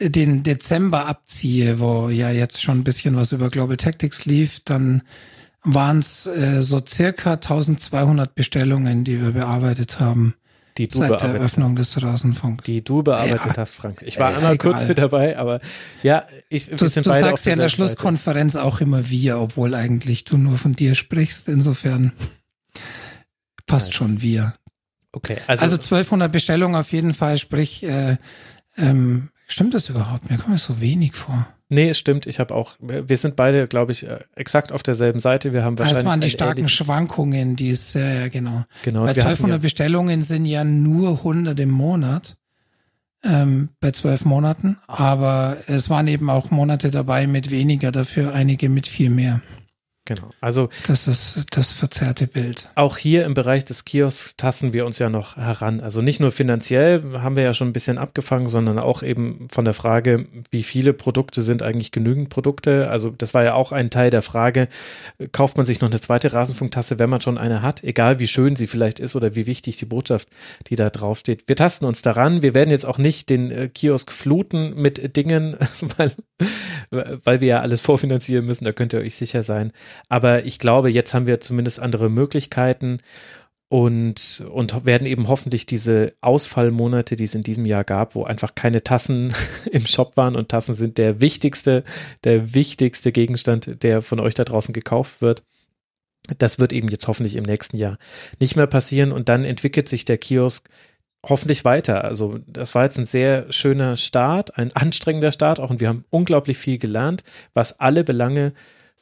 B: den Dezember abziehe, wo ja jetzt schon ein bisschen was über Global Tactics lief, dann waren es äh, so circa 1200 Bestellungen, die wir bearbeitet haben.
A: Die du
B: seit
A: bearbeitet
B: der Eröffnung
A: hast.
B: des Rasenfunk.
A: Die du bearbeitet ja. hast, Frank. Ich war äh, einmal egal. kurz mit dabei, aber ja, ich
B: du, sind du beide sagst ja in der Schlusskonferenz Seite. auch immer wir, obwohl eigentlich du nur von dir sprichst. Insofern passt Nein. schon wir.
A: Okay,
B: also, also 1200 Bestellungen auf jeden Fall, sprich, äh, ähm, stimmt das überhaupt? Mir kommt es so wenig vor.
A: Nee, es stimmt. Ich habe auch, wir sind beide, glaube ich, äh, exakt auf derselben Seite. Wir haben wahrscheinlich.
B: Das waren die starken Schwankungen, die es, ja, genau.
A: Genau.
B: Bei 1200 ja Bestellungen sind ja nur 100 im Monat. Ähm, bei zwölf Monaten, aber es waren eben auch Monate dabei mit weniger, dafür einige mit viel mehr.
A: Genau. Also
B: das ist das verzerrte Bild.
A: Auch hier im Bereich des Kiosks tasten wir uns ja noch heran. Also nicht nur finanziell haben wir ja schon ein bisschen abgefangen, sondern auch eben von der Frage, wie viele Produkte sind eigentlich genügend Produkte. Also das war ja auch ein Teil der Frage, kauft man sich noch eine zweite Rasenfunktasse, wenn man schon eine hat, egal wie schön sie vielleicht ist oder wie wichtig die Botschaft, die da draufsteht. Wir tasten uns daran. Wir werden jetzt auch nicht den äh, Kiosk fluten mit Dingen, weil, weil wir ja alles vorfinanzieren müssen. Da könnt ihr euch sicher sein. Aber ich glaube, jetzt haben wir zumindest andere Möglichkeiten und, und werden eben hoffentlich diese Ausfallmonate, die es in diesem Jahr gab, wo einfach keine Tassen im Shop waren und Tassen sind der wichtigste, der wichtigste Gegenstand, der von euch da draußen gekauft wird. Das wird eben jetzt hoffentlich im nächsten Jahr nicht mehr passieren und dann entwickelt sich der Kiosk hoffentlich weiter. Also das war jetzt ein sehr schöner Start, ein anstrengender Start auch und wir haben unglaublich viel gelernt, was alle Belange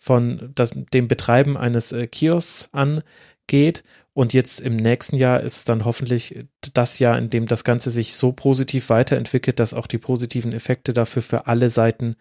A: von das, dem Betreiben eines äh, Kiosks angeht. Und jetzt im nächsten Jahr ist dann hoffentlich das Jahr, in dem das Ganze sich so positiv weiterentwickelt, dass auch die positiven Effekte dafür für alle Seiten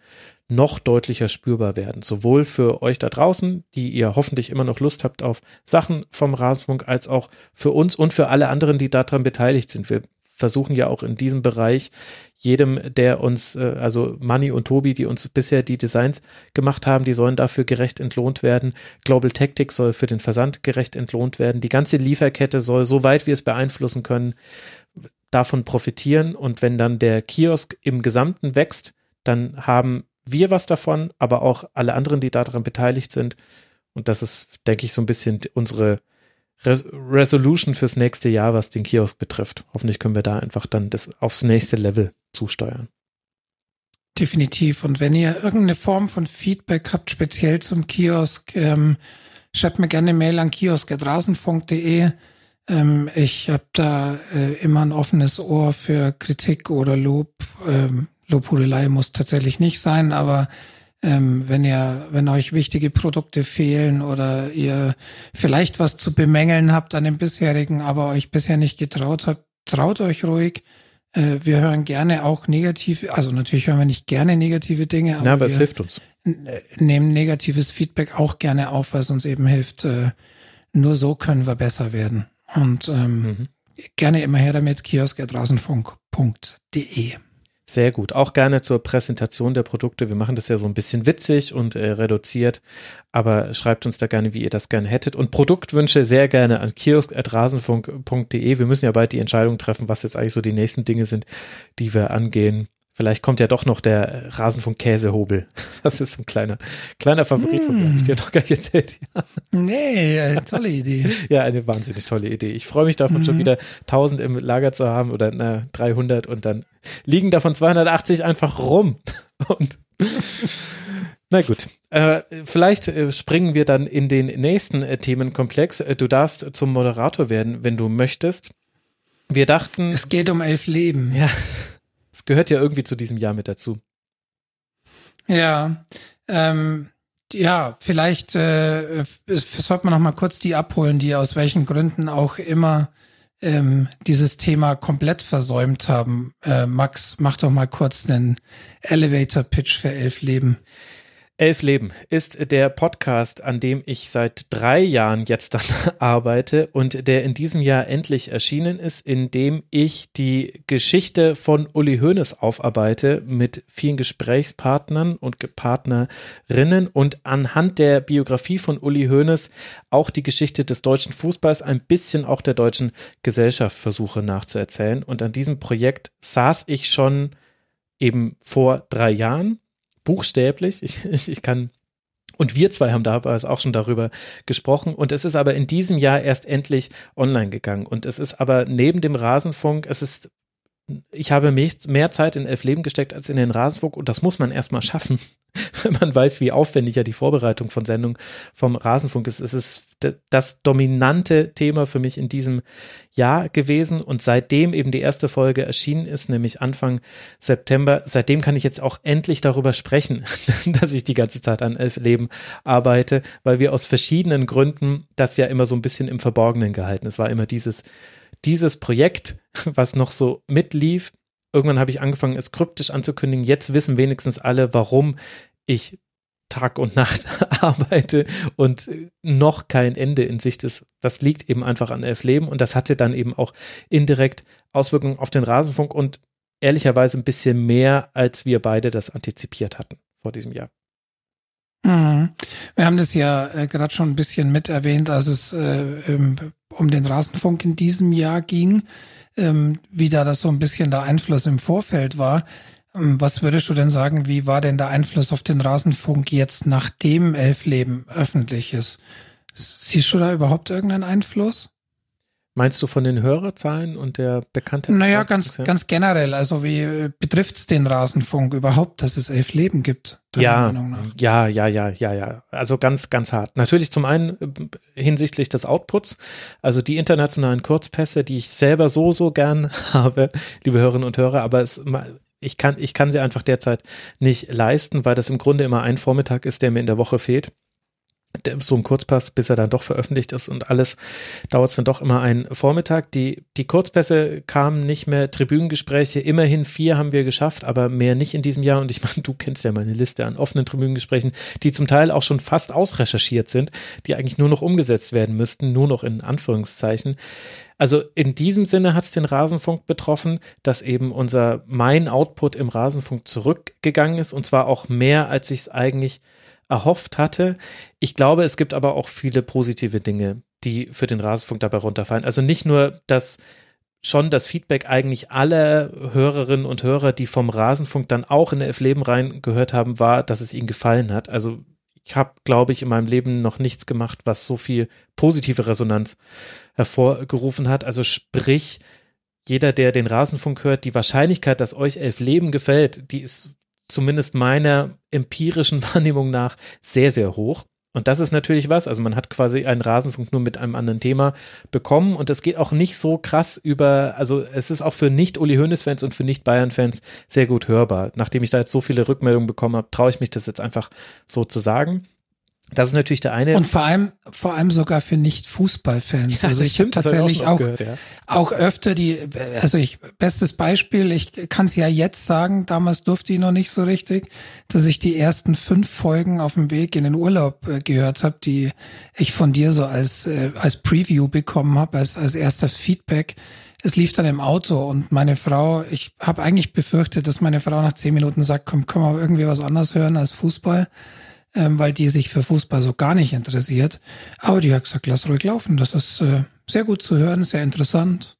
A: noch deutlicher spürbar werden. Sowohl für euch da draußen, die ihr hoffentlich immer noch Lust habt auf Sachen vom Rasenfunk, als auch für uns und für alle anderen, die daran beteiligt sind. Wir versuchen ja auch in diesem Bereich jedem, der uns, äh, also Manny und Tobi, die uns bisher die Designs gemacht haben, die sollen dafür gerecht entlohnt werden. Global Tactics soll für den Versand gerecht entlohnt werden. Die ganze Lieferkette soll, soweit wir es beeinflussen können, davon profitieren. Und wenn dann der Kiosk im Gesamten wächst, dann haben wir was davon, aber auch alle anderen, die daran beteiligt sind. Und das ist, denke ich, so ein bisschen unsere Res Resolution fürs nächste Jahr, was den Kiosk betrifft. Hoffentlich können wir da einfach dann das aufs nächste Level zusteuern.
B: Definitiv. Und wenn ihr irgendeine Form von Feedback habt, speziell zum Kiosk, ähm, schreibt mir gerne eine Mail an kiosk.rasenfunk.de. Ähm, ich habe da äh, immer ein offenes Ohr für Kritik oder Lob. Ähm, Lobhudelei muss tatsächlich nicht sein, aber ähm, wenn ihr, wenn euch wichtige Produkte fehlen oder ihr vielleicht was zu bemängeln habt an dem bisherigen, aber euch bisher nicht getraut habt, traut euch ruhig. Äh, wir hören gerne auch negative, also natürlich hören wir nicht gerne negative Dinge,
A: aber, ja, aber es hilft uns.
B: Nehmen negatives Feedback auch gerne auf, weil es uns eben hilft. Äh, nur so können wir besser werden. Und ähm, mhm. gerne immer her damit, kiosk.rasenfunk.de.
A: Sehr gut. Auch gerne zur Präsentation der Produkte. Wir machen das ja so ein bisschen witzig und äh, reduziert, aber schreibt uns da gerne, wie ihr das gerne hättet. Und Produktwünsche sehr gerne an kiosk.rasenfunk.de. Wir müssen ja bald die Entscheidung treffen, was jetzt eigentlich so die nächsten Dinge sind, die wir angehen. Vielleicht kommt ja doch noch der Rasenfunk-Käsehobel. Das ist ein kleiner, kleiner Favorit von mir. Hab ich dir noch gar nicht erzählt.
B: Ja. Nee, eine tolle Idee.
A: ja, eine wahnsinnig tolle Idee. Ich freue mich davon mhm. schon wieder 1000 im Lager zu haben oder na, 300 und dann liegen davon 280 einfach rum. Und na gut, äh, vielleicht äh, springen wir dann in den nächsten äh, Themenkomplex. Äh, du darfst zum Moderator werden, wenn du möchtest. Wir dachten.
B: Es geht um elf Leben.
A: Ja. Es gehört ja irgendwie zu diesem Jahr mit dazu.
B: Ja, ähm, ja, vielleicht äh, sollte man noch mal kurz die abholen, die aus welchen Gründen auch immer ähm, dieses Thema komplett versäumt haben. Äh, Max, mach doch mal kurz einen Elevator Pitch für elf Leben.
A: Elf Leben ist der Podcast, an dem ich seit drei Jahren jetzt dann arbeite und der in diesem Jahr endlich erschienen ist, in dem ich die Geschichte von Uli Hoeneß aufarbeite mit vielen Gesprächspartnern und Partnerinnen und anhand der Biografie von Uli Hoeneß auch die Geschichte des deutschen Fußballs, ein bisschen auch der deutschen Gesellschaft versuche nachzuerzählen. Und an diesem Projekt saß ich schon eben vor drei Jahren buchstäblich. Ich, ich, ich kann und wir zwei haben damals auch schon darüber gesprochen. Und es ist aber in diesem Jahr erst endlich online gegangen. Und es ist aber neben dem Rasenfunk, es ist ich habe mehr Zeit in elf Leben gesteckt als in den Rasenfunk und das muss man erstmal schaffen, wenn man weiß, wie aufwendig ja die Vorbereitung von Sendungen vom Rasenfunk ist. Es ist das dominante Thema für mich in diesem Jahr gewesen und seitdem eben die erste Folge erschienen ist, nämlich Anfang September, seitdem kann ich jetzt auch endlich darüber sprechen, dass ich die ganze Zeit an elf Leben arbeite, weil wir aus verschiedenen Gründen das ja immer so ein bisschen im Verborgenen gehalten. Es war immer dieses dieses Projekt, was noch so mitlief, irgendwann habe ich angefangen, es kryptisch anzukündigen. Jetzt wissen wenigstens alle, warum ich Tag und Nacht arbeite und noch kein Ende in Sicht ist. Das liegt eben einfach an elf Leben und das hatte dann eben auch indirekt Auswirkungen auf den Rasenfunk und ehrlicherweise ein bisschen mehr, als wir beide das antizipiert hatten vor diesem Jahr.
B: Mhm. Wir haben das ja äh, gerade schon ein bisschen mit erwähnt, als es äh, um den Rasenfunk in diesem Jahr ging, ähm, wie da das so ein bisschen der Einfluss im Vorfeld war. Ähm, was würdest du denn sagen, wie war denn der Einfluss auf den Rasenfunk jetzt, nachdem Elfleben öffentlich ist? Siehst du da überhaupt irgendeinen Einfluss?
A: Meinst du von den Hörerzahlen und der Bekanntheit?
B: Naja, ganz, ja? ganz generell. Also wie äh, betrifft es den Rasenfunk überhaupt, dass es elf Leben gibt?
A: Ja, ja, ja, ja, ja, ja. Also ganz, ganz hart. Natürlich zum einen äh, hinsichtlich des Outputs, also die internationalen Kurzpässe, die ich selber so, so gern habe, liebe Hörerinnen und Hörer, aber es, ich kann, ich kann sie einfach derzeit nicht leisten, weil das im Grunde immer ein Vormittag ist, der mir in der Woche fehlt so ein Kurzpass, bis er dann doch veröffentlicht ist und alles, dauert es dann doch immer einen Vormittag. Die, die Kurzpässe kamen nicht mehr, Tribünengespräche, immerhin vier haben wir geschafft, aber mehr nicht in diesem Jahr. Und ich meine, du kennst ja meine Liste an offenen Tribünengesprächen, die zum Teil auch schon fast ausrecherchiert sind, die eigentlich nur noch umgesetzt werden müssten, nur noch in Anführungszeichen. Also in diesem Sinne hat es den Rasenfunk betroffen, dass eben unser mein Output im Rasenfunk zurückgegangen ist und zwar auch mehr, als ich es eigentlich erhofft hatte. Ich glaube, es gibt aber auch viele positive Dinge, die für den Rasenfunk dabei runterfallen. Also nicht nur, dass schon das Feedback eigentlich aller Hörerinnen und Hörer, die vom Rasenfunk dann auch in der F-Leben rein gehört haben, war, dass es ihnen gefallen hat. Also ich habe, glaube ich, in meinem Leben noch nichts gemacht, was so viel positive Resonanz hervorgerufen hat. Also sprich, jeder, der den Rasenfunk hört, die Wahrscheinlichkeit, dass euch elf Leben gefällt, die ist zumindest meiner empirischen Wahrnehmung nach sehr, sehr hoch. Und das ist natürlich was. Also man hat quasi einen Rasenfunk nur mit einem anderen Thema bekommen und es geht auch nicht so krass über, also es ist auch für nicht-Uli Hoeneß-Fans und für nicht-Bayern-Fans sehr gut hörbar. Nachdem ich da jetzt so viele Rückmeldungen bekommen habe, traue ich mich das jetzt einfach so zu sagen. Das ist natürlich der eine.
B: Und vor allem, vor allem sogar für Nicht-Fußballfans.
A: Ja, also ich stimmt, tatsächlich
B: auch, auch, gehört, ja. auch öfter die, also ich, bestes Beispiel, ich kann es ja jetzt sagen, damals durfte ich noch nicht so richtig, dass ich die ersten fünf Folgen auf dem Weg in den Urlaub äh, gehört habe, die ich von dir so als, äh, als Preview bekommen habe, als, als erster Feedback es lief dann im Auto und meine Frau, ich habe eigentlich befürchtet, dass meine Frau nach zehn Minuten sagt, komm, können wir irgendwie was anderes hören als Fußball, ähm, weil die sich für Fußball so gar nicht interessiert. Aber die hat gesagt, lass ruhig laufen, das ist äh, sehr gut zu hören, sehr interessant.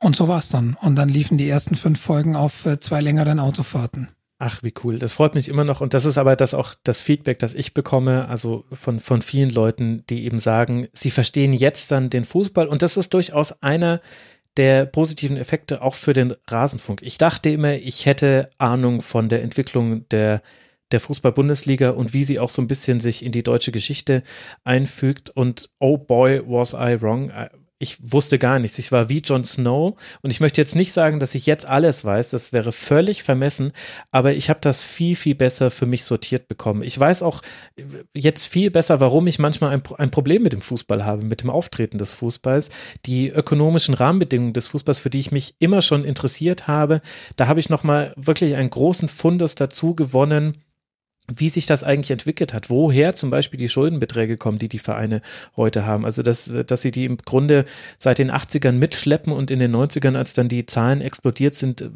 B: Und so war's dann. Und dann liefen die ersten fünf Folgen auf äh, zwei längeren Autofahrten.
A: Ach, wie cool. Das freut mich immer noch. Und das ist aber das auch das Feedback, das ich bekomme, also von, von vielen Leuten, die eben sagen, sie verstehen jetzt dann den Fußball. Und das ist durchaus einer der positiven Effekte auch für den Rasenfunk. Ich dachte immer, ich hätte Ahnung von der Entwicklung der der Fußball-Bundesliga und wie sie auch so ein bisschen sich in die deutsche Geschichte einfügt. Und oh boy, was I wrong ich wusste gar nichts. Ich war wie Jon Snow und ich möchte jetzt nicht sagen, dass ich jetzt alles weiß. Das wäre völlig vermessen, aber ich habe das viel, viel besser für mich sortiert bekommen. Ich weiß auch jetzt viel besser, warum ich manchmal ein, ein Problem mit dem Fußball habe, mit dem Auftreten des Fußballs. Die ökonomischen Rahmenbedingungen des Fußballs, für die ich mich immer schon interessiert habe, da habe ich nochmal wirklich einen großen Fundus dazu gewonnen wie sich das eigentlich entwickelt hat, woher zum Beispiel die Schuldenbeträge kommen, die die Vereine heute haben. Also, dass, dass sie die im Grunde seit den 80ern mitschleppen und in den 90ern, als dann die Zahlen explodiert sind,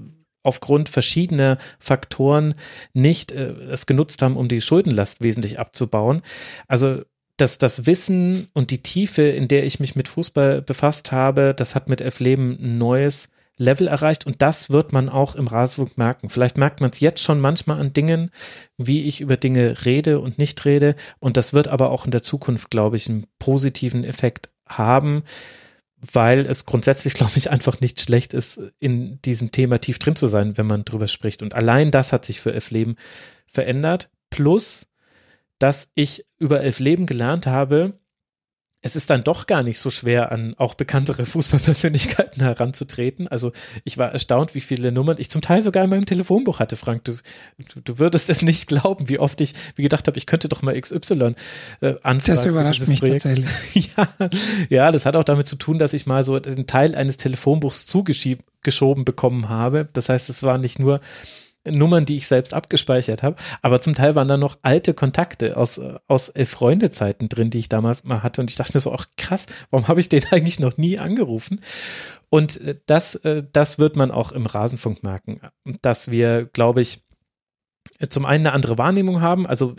A: aufgrund verschiedener Faktoren nicht äh, es genutzt haben, um die Schuldenlast wesentlich abzubauen. Also dass das Wissen und die Tiefe, in der ich mich mit Fußball befasst habe, das hat mit Elf Leben ein neues Level erreicht und das wird man auch im Rasenfunk merken. Vielleicht merkt man es jetzt schon manchmal an Dingen, wie ich über Dinge rede und nicht rede und das wird aber auch in der Zukunft, glaube ich, einen positiven Effekt haben, weil es grundsätzlich, glaube ich, einfach nicht schlecht ist, in diesem Thema tief drin zu sein, wenn man drüber spricht. Und allein das hat sich für Elf Leben verändert. Plus, dass ich über Elf Leben gelernt habe, es ist dann doch gar nicht so schwer, an auch bekanntere Fußballpersönlichkeiten heranzutreten. Also ich war erstaunt, wie viele Nummern ich zum Teil sogar in meinem Telefonbuch hatte, Frank. Du, du, du würdest es nicht glauben, wie oft ich wie gedacht habe, ich könnte doch mal XY äh, anfragen.
B: Das überrascht mich Projekt. tatsächlich.
A: ja, ja, das hat auch damit zu tun, dass ich mal so einen Teil eines Telefonbuchs zugeschoben bekommen habe. Das heißt, es war nicht nur Nummern, die ich selbst abgespeichert habe. Aber zum Teil waren da noch alte Kontakte aus, aus Freundezeiten drin, die ich damals mal hatte. Und ich dachte mir so, ach krass, warum habe ich den eigentlich noch nie angerufen? Und äh, das, äh, das wird man auch im Rasenfunk merken, dass wir, glaube ich, zum einen eine andere Wahrnehmung haben. Also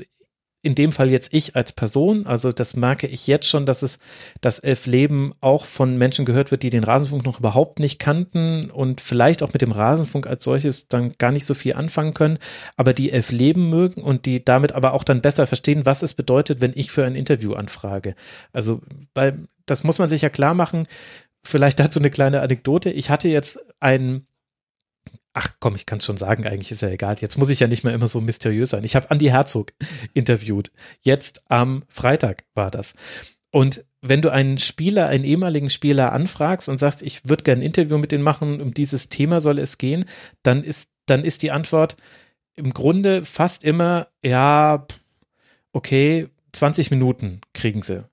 A: in dem Fall jetzt ich als Person, also das merke ich jetzt schon, dass es das Elf Leben auch von Menschen gehört wird, die den Rasenfunk noch überhaupt nicht kannten und vielleicht auch mit dem Rasenfunk als solches dann gar nicht so viel anfangen können, aber die Elf Leben mögen und die damit aber auch dann besser verstehen, was es bedeutet, wenn ich für ein Interview anfrage. Also, weil das muss man sich ja klar machen. Vielleicht dazu eine kleine Anekdote. Ich hatte jetzt einen Ach komm, ich kann schon sagen, eigentlich ist ja egal. Jetzt muss ich ja nicht mehr immer so mysteriös sein. Ich habe Andy Herzog interviewt. Jetzt am Freitag war das. Und wenn du einen Spieler, einen ehemaligen Spieler anfragst und sagst, ich würde gerne ein Interview mit denen machen, um dieses Thema soll es gehen, dann ist, dann ist die Antwort im Grunde fast immer, ja, okay, 20 Minuten kriegen sie.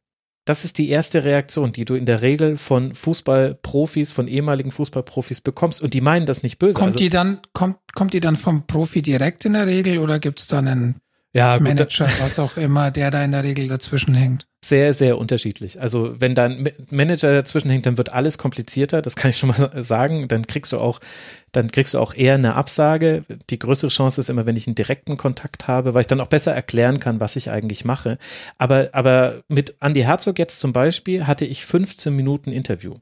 A: Das ist die erste Reaktion, die du in der Regel von Fußballprofis, von ehemaligen Fußballprofis bekommst. Und die meinen das nicht böse.
B: Kommt also, die dann, kommt, kommt die dann vom Profi direkt in der Regel oder gibt es dann einen ja, Manager, was auch immer, der da in der Regel dazwischen hängt?
A: sehr, sehr unterschiedlich. Also wenn dein Manager dazwischen hängt, dann wird alles komplizierter, das kann ich schon mal sagen. Dann kriegst du auch, dann kriegst du auch eher eine Absage. Die größere Chance ist immer, wenn ich einen direkten Kontakt habe, weil ich dann auch besser erklären kann, was ich eigentlich mache. Aber, aber mit Andy Herzog jetzt zum Beispiel hatte ich 15 Minuten Interview.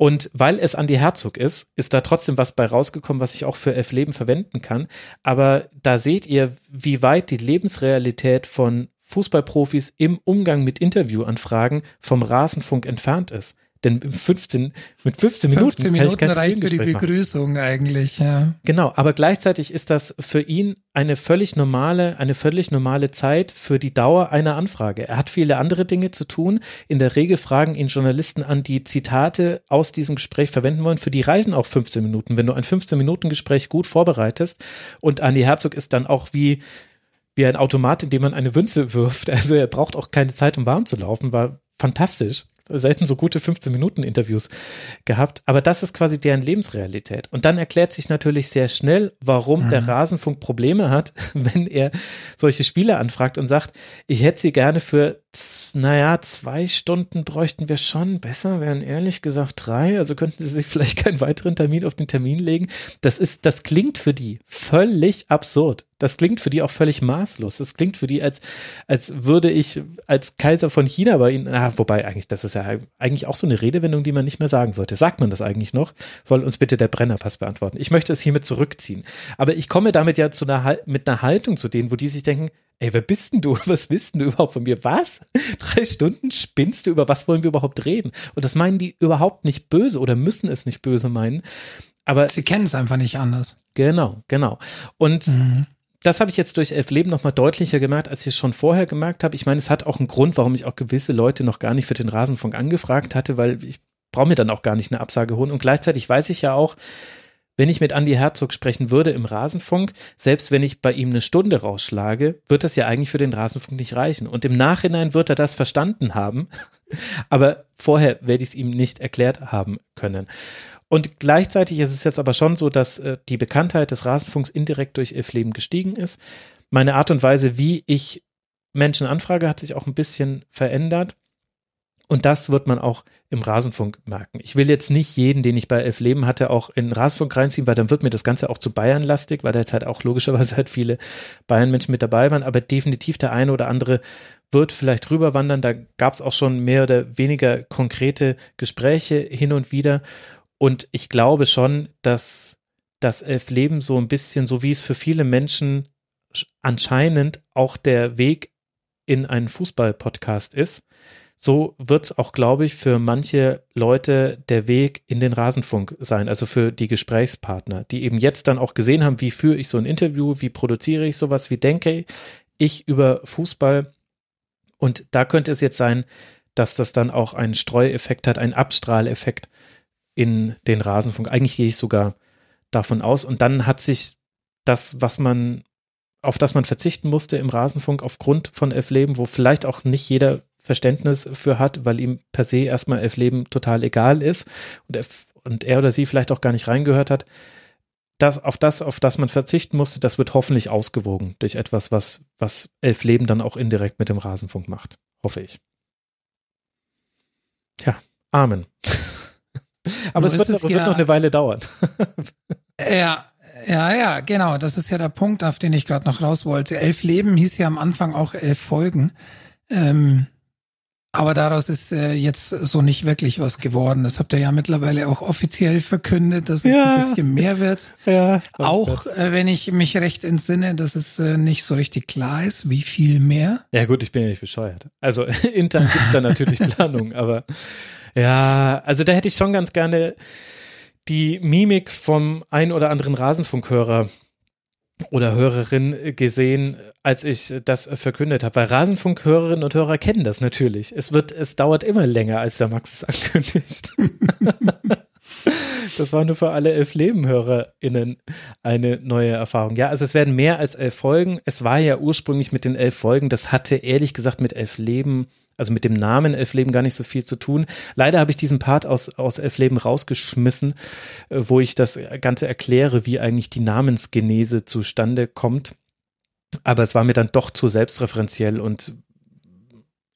A: Und weil es Andy Herzog ist, ist da trotzdem was bei rausgekommen, was ich auch für Elf Leben verwenden kann. Aber da seht ihr, wie weit die Lebensrealität von Fußballprofis im Umgang mit Interviewanfragen vom Rasenfunk entfernt ist. Denn 15, mit 15 Minuten, 15
B: Minuten reicht für die Begrüßung machen. eigentlich, ja.
A: Genau, aber gleichzeitig ist das für ihn eine völlig normale, eine völlig normale Zeit für die Dauer einer Anfrage. Er hat viele andere Dinge zu tun. In der Regel fragen ihn Journalisten an, die Zitate aus diesem Gespräch verwenden wollen. Für die reisen auch 15 Minuten. Wenn du ein 15-Minuten-Gespräch gut vorbereitest und Andi Herzog ist dann auch wie, wie ein Automat, in dem man eine Wünze wirft. Also er braucht auch keine Zeit, um warm zu laufen, war fantastisch. Selten so gute 15 Minuten Interviews gehabt. Aber das ist quasi deren Lebensrealität. Und dann erklärt sich natürlich sehr schnell, warum mhm. der Rasenfunk Probleme hat, wenn er solche Spiele anfragt und sagt, ich hätte sie gerne für, naja, zwei Stunden bräuchten wir schon. Besser wären ehrlich gesagt drei. Also könnten sie sich vielleicht keinen weiteren Termin auf den Termin legen. Das ist, das klingt für die völlig absurd. Das klingt für die auch völlig maßlos. Das klingt für die, als, als würde ich als Kaiser von China bei ihnen, ah, wobei eigentlich, das ist ja eigentlich auch so eine Redewendung, die man nicht mehr sagen sollte. Sagt man das eigentlich noch? Soll uns bitte der Brennerpass beantworten. Ich möchte es hiermit zurückziehen. Aber ich komme damit ja zu einer, mit einer Haltung zu denen, wo die sich denken, ey, wer bist denn du? Was willst denn du überhaupt von mir? Was? Drei Stunden spinnst du? Über was wollen wir überhaupt reden? Und das meinen die überhaupt nicht böse oder müssen es nicht böse meinen. Aber
B: sie kennen es einfach nicht anders.
A: Genau, genau. Und mhm das habe ich jetzt durch Elf Leben nochmal deutlicher gemerkt, als ich es schon vorher gemerkt habe. Ich meine, es hat auch einen Grund, warum ich auch gewisse Leute noch gar nicht für den Rasenfunk angefragt hatte, weil ich brauche mir dann auch gar nicht eine Absage holen. Und gleichzeitig weiß ich ja auch, wenn ich mit Andy Herzog sprechen würde im Rasenfunk, selbst wenn ich bei ihm eine Stunde rausschlage, wird das ja eigentlich für den Rasenfunk nicht reichen. Und im Nachhinein wird er das verstanden haben, aber vorher werde ich es ihm nicht erklärt haben können. Und gleichzeitig ist es jetzt aber schon so, dass äh, die Bekanntheit des Rasenfunks indirekt durch If Leben gestiegen ist. Meine Art und Weise, wie ich Menschen anfrage, hat sich auch ein bisschen verändert. Und das wird man auch im Rasenfunk merken. Ich will jetzt nicht jeden, den ich bei Elf Leben hatte, auch in den Rasenfunk reinziehen, weil dann wird mir das Ganze auch zu Bayern-lastig, weil da jetzt halt auch logischerweise halt viele Bayern-Menschen mit dabei waren. Aber definitiv der eine oder andere wird vielleicht rüberwandern. Da gab es auch schon mehr oder weniger konkrete Gespräche hin und wieder. Und ich glaube schon, dass das Elfleben so ein bisschen, so wie es für viele Menschen anscheinend auch der Weg in einen Fußball-Podcast ist, so wird es auch, glaube ich, für manche Leute der Weg in den Rasenfunk sein, also für die Gesprächspartner, die eben jetzt dann auch gesehen haben, wie führe ich so ein Interview, wie produziere ich sowas, wie denke ich über Fußball. Und da könnte es jetzt sein, dass das dann auch einen Streueffekt hat, einen Abstrahleffekt in den Rasenfunk. Eigentlich gehe ich sogar davon aus. Und dann hat sich das, was man, auf das man verzichten musste im Rasenfunk aufgrund von Elf Leben, wo vielleicht auch nicht jeder Verständnis für hat, weil ihm per se erstmal Elf Leben total egal ist und er, und er oder sie vielleicht auch gar nicht reingehört hat. Das, auf das, auf das man verzichten musste, das wird hoffentlich ausgewogen durch etwas, was, was Elf Leben dann auch indirekt mit dem Rasenfunk macht. Hoffe ich. Ja, Amen. Aber es, wird, es wird ja, noch eine Weile dauern.
B: ja, ja, ja, genau. Das ist ja der Punkt, auf den ich gerade noch raus wollte. Elf Leben hieß ja am Anfang auch elf Folgen. Ähm, aber daraus ist äh, jetzt so nicht wirklich was geworden. Das habt ihr ja mittlerweile auch offiziell verkündet, dass es ja. ein bisschen mehr wird. Ja. Auch äh, wenn ich mich recht entsinne, dass es äh, nicht so richtig klar ist, wie viel mehr.
A: Ja gut, ich bin ja nicht bescheuert. Also intern gibt's da natürlich Planung, aber ja, also da hätte ich schon ganz gerne die Mimik vom ein oder anderen Rasenfunkhörer oder Hörerin gesehen, als ich das verkündet habe. Weil Rasenfunkhörerinnen und Hörer kennen das natürlich. Es wird, es dauert immer länger, als der Max es ankündigt. Das war nur für alle elf Lebenhörerinnen eine neue Erfahrung. Ja, also es werden mehr als elf Folgen. Es war ja ursprünglich mit den elf Folgen. Das hatte ehrlich gesagt mit elf Leben also mit dem Namen Elf Leben gar nicht so viel zu tun. Leider habe ich diesen Part aus, aus Elf Leben rausgeschmissen, äh, wo ich das Ganze erkläre, wie eigentlich die Namensgenese zustande kommt. Aber es war mir dann doch zu selbstreferenziell und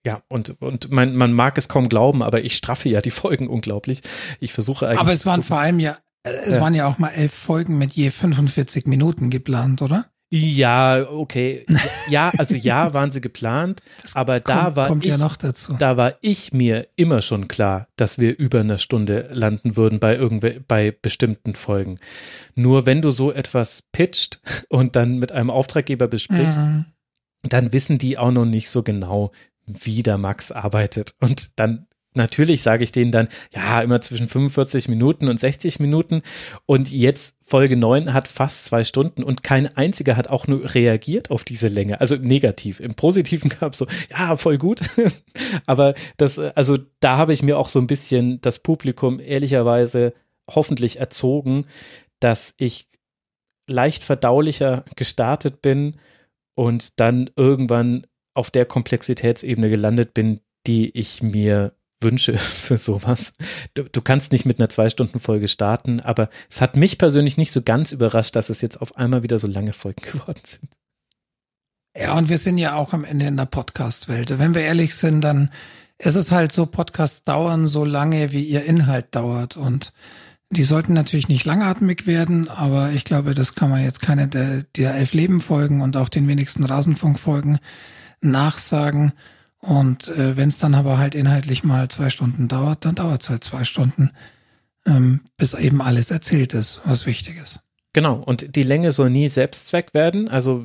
A: ja, und, und man, man mag es kaum glauben, aber ich straffe ja die Folgen unglaublich. Ich versuche eigentlich.
B: Aber es waren vor allem ja, äh, es ja. waren ja auch mal elf Folgen mit je 45 Minuten geplant, oder?
A: Ja, okay. Ja, also ja, waren sie geplant, das aber da kommt, war
B: kommt
A: ich,
B: ja noch dazu.
A: da war ich mir immer schon klar, dass wir über eine Stunde landen würden bei irgendwel bei bestimmten Folgen. Nur wenn du so etwas pitcht und dann mit einem Auftraggeber besprichst, mhm. dann wissen die auch noch nicht so genau, wie der Max arbeitet. Und dann natürlich sage ich denen dann, ja, immer zwischen 45 Minuten und 60 Minuten. Und jetzt Folge 9 hat fast zwei Stunden und kein einziger hat auch nur reagiert auf diese Länge. Also negativ. Im Positiven gab es so, ja, voll gut. Aber das, also da habe ich mir auch so ein bisschen das Publikum ehrlicherweise hoffentlich erzogen, dass ich leicht verdaulicher gestartet bin und dann irgendwann auf der Komplexitätsebene gelandet bin, die ich mir Wünsche für sowas. Du, du kannst nicht mit einer Zwei-Stunden-Folge starten, aber es hat mich persönlich nicht so ganz überrascht, dass es jetzt auf einmal wieder so lange Folgen geworden sind.
B: Ja, und wir sind ja auch am Ende in der Podcast-Welt. Wenn wir ehrlich sind, dann ist es halt so, Podcasts dauern so lange, wie ihr Inhalt dauert. Und die sollten natürlich nicht langatmig werden, aber ich glaube, das kann man jetzt keine der, der elf Leben-Folgen und auch den wenigsten Rasenfunk-Folgen nachsagen. Und äh, wenn es dann aber halt inhaltlich mal zwei Stunden dauert, dann dauert es halt zwei Stunden, ähm, bis eben alles erzählt ist, was wichtig ist.
A: Genau, und die Länge soll nie Selbstzweck werden. Also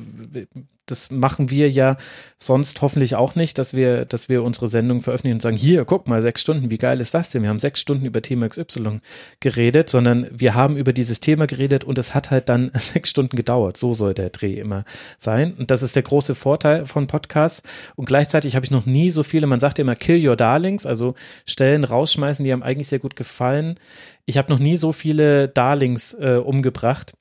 A: das machen wir ja sonst hoffentlich auch nicht, dass wir, dass wir unsere Sendung veröffentlichen und sagen, hier, guck mal, sechs Stunden, wie geil ist das denn? Wir haben sechs Stunden über Thema XY geredet, sondern wir haben über dieses Thema geredet und es hat halt dann sechs Stunden gedauert. So soll der Dreh immer sein. Und das ist der große Vorteil von Podcasts. Und gleichzeitig habe ich noch nie so viele, man sagt ja immer Kill Your Darlings, also Stellen rausschmeißen, die haben eigentlich sehr gut gefallen. Ich habe noch nie so viele Darlings äh, umgebracht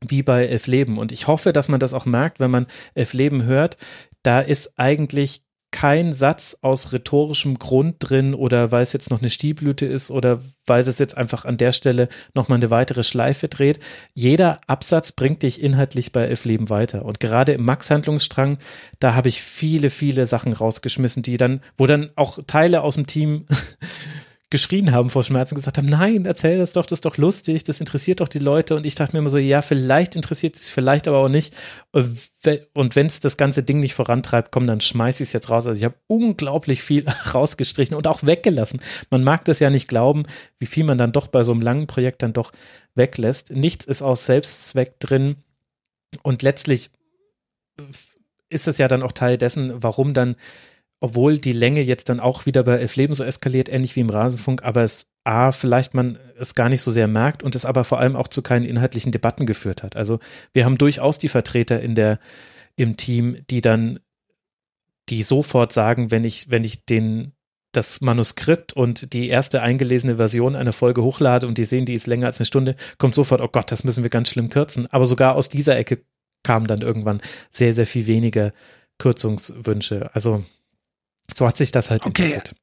A: wie bei Elf Leben. Und ich hoffe, dass man das auch merkt, wenn man Elf Leben hört. Da ist eigentlich kein Satz aus rhetorischem Grund drin oder weil es jetzt noch eine Stielblüte ist oder weil das jetzt einfach an der Stelle nochmal eine weitere Schleife dreht. Jeder Absatz bringt dich inhaltlich bei Elf Leben weiter. Und gerade im Max-Handlungsstrang, da habe ich viele, viele Sachen rausgeschmissen, die dann, wo dann auch Teile aus dem Team geschrien haben vor Schmerzen, gesagt haben, nein, erzähl das doch, das ist doch lustig, das interessiert doch die Leute. Und ich dachte mir immer so, ja, vielleicht interessiert es vielleicht aber auch nicht. Und wenn es das ganze Ding nicht vorantreibt, komm, dann schmeiß ich es jetzt raus. Also ich habe unglaublich viel rausgestrichen und auch weggelassen. Man mag das ja nicht glauben, wie viel man dann doch bei so einem langen Projekt dann doch weglässt. Nichts ist aus Selbstzweck drin. Und letztlich ist es ja dann auch Teil dessen, warum dann obwohl die Länge jetzt dann auch wieder bei Elf Leben so eskaliert, ähnlich wie im Rasenfunk, aber es A, vielleicht man es gar nicht so sehr merkt und es aber vor allem auch zu keinen inhaltlichen Debatten geführt hat. Also wir haben durchaus die Vertreter in der, im Team, die dann, die sofort sagen, wenn ich, wenn ich den, das Manuskript und die erste eingelesene Version einer Folge hochlade und die sehen, die ist länger als eine Stunde, kommt sofort, oh Gott, das müssen wir ganz schlimm kürzen. Aber sogar aus dieser Ecke kamen dann irgendwann sehr, sehr viel weniger Kürzungswünsche. Also so hat sich das halt
B: okay. entwickelt.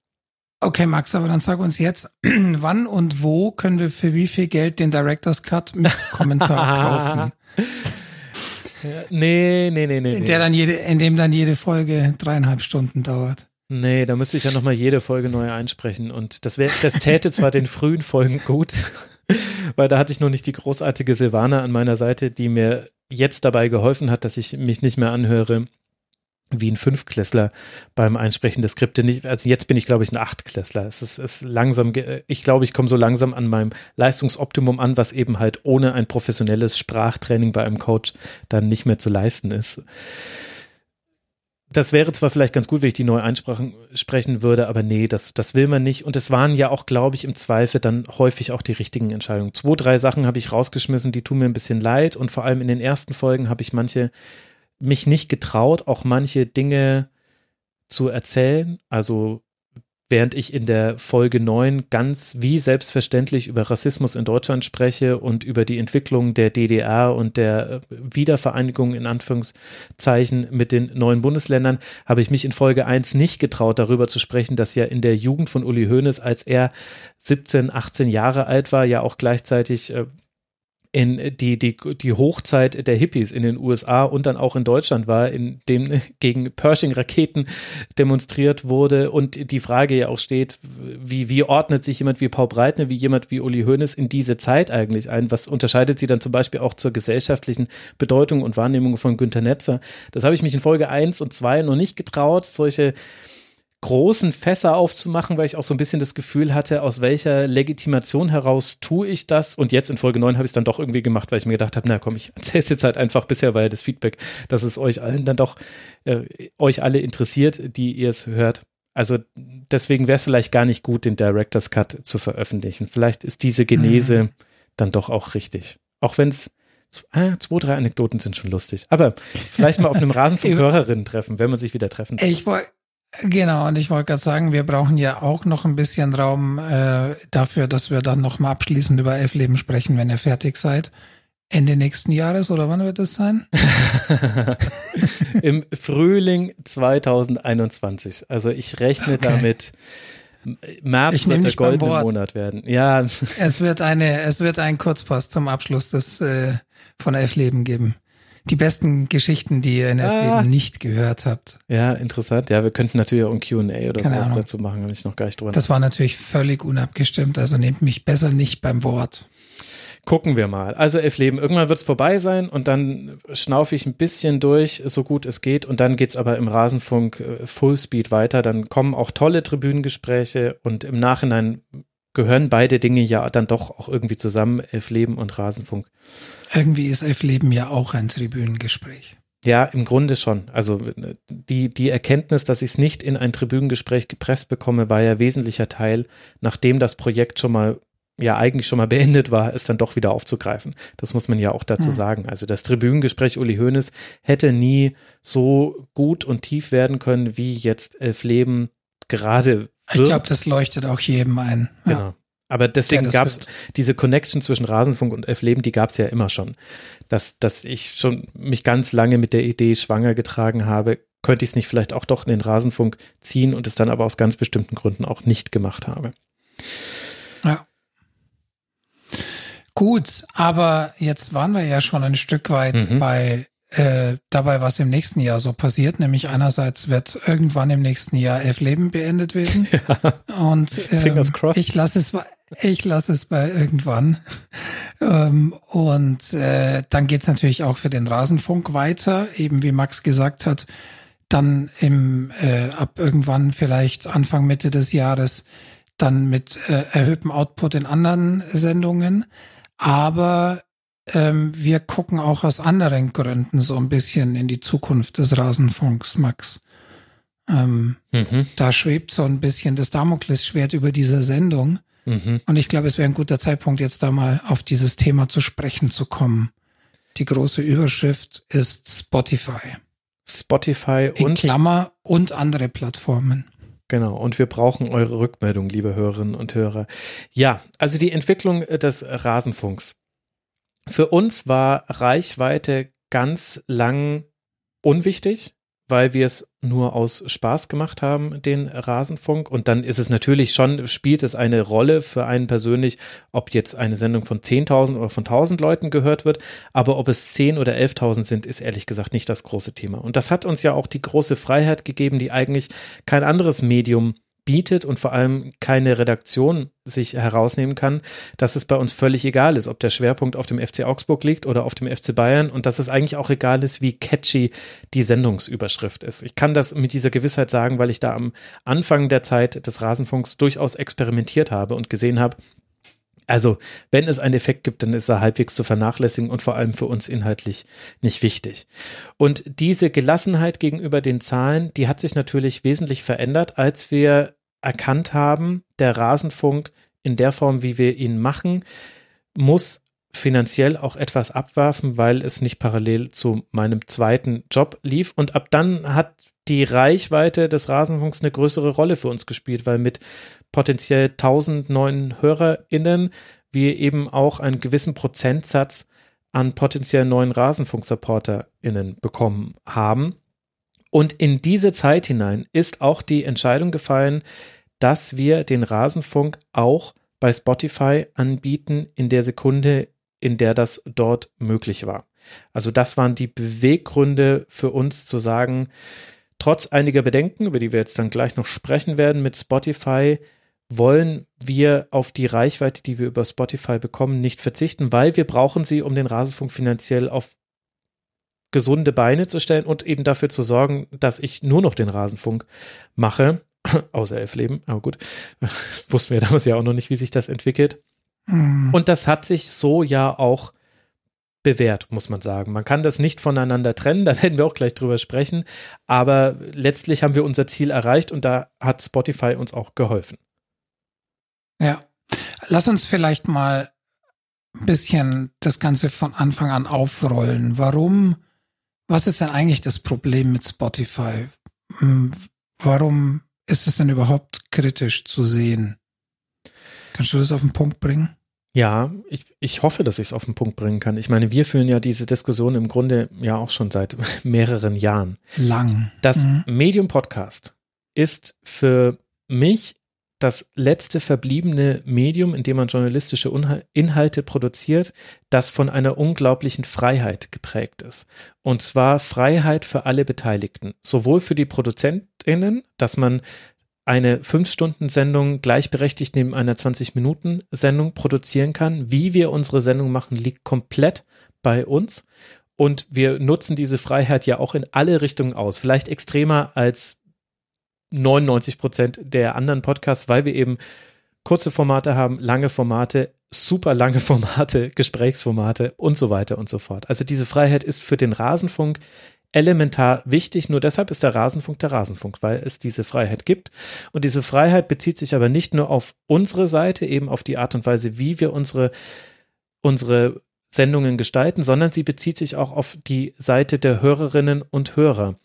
B: Okay, Max, aber dann sag uns jetzt, wann und wo können wir für wie viel Geld den Director's Cut mit Kommentar kaufen?
A: nee, nee, nee, nee.
B: Der dann jede, in dem dann jede Folge dreieinhalb Stunden dauert.
A: Nee, da müsste ich ja nochmal jede Folge neu einsprechen. Und das wäre, das täte zwar den frühen Folgen gut, weil da hatte ich noch nicht die großartige Silvana an meiner Seite, die mir jetzt dabei geholfen hat, dass ich mich nicht mehr anhöre wie ein Fünfklässler beim Einsprechen der Skripte. Also jetzt bin ich, glaube ich, ein Achtklässler. Es ist, ist langsam, ich glaube, ich komme so langsam an meinem Leistungsoptimum an, was eben halt ohne ein professionelles Sprachtraining bei einem Coach dann nicht mehr zu leisten ist. Das wäre zwar vielleicht ganz gut, wenn ich die neu einsprechen würde, aber nee, das, das will man nicht. Und es waren ja auch, glaube ich, im Zweifel dann häufig auch die richtigen Entscheidungen. Zwei, drei Sachen habe ich rausgeschmissen, die tun mir ein bisschen leid. Und vor allem in den ersten Folgen habe ich manche mich nicht getraut, auch manche Dinge zu erzählen. Also während ich in der Folge 9 ganz wie selbstverständlich über Rassismus in Deutschland spreche und über die Entwicklung der DDR und der äh, Wiedervereinigung in Anführungszeichen mit den neuen Bundesländern, habe ich mich in Folge 1 nicht getraut, darüber zu sprechen, dass ja in der Jugend von Uli Hoeneß, als er 17, 18 Jahre alt war, ja auch gleichzeitig äh, in die, die, die Hochzeit der Hippies in den USA und dann auch in Deutschland war, in dem gegen Pershing-Raketen demonstriert wurde und die Frage ja auch steht, wie, wie ordnet sich jemand wie Paul Breitner, wie jemand wie Uli Hoeneß in diese Zeit eigentlich ein? Was unterscheidet sie dann zum Beispiel auch zur gesellschaftlichen Bedeutung und Wahrnehmung von Günter Netzer? Das habe ich mich in Folge 1 und 2 noch nicht getraut, solche großen Fässer aufzumachen, weil ich auch so ein bisschen das Gefühl hatte, aus welcher Legitimation heraus tue ich das? Und jetzt in Folge 9 habe ich es dann doch irgendwie gemacht, weil ich mir gedacht habe, na komm, ich erzähle es jetzt halt einfach. Bisher war ja das Feedback, dass es euch allen dann doch, äh, euch alle interessiert, die ihr es hört. Also deswegen wäre es vielleicht gar nicht gut, den Director's Cut zu veröffentlichen. Vielleicht ist diese Genese mhm. dann doch auch richtig. Auch wenn es Ah, zwei, drei Anekdoten sind schon lustig. Aber vielleicht mal auf einem Rasen von Hörerinnen treffen, wenn man sich wieder treffen.
B: Ich wollte Genau, und ich wollte gerade sagen, wir brauchen ja auch noch ein bisschen Raum äh, dafür, dass wir dann noch mal abschließend über Elf Leben sprechen, wenn ihr fertig seid. Ende nächsten Jahres oder wann wird das sein?
A: Im Frühling 2021. Also ich rechne okay. damit, März
B: Ich
A: wird der goldene. Monat werden. Ja,
B: Es wird eine, es wird einen Kurzpass zum Abschluss des äh, von Elf Leben geben. Die besten Geschichten, die ihr in Elf
A: Ah.
B: Leben nicht gehört habt.
A: ja, interessant. Ja, wir könnten natürlich auch ein Q&A oder
B: Keine
A: sowas
B: Ahnung.
A: dazu machen, habe ich noch gar nicht drüber
B: Das war natürlich völlig unabgestimmt, also nehmt mich besser nicht beim Wort.
A: Gucken wir mal. Also elf Leben. Irgendwann wird es vorbei sein und dann schnaufe ich ein bisschen durch, so gut es geht. Und dann geht's aber im Rasenfunk äh, Fullspeed weiter. Dann kommen auch tolle Tribünengespräche und im Nachhinein gehören beide Dinge ja dann doch auch irgendwie zusammen, elf Leben und Rasenfunk.
B: Irgendwie ist Elf Leben ja auch ein Tribünengespräch.
A: Ja, im Grunde schon. Also die, die Erkenntnis, dass ich es nicht in ein Tribünengespräch gepresst bekomme, war ja wesentlicher Teil, nachdem das Projekt schon mal ja eigentlich schon mal beendet war, es dann doch wieder aufzugreifen. Das muss man ja auch dazu
B: Hm.
A: sagen. Also das Tribünengespräch Uli Hoeneß hätte nie so gut und tief werden können, wie jetzt Elf Leben gerade
B: Ich glaube, das leuchtet auch jedem ein. Ja.
A: Genau. Aber deswegen
B: Ja,
A: gab es diese Connection zwischen Rasenfunk und Elf Leben, die gab es ja immer schon. Dass, dass ich schon mich ganz lange mit der Idee schwanger getragen habe, könnte ich es nicht vielleicht auch doch in den Rasenfunk ziehen und es dann aber aus ganz bestimmten Gründen auch nicht gemacht habe.
B: Ja. Gut, aber jetzt waren wir ja schon ein Stück weit
A: Mhm.
B: bei äh, dabei, was im nächsten Jahr so passiert. Nämlich einerseits wird irgendwann im nächsten Jahr Elf Leben beendet werden. Und ähm,
A: Fingers crossed.
B: ich lasse es, bei- ich lasse es bei irgendwann. ähm, und äh, dann geht's natürlich auch für den Rasenfunk weiter, eben wie Max gesagt hat. Dann im äh, ab irgendwann vielleicht Anfang Mitte des Jahres dann mit äh, erhöhtem Output in anderen Sendungen. Aber ähm, wir gucken auch aus anderen Gründen so ein bisschen in die Zukunft des Rasenfunks, Max. Ähm,
A: Mhm.
B: da schwebt so ein bisschen das Damoklesschwert über dieser Sendung.
A: Mhm.
B: Und ich glaube, es wäre ein guter Zeitpunkt, jetzt da mal auf dieses Thema zu sprechen zu kommen. Die große Überschrift ist Spotify.
A: Spotify
B: In
A: und
B: Klammer und andere Plattformen.
A: Genau, und wir brauchen eure Rückmeldung, liebe Hörerinnen und Hörer. Ja, also die Entwicklung äh, des Rasenfunks. Für uns war Reichweite ganz lang unwichtig, weil wir es nur aus Spaß gemacht haben, den Rasenfunk. Und dann ist es natürlich schon, spielt es eine Rolle für einen persönlich, ob jetzt eine Sendung von 10.000 oder von 1.000 Leuten gehört wird. Aber ob es 10 oder 11.000 sind, ist ehrlich gesagt nicht das große Thema. Und das hat uns ja auch die große Freiheit gegeben, die eigentlich kein anderes Medium bietet und vor allem keine Redaktion sich herausnehmen kann, dass es bei uns völlig egal ist, ob der Schwerpunkt auf dem FC Augsburg liegt oder auf dem FC Bayern und dass es eigentlich auch egal ist, wie catchy die Sendungsüberschrift ist. Ich kann das mit dieser Gewissheit sagen, weil ich da am Anfang der Zeit des Rasenfunks durchaus experimentiert habe und gesehen habe, also, wenn es einen Effekt gibt, dann ist er halbwegs zu vernachlässigen und vor allem für uns inhaltlich nicht wichtig. Und diese Gelassenheit gegenüber den Zahlen, die hat sich natürlich wesentlich verändert, als wir erkannt haben, der Rasenfunk in der Form, wie wir ihn machen, muss finanziell auch etwas abwerfen, weil es nicht parallel zu meinem zweiten Job lief. Und ab dann hat die Reichweite des Rasenfunks eine größere Rolle für uns gespielt, weil mit potenziell 1000 neuen HörerInnen wir eben auch einen gewissen Prozentsatz an potenziell neuen Rasenfunk-SupporterInnen bekommen haben. Und in diese Zeit hinein ist auch die Entscheidung gefallen, dass wir den Rasenfunk auch bei Spotify anbieten in der Sekunde, in der das dort möglich war. Also das waren die Beweggründe für uns zu sagen, trotz einiger Bedenken, über die wir jetzt dann gleich noch sprechen werden mit Spotify, wollen wir auf die Reichweite, die wir über Spotify bekommen, nicht verzichten, weil wir brauchen sie, um den Rasenfunk finanziell auf gesunde Beine zu stellen und eben dafür zu sorgen, dass ich nur noch den Rasenfunk mache, außer elf Leben, aber gut, wussten wir damals ja auch noch nicht, wie sich das entwickelt.
B: Hm.
A: Und das hat sich so ja auch bewährt, muss man sagen. Man kann das nicht voneinander trennen, da werden wir auch gleich drüber sprechen, aber letztlich haben wir unser Ziel erreicht und da hat Spotify uns auch geholfen.
B: Ja. Lass uns vielleicht mal ein bisschen das Ganze von Anfang an aufrollen. Warum, was ist denn eigentlich das Problem mit Spotify? Hm, Warum ist es denn überhaupt kritisch zu sehen? Kannst du das auf den Punkt bringen?
A: Ja, ich, ich hoffe, dass ich es auf den Punkt bringen kann. Ich meine, wir führen ja diese Diskussion im Grunde ja auch schon seit mehreren Jahren.
B: Lang.
A: Das
B: Mhm.
A: Medium Podcast ist für mich das letzte verbliebene Medium, in dem man journalistische Inhalte produziert, das von einer unglaublichen Freiheit geprägt ist. Und zwar Freiheit für alle Beteiligten, sowohl für die ProduzentInnen, dass man eine 5-Stunden-Sendung gleichberechtigt neben einer 20-Minuten-Sendung produzieren kann. Wie wir unsere Sendung machen, liegt komplett bei uns. Und wir nutzen diese Freiheit ja auch in alle Richtungen aus. Vielleicht extremer als 99 Prozent der anderen Podcasts, weil wir eben kurze Formate haben, lange Formate, super lange Formate, Gesprächsformate und so weiter und so fort. Also diese Freiheit ist für den Rasenfunk elementar wichtig. Nur deshalb ist der Rasenfunk der Rasenfunk, weil es diese Freiheit gibt. Und diese Freiheit bezieht sich aber nicht nur auf unsere Seite, eben auf die Art und Weise, wie wir unsere, unsere Sendungen gestalten, sondern sie bezieht sich auch auf die Seite der Hörerinnen und Hörer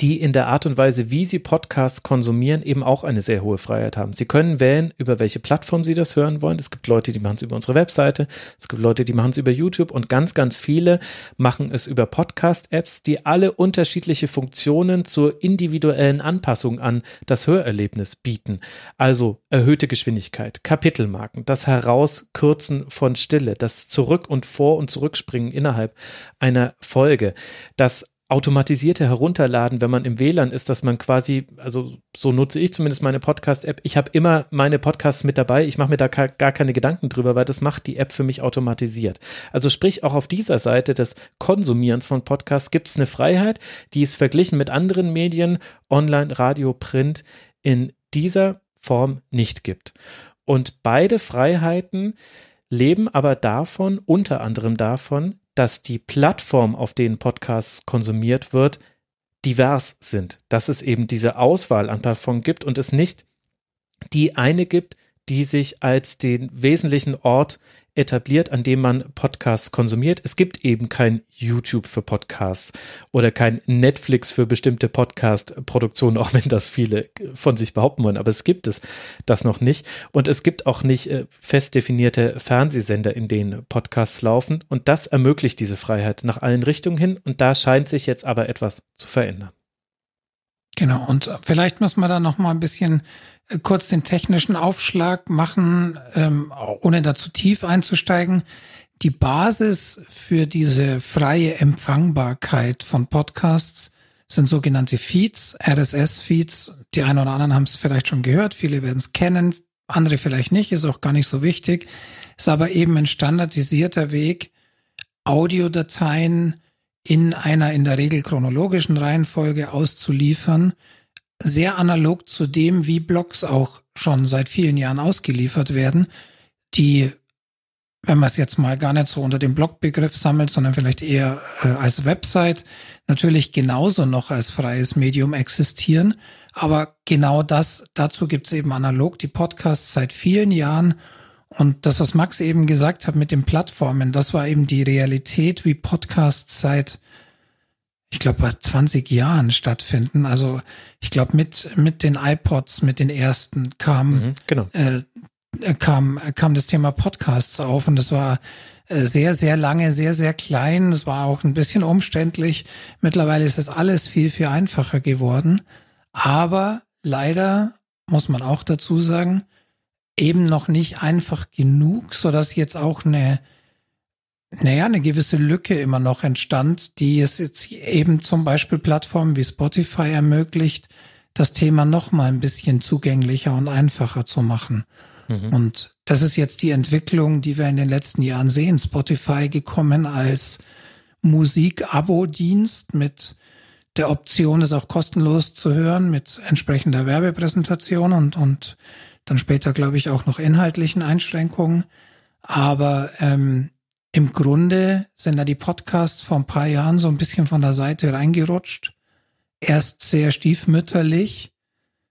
A: die in der Art und Weise, wie sie Podcasts konsumieren, eben auch eine sehr hohe Freiheit haben. Sie können wählen, über welche Plattform sie das hören wollen. Es gibt Leute, die machen es über unsere Webseite, es gibt Leute, die machen es über YouTube und ganz, ganz viele machen es über Podcast-Apps, die alle unterschiedliche Funktionen zur individuellen Anpassung an das Hörerlebnis bieten. Also erhöhte Geschwindigkeit, Kapitelmarken, das Herauskürzen von Stille, das Zurück- und Vor- und Zurückspringen innerhalb einer Folge, das automatisierte Herunterladen, wenn man im WLAN ist, dass man quasi, also so nutze ich zumindest meine Podcast-App, ich habe immer meine Podcasts mit dabei, ich mache mir da gar keine Gedanken drüber, weil das macht die App für mich automatisiert. Also sprich, auch auf dieser Seite des Konsumierens von Podcasts gibt es eine Freiheit, die es verglichen mit anderen Medien, Online, Radio, Print, in dieser Form nicht gibt. Und beide Freiheiten leben aber davon, unter anderem davon, dass die Plattform, auf denen Podcasts konsumiert wird, divers sind. Dass es eben diese Auswahl an Plattformen gibt und es nicht die eine gibt, die sich als den wesentlichen Ort etabliert, an dem man Podcasts konsumiert. Es gibt eben kein YouTube für Podcasts oder kein Netflix für bestimmte Podcast-Produktionen, auch wenn das viele von sich behaupten wollen, aber es gibt es das noch nicht. Und es gibt auch nicht äh, fest definierte Fernsehsender, in denen Podcasts laufen. Und das ermöglicht diese Freiheit nach allen Richtungen hin. Und da scheint sich jetzt aber etwas zu verändern.
B: Genau, und vielleicht muss man da noch mal ein bisschen äh, kurz den technischen Aufschlag machen, ähm, ohne da zu tief einzusteigen. Die Basis für diese freie Empfangbarkeit von Podcasts sind sogenannte Feeds, RSS-Feeds. Die einen oder anderen haben es vielleicht schon gehört, viele werden es kennen, andere vielleicht nicht, ist auch gar nicht so wichtig. Ist aber eben ein standardisierter Weg, Audiodateien in einer in der Regel chronologischen Reihenfolge auszuliefern, sehr analog zu dem, wie Blogs auch schon seit vielen Jahren ausgeliefert werden, die, wenn man es jetzt mal gar nicht so unter dem Blogbegriff sammelt, sondern vielleicht eher äh, als Website, natürlich genauso noch als freies Medium existieren. Aber genau das, dazu gibt es eben analog die Podcasts seit vielen Jahren. Und das, was Max eben gesagt hat mit den Plattformen, das war eben die Realität, wie Podcasts seit ich glaube, 20 Jahren stattfinden. Also ich glaube, mit, mit den iPods, mit den ersten kam, mhm, genau. äh, kam, kam das Thema Podcasts auf und das war äh, sehr, sehr lange, sehr, sehr klein. Es war auch ein bisschen umständlich. Mittlerweile ist das alles viel, viel einfacher geworden. Aber leider muss man auch dazu sagen, eben noch nicht einfach genug, so dass jetzt auch eine naja, eine gewisse Lücke immer noch entstand, die es jetzt eben zum Beispiel Plattformen wie Spotify ermöglicht, das Thema noch mal ein bisschen zugänglicher und einfacher zu machen. Mhm. Und das ist jetzt die Entwicklung, die wir in den letzten Jahren sehen. Spotify gekommen als Musik-Abo-Dienst mit der Option, es auch kostenlos zu hören, mit entsprechender Werbepräsentation und, und dann später, glaube ich, auch noch inhaltlichen Einschränkungen. Aber ähm, im Grunde sind da die Podcasts vor ein paar Jahren so ein bisschen von der Seite reingerutscht. Erst sehr stiefmütterlich.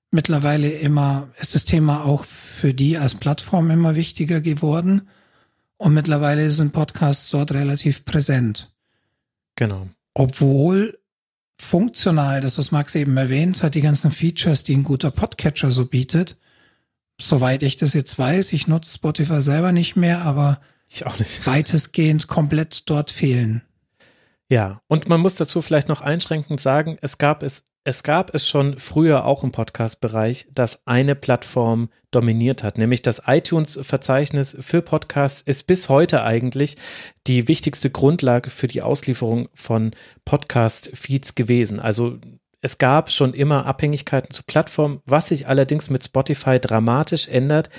B: Mittlerweile immer ist das Thema auch für die als Plattform immer wichtiger geworden. Und mittlerweile sind Podcasts dort relativ präsent.
A: Genau.
B: Obwohl funktional, das was Max eben erwähnt hat, die ganzen Features, die ein guter Podcatcher so bietet, soweit ich das jetzt weiß, ich nutze Spotify selber nicht mehr, aber
A: ich auch nicht.
B: Weitestgehend komplett dort fehlen.
A: Ja, und man muss dazu vielleicht noch einschränkend sagen, es gab es es gab es schon früher auch im Podcast-Bereich, dass eine Plattform dominiert hat, nämlich das iTunes-Verzeichnis für Podcasts ist bis heute eigentlich die wichtigste Grundlage für die Auslieferung von Podcast-Feeds gewesen. Also es gab schon immer Abhängigkeiten zu Plattformen. Was sich allerdings mit Spotify dramatisch ändert,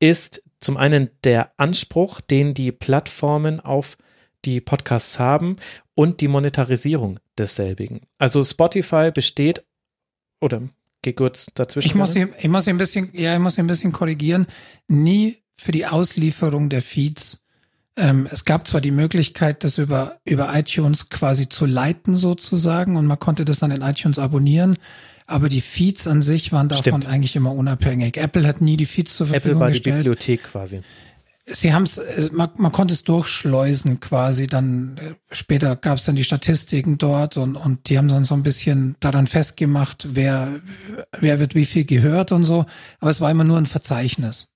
A: ist zum einen der Anspruch, den die Plattformen auf die Podcasts haben und die Monetarisierung desselbigen. Also Spotify besteht oder geh kurz dazwischen.
B: Ich muss, hier, ich muss hier ein bisschen, ja, ich muss hier ein bisschen korrigieren. Nie für die Auslieferung der Feeds. Ähm, es gab zwar die Möglichkeit, das über, über iTunes quasi zu leiten sozusagen und man konnte das dann in iTunes abonnieren, aber die Feeds an sich waren davon Stimmt. eigentlich immer unabhängig. Apple hat nie die Feeds zur Verfügung
A: gestellt.
B: Apple war
A: die Bibliothek quasi.
B: Sie haben es, äh, man, man konnte es durchschleusen quasi. Dann äh, später gab es dann die Statistiken dort und und die haben dann so ein bisschen daran festgemacht, wer wer wird wie viel gehört und so. Aber es war immer nur ein Verzeichnis.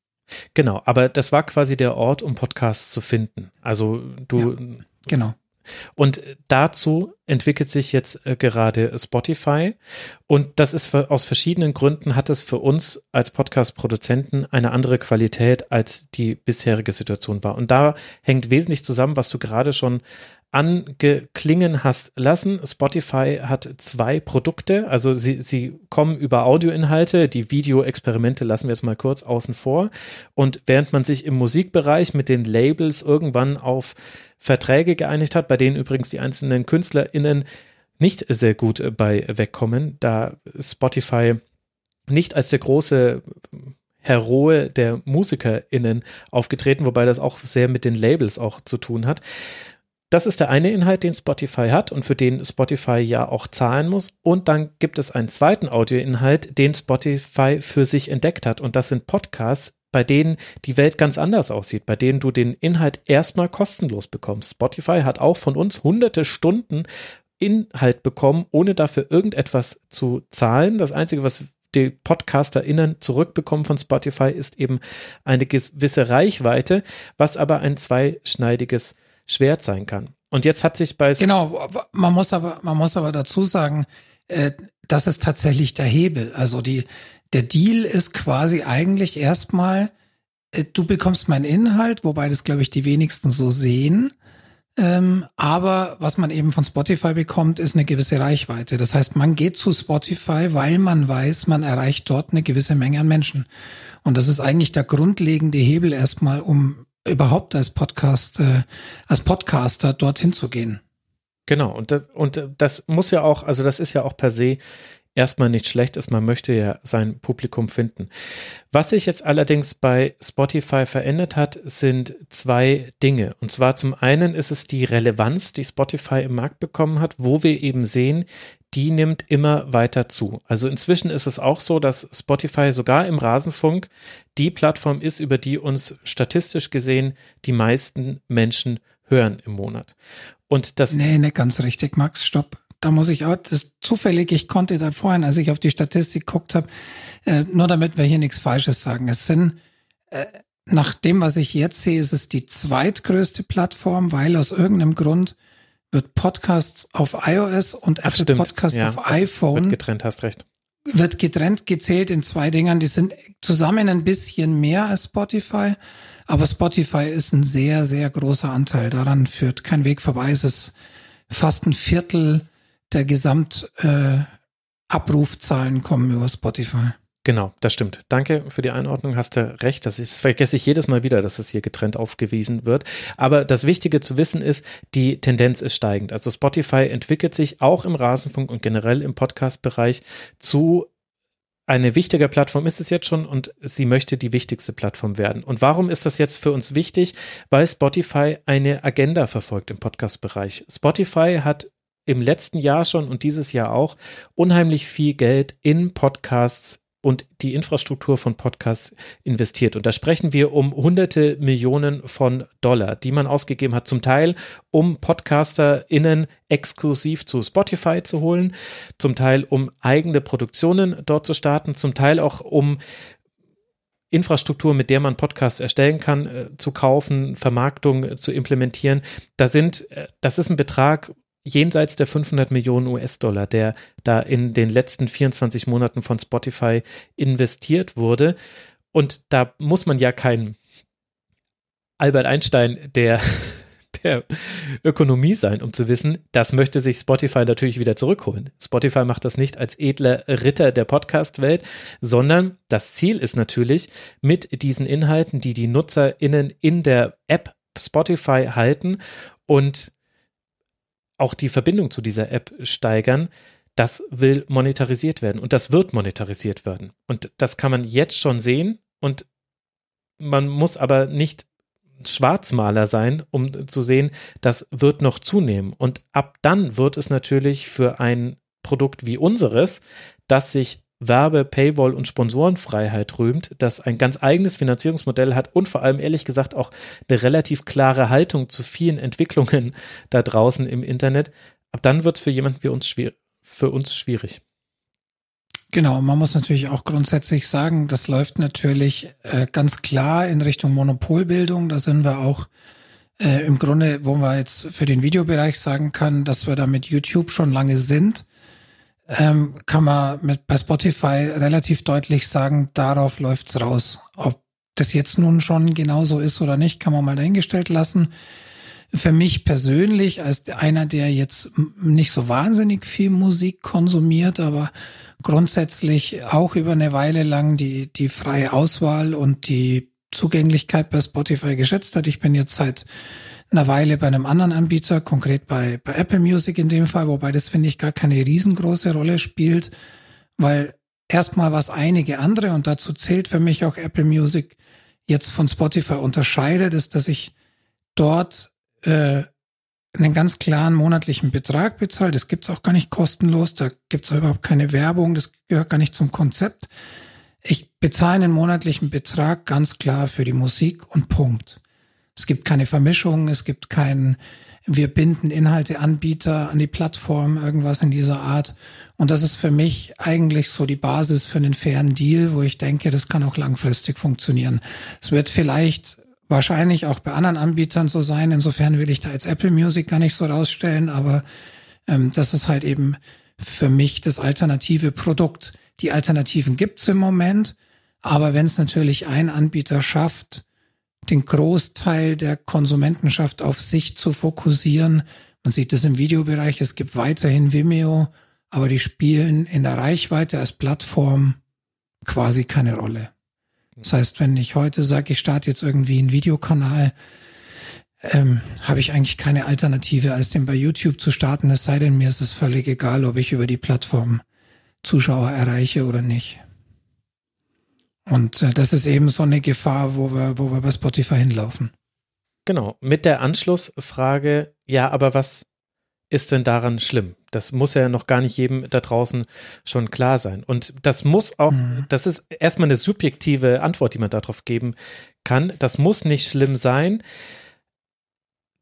A: Genau, aber das war quasi der Ort, um Podcasts zu finden. Also du ja,
B: genau.
A: Und dazu entwickelt sich jetzt äh, gerade Spotify. Und das ist für, aus verschiedenen Gründen hat es für uns als Podcast-Produzenten eine andere Qualität, als die bisherige Situation war. Und da hängt wesentlich zusammen, was du gerade schon angeklingen hast lassen. Spotify hat zwei Produkte, also sie, sie kommen über Audioinhalte, die Videoexperimente lassen wir jetzt mal kurz außen vor. Und während man sich im Musikbereich mit den Labels irgendwann auf Verträge geeinigt hat, bei denen übrigens die einzelnen KünstlerInnen nicht sehr gut bei wegkommen, da Spotify nicht als der große Heroe der MusikerInnen aufgetreten, wobei das auch sehr mit den Labels auch zu tun hat. Das ist der eine Inhalt, den Spotify hat und für den Spotify ja auch zahlen muss. Und dann gibt es einen zweiten Audioinhalt, den Spotify für sich entdeckt hat. Und das sind Podcasts, bei denen die Welt ganz anders aussieht, bei denen du den Inhalt erstmal kostenlos bekommst. Spotify hat auch von uns hunderte Stunden Inhalt bekommen, ohne dafür irgendetwas zu zahlen. Das Einzige, was die PodcasterInnen zurückbekommen von Spotify, ist eben eine gewisse Reichweite, was aber ein zweischneidiges Schwert sein kann. Und jetzt hat sich bei
B: genau, man muss aber man muss aber dazu sagen, äh, das ist tatsächlich der Hebel. Also die der Deal ist quasi eigentlich erstmal, äh, du bekommst meinen Inhalt, wobei das glaube ich die wenigsten so sehen. Ähm, aber was man eben von Spotify bekommt, ist eine gewisse Reichweite. Das heißt, man geht zu Spotify, weil man weiß, man erreicht dort eine gewisse Menge an Menschen. Und das ist eigentlich der grundlegende Hebel erstmal, um überhaupt als Podcast, äh, als Podcaster dorthin zu gehen.
A: Genau, und, und das muss ja auch, also das ist ja auch per se erstmal nicht schlecht ist, man möchte ja sein Publikum finden. Was sich jetzt allerdings bei Spotify verändert hat, sind zwei Dinge. Und zwar zum einen ist es die Relevanz, die Spotify im Markt bekommen hat, wo wir eben sehen, die nimmt immer weiter zu. Also inzwischen ist es auch so, dass Spotify sogar im Rasenfunk die Plattform ist, über die uns statistisch gesehen die meisten Menschen hören im Monat. Und das.
B: Nee, nicht ganz richtig, Max, stopp. Da muss ich auch, das zufällig, ich konnte da vorhin, als ich auf die Statistik geguckt habe, äh, nur damit wir hier nichts Falsches sagen. Es sind, äh, nach dem, was ich jetzt sehe, ist es die zweitgrößte Plattform, weil aus irgendeinem Grund wird Podcasts auf iOS und Apple Stimmt. Podcasts ja, auf iPhone.
A: Wird getrennt, hast recht.
B: Wird getrennt gezählt in zwei Dingern. Die sind zusammen ein bisschen mehr als Spotify. Aber Spotify ist ein sehr, sehr großer Anteil. Daran führt kein Weg vorbei. Es ist fast ein Viertel der Gesamtabrufzahlen äh, kommen über Spotify.
A: Genau, das stimmt. Danke für die Einordnung, hast du recht. Das, ist, das vergesse ich jedes Mal wieder, dass es hier getrennt aufgewiesen wird. Aber das Wichtige zu wissen ist, die Tendenz ist steigend. Also Spotify entwickelt sich auch im Rasenfunk und generell im Podcast-Bereich zu eine wichtige Plattform ist es jetzt schon und sie möchte die wichtigste Plattform werden. Und warum ist das jetzt für uns wichtig? Weil Spotify eine Agenda verfolgt im Podcast-Bereich. Spotify hat im letzten Jahr schon und dieses Jahr auch unheimlich viel Geld in Podcasts und die Infrastruktur von Podcasts investiert. Und da sprechen wir um hunderte Millionen von Dollar, die man ausgegeben hat, zum Teil, um PodcasterInnen exklusiv zu Spotify zu holen, zum Teil, um eigene Produktionen dort zu starten, zum Teil auch um Infrastruktur, mit der man Podcasts erstellen kann, äh, zu kaufen, Vermarktung zu implementieren. Da sind, äh, das ist ein Betrag jenseits der 500 Millionen US-Dollar, der da in den letzten 24 Monaten von Spotify investiert wurde. Und da muss man ja kein Albert Einstein der, der Ökonomie sein, um zu wissen, das möchte sich Spotify natürlich wieder zurückholen. Spotify macht das nicht als edler Ritter der Podcast-Welt, sondern das Ziel ist natürlich, mit diesen Inhalten, die die NutzerInnen in der App Spotify halten und auch die Verbindung zu dieser App steigern, das will monetarisiert werden und das wird monetarisiert werden. Und das kann man jetzt schon sehen und man muss aber nicht Schwarzmaler sein, um zu sehen, das wird noch zunehmen. Und ab dann wird es natürlich für ein Produkt wie unseres, das sich Werbe, Paywall und Sponsorenfreiheit rühmt, das ein ganz eigenes Finanzierungsmodell hat und vor allem ehrlich gesagt auch eine relativ klare Haltung zu vielen Entwicklungen da draußen im Internet, ab dann wird es für jemanden wie uns schwierig, für uns schwierig.
B: Genau, man muss natürlich auch grundsätzlich sagen, das läuft natürlich äh, ganz klar in Richtung Monopolbildung. Da sind wir auch äh, im Grunde, wo man jetzt für den Videobereich sagen kann, dass wir da mit YouTube schon lange sind ähm, kann man mit bei Spotify relativ deutlich sagen, darauf läuft's raus. Ob das jetzt nun schon genauso ist oder nicht, kann man mal dahingestellt lassen. Für mich persönlich, als einer, der jetzt nicht so wahnsinnig viel Musik konsumiert, aber grundsätzlich auch über eine Weile lang die, die freie Auswahl und die Zugänglichkeit bei Spotify geschätzt hat. Ich bin jetzt seit einer Weile bei einem anderen Anbieter, konkret bei, bei Apple Music in dem Fall, wobei das finde ich gar keine riesengroße Rolle spielt, weil erstmal was einige andere und dazu zählt für mich auch Apple Music jetzt von Spotify unterscheidet, ist, dass ich dort äh, einen ganz klaren monatlichen Betrag bezahle. Das gibt's auch gar nicht kostenlos, da gibt's überhaupt keine Werbung, das gehört gar nicht zum Konzept. Ich bezahle einen monatlichen Betrag ganz klar für die Musik und Punkt. Es gibt keine Vermischung, es gibt kein, wir binden Inhalteanbieter an die Plattform, irgendwas in dieser Art. Und das ist für mich eigentlich so die Basis für einen fairen Deal, wo ich denke, das kann auch langfristig funktionieren. Es wird vielleicht wahrscheinlich auch bei anderen Anbietern so sein. Insofern will ich da jetzt Apple Music gar nicht so rausstellen, aber ähm, das ist halt eben für mich das alternative Produkt. Die Alternativen gibt's im Moment, aber wenn es natürlich ein Anbieter schafft, den Großteil der Konsumentenschaft auf sich zu fokussieren. Man sieht das im Videobereich, es gibt weiterhin Vimeo, aber die spielen in der Reichweite als Plattform quasi keine Rolle. Das heißt, wenn ich heute sage, ich starte jetzt irgendwie einen Videokanal, ähm, habe ich eigentlich keine Alternative, als den bei YouTube zu starten, es sei denn, mir ist es völlig egal, ob ich über die Plattform Zuschauer erreiche oder nicht. Und äh, das ist eben so eine Gefahr, wo wir, wo wir bei Spotify hinlaufen.
A: Genau, mit der Anschlussfrage, ja, aber was ist denn daran schlimm? Das muss ja noch gar nicht jedem da draußen schon klar sein. Und das muss auch, mhm. das ist erstmal eine subjektive Antwort, die man darauf geben kann. Das muss nicht schlimm sein.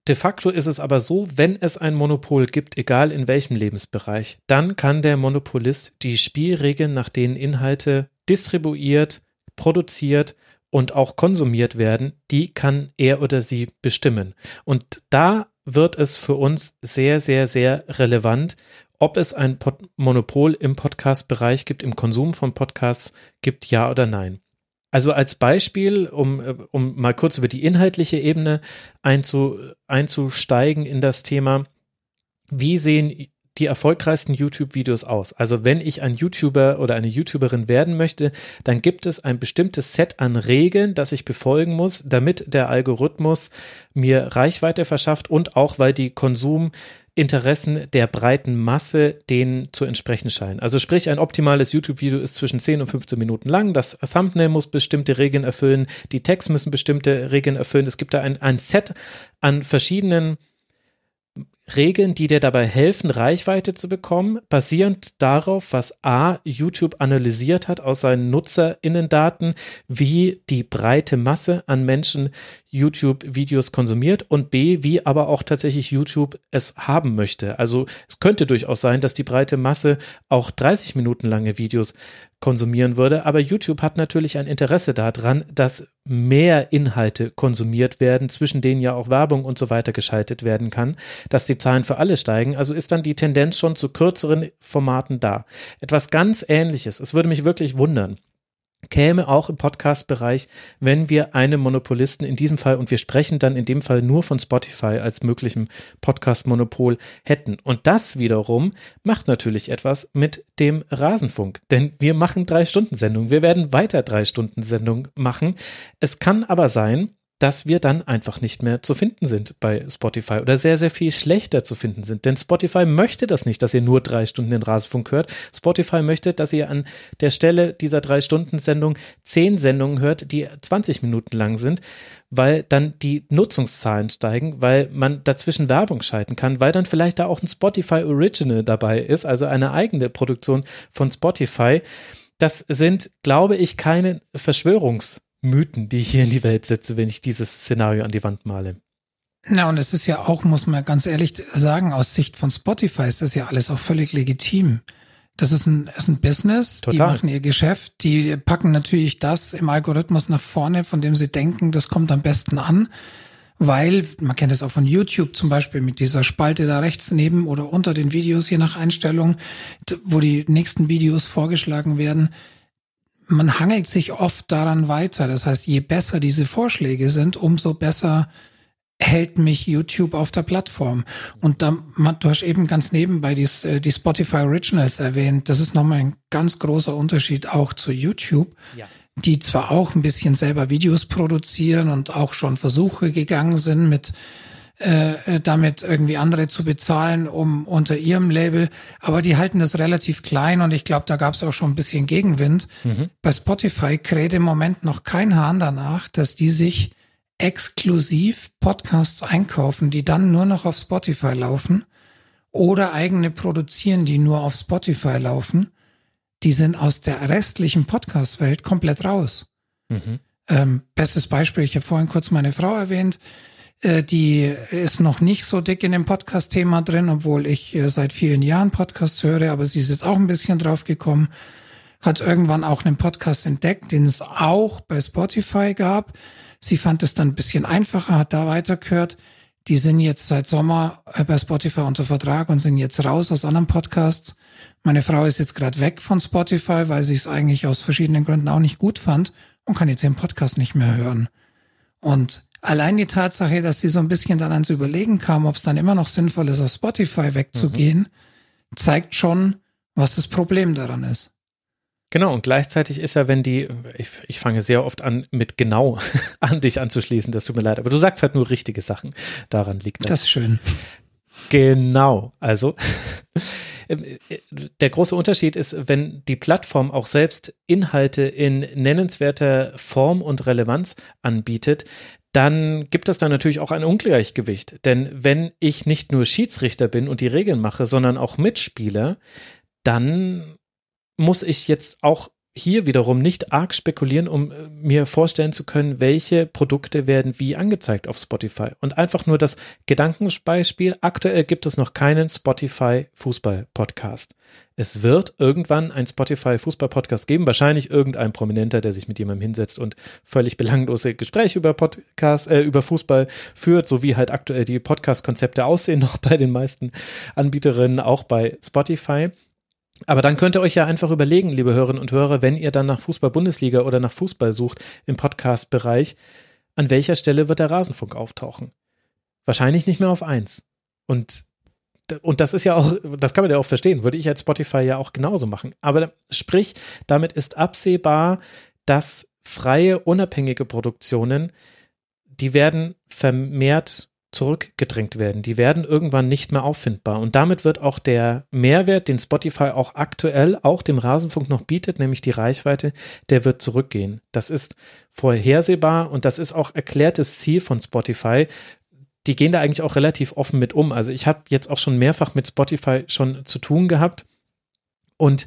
A: De facto ist es aber so, wenn es ein Monopol gibt, egal in welchem Lebensbereich, dann kann der Monopolist die Spielregeln, nach denen Inhalte distribuiert, produziert und auch konsumiert werden, die kann er oder sie bestimmen. Und da wird es für uns sehr, sehr, sehr relevant, ob es ein Pod Monopol im Podcast-Bereich gibt, im Konsum von Podcasts gibt, ja oder nein. Also als Beispiel, um, um mal kurz über die inhaltliche Ebene einzu, einzusteigen in das Thema, wie sehen die erfolgreichsten YouTube-Videos aus. Also wenn ich ein YouTuber oder eine YouTuberin werden möchte, dann gibt es ein bestimmtes Set an Regeln, das ich befolgen muss, damit der Algorithmus mir Reichweite verschafft und auch weil die Konsuminteressen der breiten Masse denen zu entsprechen scheinen. Also sprich, ein optimales YouTube-Video ist zwischen 10 und 15 Minuten lang. Das Thumbnail muss bestimmte Regeln erfüllen. Die Tags müssen bestimmte Regeln erfüllen. Es gibt da ein, ein Set an verschiedenen Regeln, die dir dabei helfen, Reichweite zu bekommen, basierend darauf, was A, YouTube analysiert hat aus seinen NutzerInnen-Daten, wie die breite Masse an Menschen YouTube-Videos konsumiert und B, wie aber auch tatsächlich YouTube es haben möchte. Also es könnte durchaus sein, dass die breite Masse auch 30 Minuten lange Videos konsumieren würde. Aber YouTube hat natürlich ein Interesse daran, dass mehr Inhalte konsumiert werden, zwischen denen ja auch Werbung und so weiter geschaltet werden kann, dass die Zahlen für alle steigen. Also ist dann die Tendenz schon zu kürzeren Formaten da. Etwas ganz Ähnliches. Es würde mich wirklich wundern, käme auch im Podcast-Bereich, wenn wir einen Monopolisten in diesem Fall, und wir sprechen dann in dem Fall nur von Spotify als möglichem Podcast-Monopol hätten. Und das wiederum macht natürlich etwas mit dem Rasenfunk, denn wir machen drei Stunden Sendung. Wir werden weiter drei Stunden Sendung machen. Es kann aber sein, dass wir dann einfach nicht mehr zu finden sind bei Spotify oder sehr, sehr viel schlechter zu finden sind. Denn Spotify möchte das nicht, dass ihr nur drei Stunden den Rasenfunk hört. Spotify möchte, dass ihr an der Stelle dieser drei Stunden Sendung zehn Sendungen hört, die 20 Minuten lang sind, weil dann die Nutzungszahlen steigen, weil man dazwischen Werbung schalten kann, weil dann vielleicht da auch ein Spotify Original dabei ist, also eine eigene Produktion von Spotify. Das sind, glaube ich, keine Verschwörungs- Mythen, die ich hier in die Welt setze, wenn ich dieses Szenario an die Wand male.
B: Na, und es ist ja auch, muss man ganz ehrlich sagen, aus Sicht von Spotify ist das ja alles auch völlig legitim. Das ist ein, ist ein Business, Total. die machen ihr Geschäft, die packen natürlich das im Algorithmus nach vorne, von dem sie denken, das kommt am besten an, weil, man kennt es auch von YouTube zum Beispiel mit dieser Spalte da rechts neben oder unter den Videos, je nach Einstellung, wo die nächsten Videos vorgeschlagen werden man hangelt sich oft daran weiter. Das heißt, je besser diese Vorschläge sind, umso besser hält mich YouTube auf der Plattform. Und da, du hast eben ganz nebenbei die, äh, die Spotify Originals erwähnt. Das ist nochmal ein ganz großer Unterschied auch zu YouTube. Ja. Die zwar auch ein bisschen selber Videos produzieren und auch schon Versuche gegangen sind mit äh, damit irgendwie andere zu bezahlen, um unter ihrem Label. Aber die halten das relativ klein und ich glaube, da gab es auch schon ein bisschen Gegenwind. Mhm. Bei Spotify kräht im Moment noch kein Hahn danach, dass die sich exklusiv Podcasts einkaufen, die dann nur noch auf Spotify laufen oder eigene produzieren, die nur auf Spotify laufen. Die sind aus der restlichen Podcast-Welt komplett raus. Mhm. Ähm, bestes Beispiel, ich habe vorhin kurz meine Frau erwähnt, äh, die ist noch nicht so dick in dem Podcast-Thema drin, obwohl ich äh, seit vielen Jahren Podcasts höre, aber sie ist jetzt auch ein bisschen drauf gekommen, hat irgendwann auch einen Podcast entdeckt, den es auch bei Spotify gab. Sie fand es dann ein bisschen einfacher, hat da weitergehört. Die sind jetzt seit Sommer äh, bei Spotify unter Vertrag und sind jetzt raus aus anderen Podcasts. Meine Frau ist jetzt gerade weg von Spotify, weil sie es eigentlich aus verschiedenen Gründen auch nicht gut fand und kann jetzt den Podcast nicht mehr hören. Und Allein die Tatsache, dass sie so ein bisschen dann ans Überlegen kam, ob es dann immer noch sinnvoll ist, auf Spotify wegzugehen, mhm. zeigt schon, was das Problem daran ist.
A: Genau, und gleichzeitig ist ja, wenn die, ich, ich fange sehr oft an, mit genau an dich anzuschließen, das tut mir leid, aber du sagst halt nur richtige Sachen. Daran liegt das.
B: Das ist schön.
A: Genau, also der große Unterschied ist, wenn die Plattform auch selbst Inhalte in nennenswerter Form und Relevanz anbietet, dann gibt es da natürlich auch ein Ungleichgewicht. Denn wenn ich nicht nur Schiedsrichter bin und die Regeln mache, sondern auch Mitspieler, dann muss ich jetzt auch hier wiederum nicht arg spekulieren, um äh, mir vorstellen zu können, welche Produkte werden wie angezeigt auf Spotify. Und einfach nur das Gedankenbeispiel. Aktuell gibt es noch keinen Spotify Fußball Podcast. Es wird irgendwann ein Spotify Fußball Podcast geben. Wahrscheinlich irgendein Prominenter, der sich mit jemandem hinsetzt und völlig belanglose Gespräche über Podcast, äh, über Fußball führt, so wie halt aktuell die Podcast-Konzepte aussehen, noch bei den meisten Anbieterinnen, auch bei Spotify. Aber dann könnt ihr euch ja einfach überlegen, liebe Hörerinnen und Hörer, wenn ihr dann nach Fußball-Bundesliga oder nach Fußball sucht im Podcast-Bereich, an welcher Stelle wird der Rasenfunk auftauchen? Wahrscheinlich nicht mehr auf eins. Und, und das ist ja auch, das kann man ja auch verstehen, würde ich als Spotify ja auch genauso machen. Aber sprich, damit ist absehbar, dass freie, unabhängige Produktionen, die werden vermehrt zurückgedrängt werden. Die werden irgendwann nicht mehr auffindbar. Und damit wird auch der Mehrwert, den Spotify auch aktuell auch dem Rasenfunk noch bietet, nämlich die Reichweite, der wird zurückgehen. Das ist vorhersehbar und das ist auch erklärtes Ziel von Spotify. Die gehen da eigentlich auch relativ offen mit um. Also ich habe jetzt auch schon mehrfach mit Spotify schon zu tun gehabt und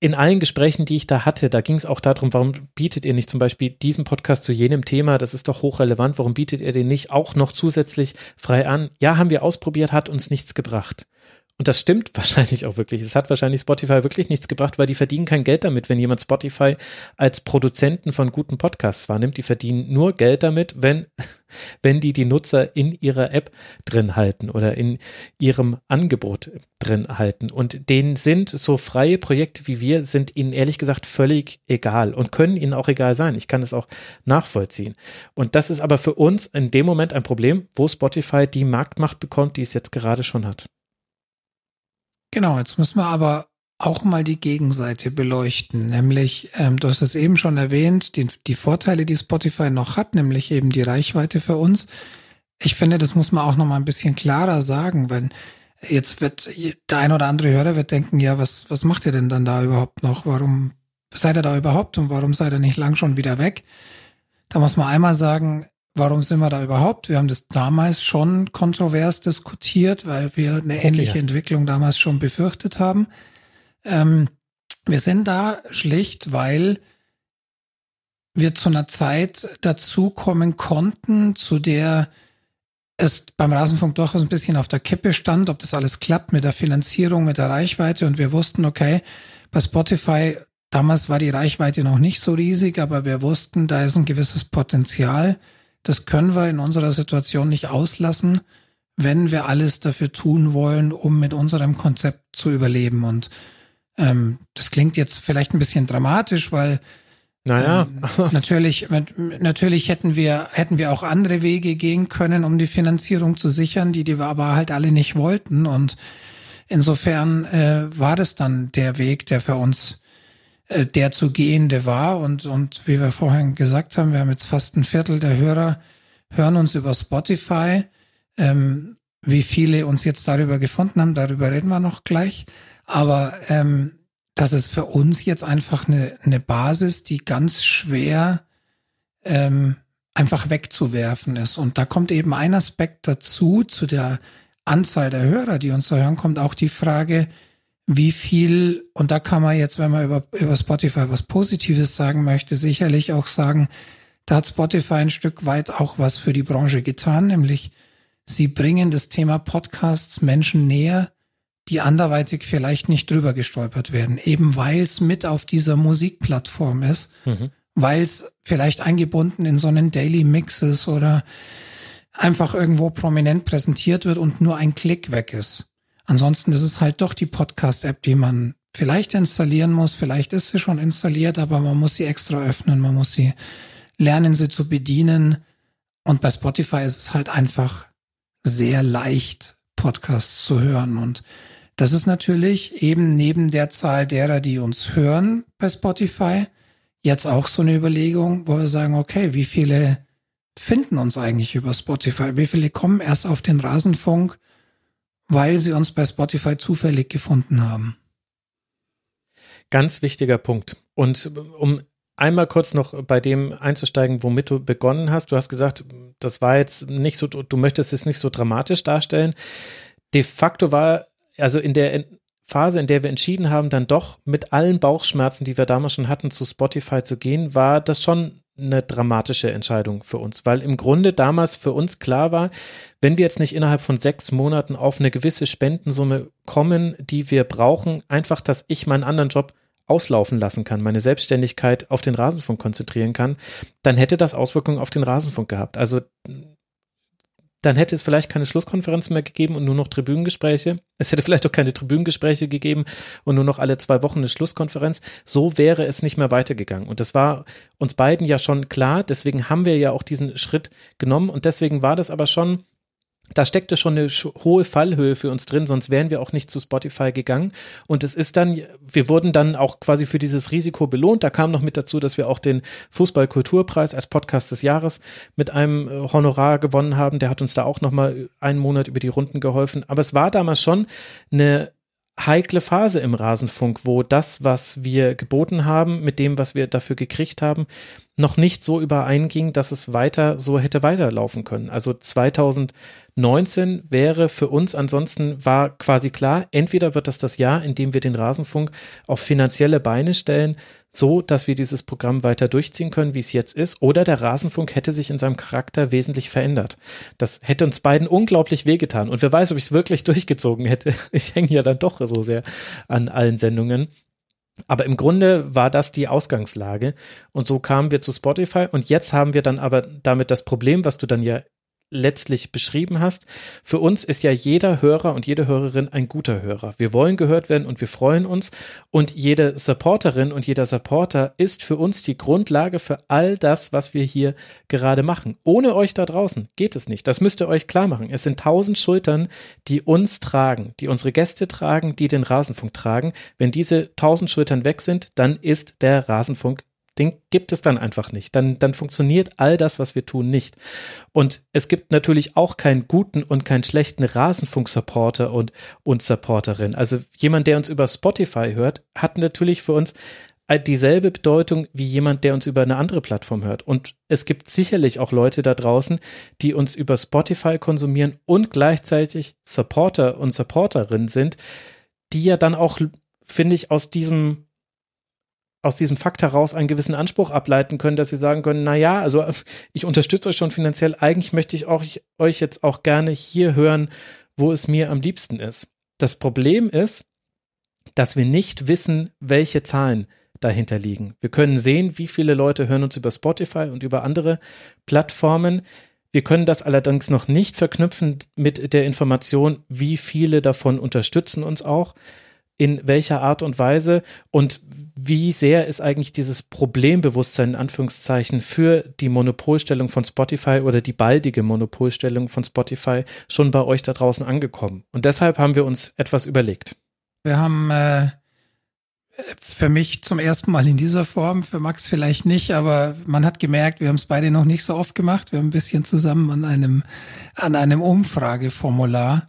A: in allen Gesprächen, die ich da hatte, da ging es auch darum, warum bietet ihr nicht zum Beispiel diesen Podcast zu jenem Thema, das ist doch hochrelevant, warum bietet ihr den nicht auch noch zusätzlich frei an? Ja, haben wir ausprobiert, hat uns nichts gebracht. Und das stimmt wahrscheinlich auch wirklich. Es hat wahrscheinlich Spotify wirklich nichts gebracht, weil die verdienen kein Geld damit, wenn jemand Spotify als Produzenten von guten Podcasts wahrnimmt. Die verdienen nur Geld damit, wenn, wenn die die Nutzer in ihrer App drin halten oder in ihrem Angebot drin halten. Und denen sind so freie Projekte wie wir, sind ihnen ehrlich gesagt völlig egal und können ihnen auch egal sein. Ich kann es auch nachvollziehen. Und das ist aber für uns in dem Moment ein Problem, wo Spotify die Marktmacht bekommt, die es jetzt gerade schon hat.
B: Genau, jetzt müssen wir aber auch mal die Gegenseite beleuchten, nämlich, ähm, du hast es eben schon erwähnt, die, die Vorteile, die Spotify noch hat, nämlich eben die Reichweite für uns. Ich finde, das muss man auch noch mal ein bisschen klarer sagen, wenn jetzt wird der ein oder andere Hörer wird denken, ja, was, was macht ihr denn dann da überhaupt noch? Warum seid ihr da überhaupt und warum seid ihr nicht lang schon wieder weg? Da muss man einmal sagen, Warum sind wir da überhaupt? Wir haben das damals schon kontrovers diskutiert, weil wir eine ähnliche ja. Entwicklung damals schon befürchtet haben. Ähm, wir sind da schlicht, weil wir zu einer Zeit dazukommen konnten, zu der es beim Rasenfunk durchaus ein bisschen auf der Kippe stand, ob das alles klappt mit der Finanzierung, mit der Reichweite. Und wir wussten, okay, bei Spotify, damals war die Reichweite noch nicht so riesig, aber wir wussten, da ist ein gewisses Potenzial das können wir in unserer Situation nicht auslassen, wenn wir alles dafür tun wollen, um mit unserem Konzept zu überleben. Und ähm, das klingt jetzt vielleicht ein bisschen dramatisch, weil
A: naja.
B: Ähm, natürlich, natürlich hätten wir, hätten wir auch andere Wege gehen können, um die Finanzierung zu sichern, die, die wir aber halt alle nicht wollten. Und insofern äh, war das dann der Weg, der für uns der zu gehende war. Und, und wie wir vorhin gesagt haben, wir haben jetzt fast ein Viertel der Hörer hören uns über Spotify. Ähm, wie viele uns jetzt darüber gefunden haben, darüber reden wir noch gleich. Aber ähm, das ist für uns jetzt einfach eine, eine Basis, die ganz schwer ähm, einfach wegzuwerfen ist. Und da kommt eben ein Aspekt dazu, zu der Anzahl der Hörer, die uns da hören, kommt auch die Frage, wie viel, und da kann man jetzt, wenn man über, über Spotify was Positives sagen möchte, sicherlich auch sagen, da hat Spotify ein Stück weit auch was für die Branche getan, nämlich sie bringen das Thema Podcasts Menschen näher, die anderweitig vielleicht nicht drüber gestolpert werden, eben weil es mit auf dieser Musikplattform ist, mhm. weil es vielleicht eingebunden in so einen Daily Mix ist oder einfach irgendwo prominent präsentiert wird und nur ein Klick weg ist. Ansonsten ist es halt doch die Podcast-App, die man vielleicht installieren muss. Vielleicht ist sie schon installiert, aber man muss sie extra öffnen. Man muss sie lernen, sie zu bedienen. Und bei Spotify ist es halt einfach sehr leicht, Podcasts zu hören. Und das ist natürlich eben neben der Zahl derer, die uns hören bei Spotify, jetzt auch so eine Überlegung, wo wir sagen, okay, wie viele finden uns eigentlich über Spotify? Wie viele kommen erst auf den Rasenfunk? Weil sie uns bei Spotify zufällig gefunden haben.
A: Ganz wichtiger Punkt. Und um einmal kurz noch bei dem einzusteigen, womit du begonnen hast. Du hast gesagt, das war jetzt nicht so, du möchtest es nicht so dramatisch darstellen. De facto war, also in der Phase, in der wir entschieden haben, dann doch mit allen Bauchschmerzen, die wir damals schon hatten, zu Spotify zu gehen, war das schon eine dramatische Entscheidung für uns, weil im Grunde damals für uns klar war, wenn wir jetzt nicht innerhalb von sechs Monaten auf eine gewisse Spendensumme kommen, die wir brauchen, einfach, dass ich meinen anderen Job auslaufen lassen kann, meine Selbstständigkeit auf den Rasenfunk konzentrieren kann, dann hätte das Auswirkungen auf den Rasenfunk gehabt. Also dann hätte es vielleicht keine Schlusskonferenz mehr gegeben und nur noch Tribünengespräche. Es hätte vielleicht auch keine Tribünengespräche gegeben und nur noch alle zwei Wochen eine Schlusskonferenz. So wäre es nicht mehr weitergegangen. Und das war uns beiden ja schon klar. Deswegen haben wir ja auch diesen Schritt genommen. Und deswegen war das aber schon da steckte schon eine hohe Fallhöhe für uns drin, sonst wären wir auch nicht zu Spotify gegangen. Und es ist dann, wir wurden dann auch quasi für dieses Risiko belohnt. Da kam noch mit dazu, dass wir auch den Fußballkulturpreis als Podcast des Jahres mit einem äh, Honorar gewonnen haben. Der hat uns da auch nochmal einen Monat über die Runden geholfen. Aber es war damals schon eine heikle Phase im Rasenfunk, wo das, was wir geboten haben, mit dem, was wir dafür gekriegt haben, noch nicht so übereinging, dass es weiter so hätte weiterlaufen können. Also 2019 wäre für uns ansonsten war quasi klar, entweder wird das das Jahr, in dem wir den Rasenfunk auf finanzielle Beine stellen, so, dass wir dieses Programm weiter durchziehen können, wie es jetzt ist, oder der Rasenfunk hätte sich in seinem Charakter wesentlich verändert. Das hätte uns beiden unglaublich wehgetan. Und wer weiß, ob ich es wirklich durchgezogen hätte. Ich hänge ja dann doch so sehr an allen Sendungen. Aber im Grunde war das die Ausgangslage. Und so kamen wir zu Spotify. Und jetzt haben wir dann aber damit das Problem, was du dann ja letztlich beschrieben hast. Für uns ist ja jeder Hörer und jede Hörerin ein guter Hörer. Wir wollen gehört werden und wir freuen uns. Und jede Supporterin und jeder Supporter ist für uns die Grundlage für all das, was wir hier gerade machen. Ohne euch da draußen geht es nicht. Das müsst ihr euch klar machen. Es sind tausend Schultern, die uns tragen, die unsere Gäste tragen, die den Rasenfunk tragen. Wenn diese tausend Schultern weg sind, dann ist der Rasenfunk den gibt es dann einfach nicht. Dann, dann funktioniert all das, was wir tun, nicht. Und es gibt natürlich auch keinen guten und keinen schlechten Rasenfunk-Supporter und, und Supporterin. Also jemand, der uns über Spotify hört, hat natürlich für uns dieselbe Bedeutung wie jemand, der uns über eine andere Plattform hört. Und es gibt sicherlich auch Leute da draußen, die uns über Spotify konsumieren und gleichzeitig Supporter und Supporterinnen sind, die ja dann auch, finde ich, aus diesem aus diesem Fakt heraus einen gewissen Anspruch ableiten können, dass sie sagen können, na ja, also ich unterstütze euch schon finanziell, eigentlich möchte ich auch, euch jetzt auch gerne hier hören, wo es mir am liebsten ist. Das Problem ist, dass wir nicht wissen, welche Zahlen dahinter liegen. Wir können sehen, wie viele Leute hören uns über Spotify und über andere Plattformen. Wir können das allerdings noch nicht verknüpfen mit der Information, wie viele davon unterstützen uns auch in welcher Art und Weise und wie sehr ist eigentlich dieses Problembewusstsein in Anführungszeichen für die Monopolstellung von Spotify oder die baldige Monopolstellung von Spotify schon bei euch da draußen angekommen. Und deshalb haben wir uns etwas überlegt.
B: Wir haben äh, für mich zum ersten Mal in dieser Form, für Max vielleicht nicht, aber man hat gemerkt, wir haben es beide noch nicht so oft gemacht. Wir haben ein bisschen zusammen an einem, an einem Umfrageformular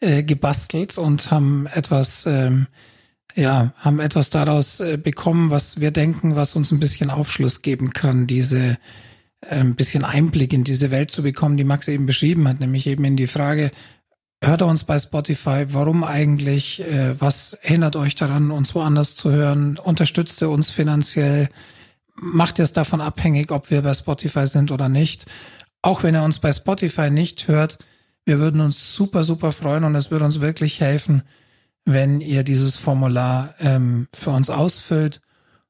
B: äh, gebastelt und haben etwas, ähm, ja, haben etwas daraus äh, bekommen, was wir denken, was uns ein bisschen Aufschluss geben kann, diese äh, ein bisschen Einblick in diese Welt zu bekommen, die Max eben beschrieben hat, nämlich eben in die Frage, hört er uns bei Spotify, warum eigentlich, äh, was hindert euch daran, uns woanders zu hören, unterstützt er uns finanziell, macht er es davon abhängig, ob wir bei Spotify sind oder nicht. Auch wenn er uns bei Spotify nicht hört, wir würden uns super, super freuen und es würde uns wirklich helfen, wenn ihr dieses Formular ähm, für uns ausfüllt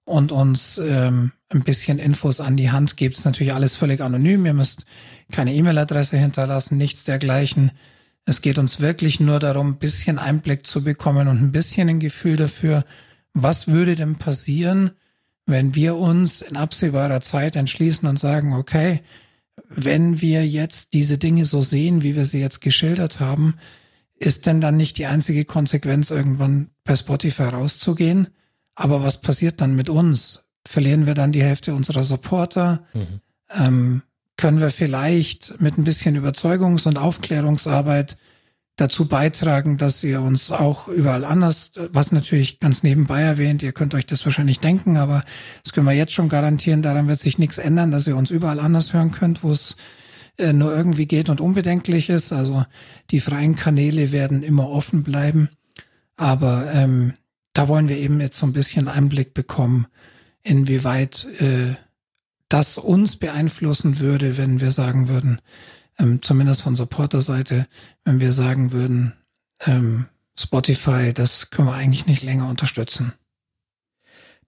B: und uns ähm, ein bisschen Infos an die Hand gebt. Ist natürlich alles völlig anonym. Ihr müsst keine E-Mail-Adresse hinterlassen, nichts dergleichen. Es geht uns wirklich nur darum, ein bisschen Einblick zu bekommen und ein bisschen ein Gefühl dafür, was würde denn passieren, wenn wir uns in absehbarer Zeit entschließen und sagen, okay, wenn wir jetzt diese Dinge so sehen, wie wir sie jetzt geschildert haben, ist denn dann nicht die einzige Konsequenz, irgendwann per Spotify rauszugehen? Aber was passiert dann mit uns? Verlieren wir dann die Hälfte unserer Supporter? Mhm. Ähm, können wir vielleicht mit ein bisschen Überzeugungs- und Aufklärungsarbeit dazu beitragen, dass ihr uns auch überall anders, was natürlich ganz nebenbei erwähnt, ihr könnt euch das wahrscheinlich denken, aber das können wir jetzt schon garantieren, daran wird sich nichts ändern, dass ihr uns überall anders hören könnt, wo es äh, nur irgendwie geht und unbedenklich ist. Also die freien Kanäle werden immer offen bleiben. Aber ähm, da wollen wir eben jetzt so ein bisschen Einblick bekommen, inwieweit äh, das uns beeinflussen würde, wenn wir sagen würden, ähm, zumindest von Supporter-Seite, wenn wir sagen würden, ähm, Spotify, das können wir eigentlich nicht länger unterstützen.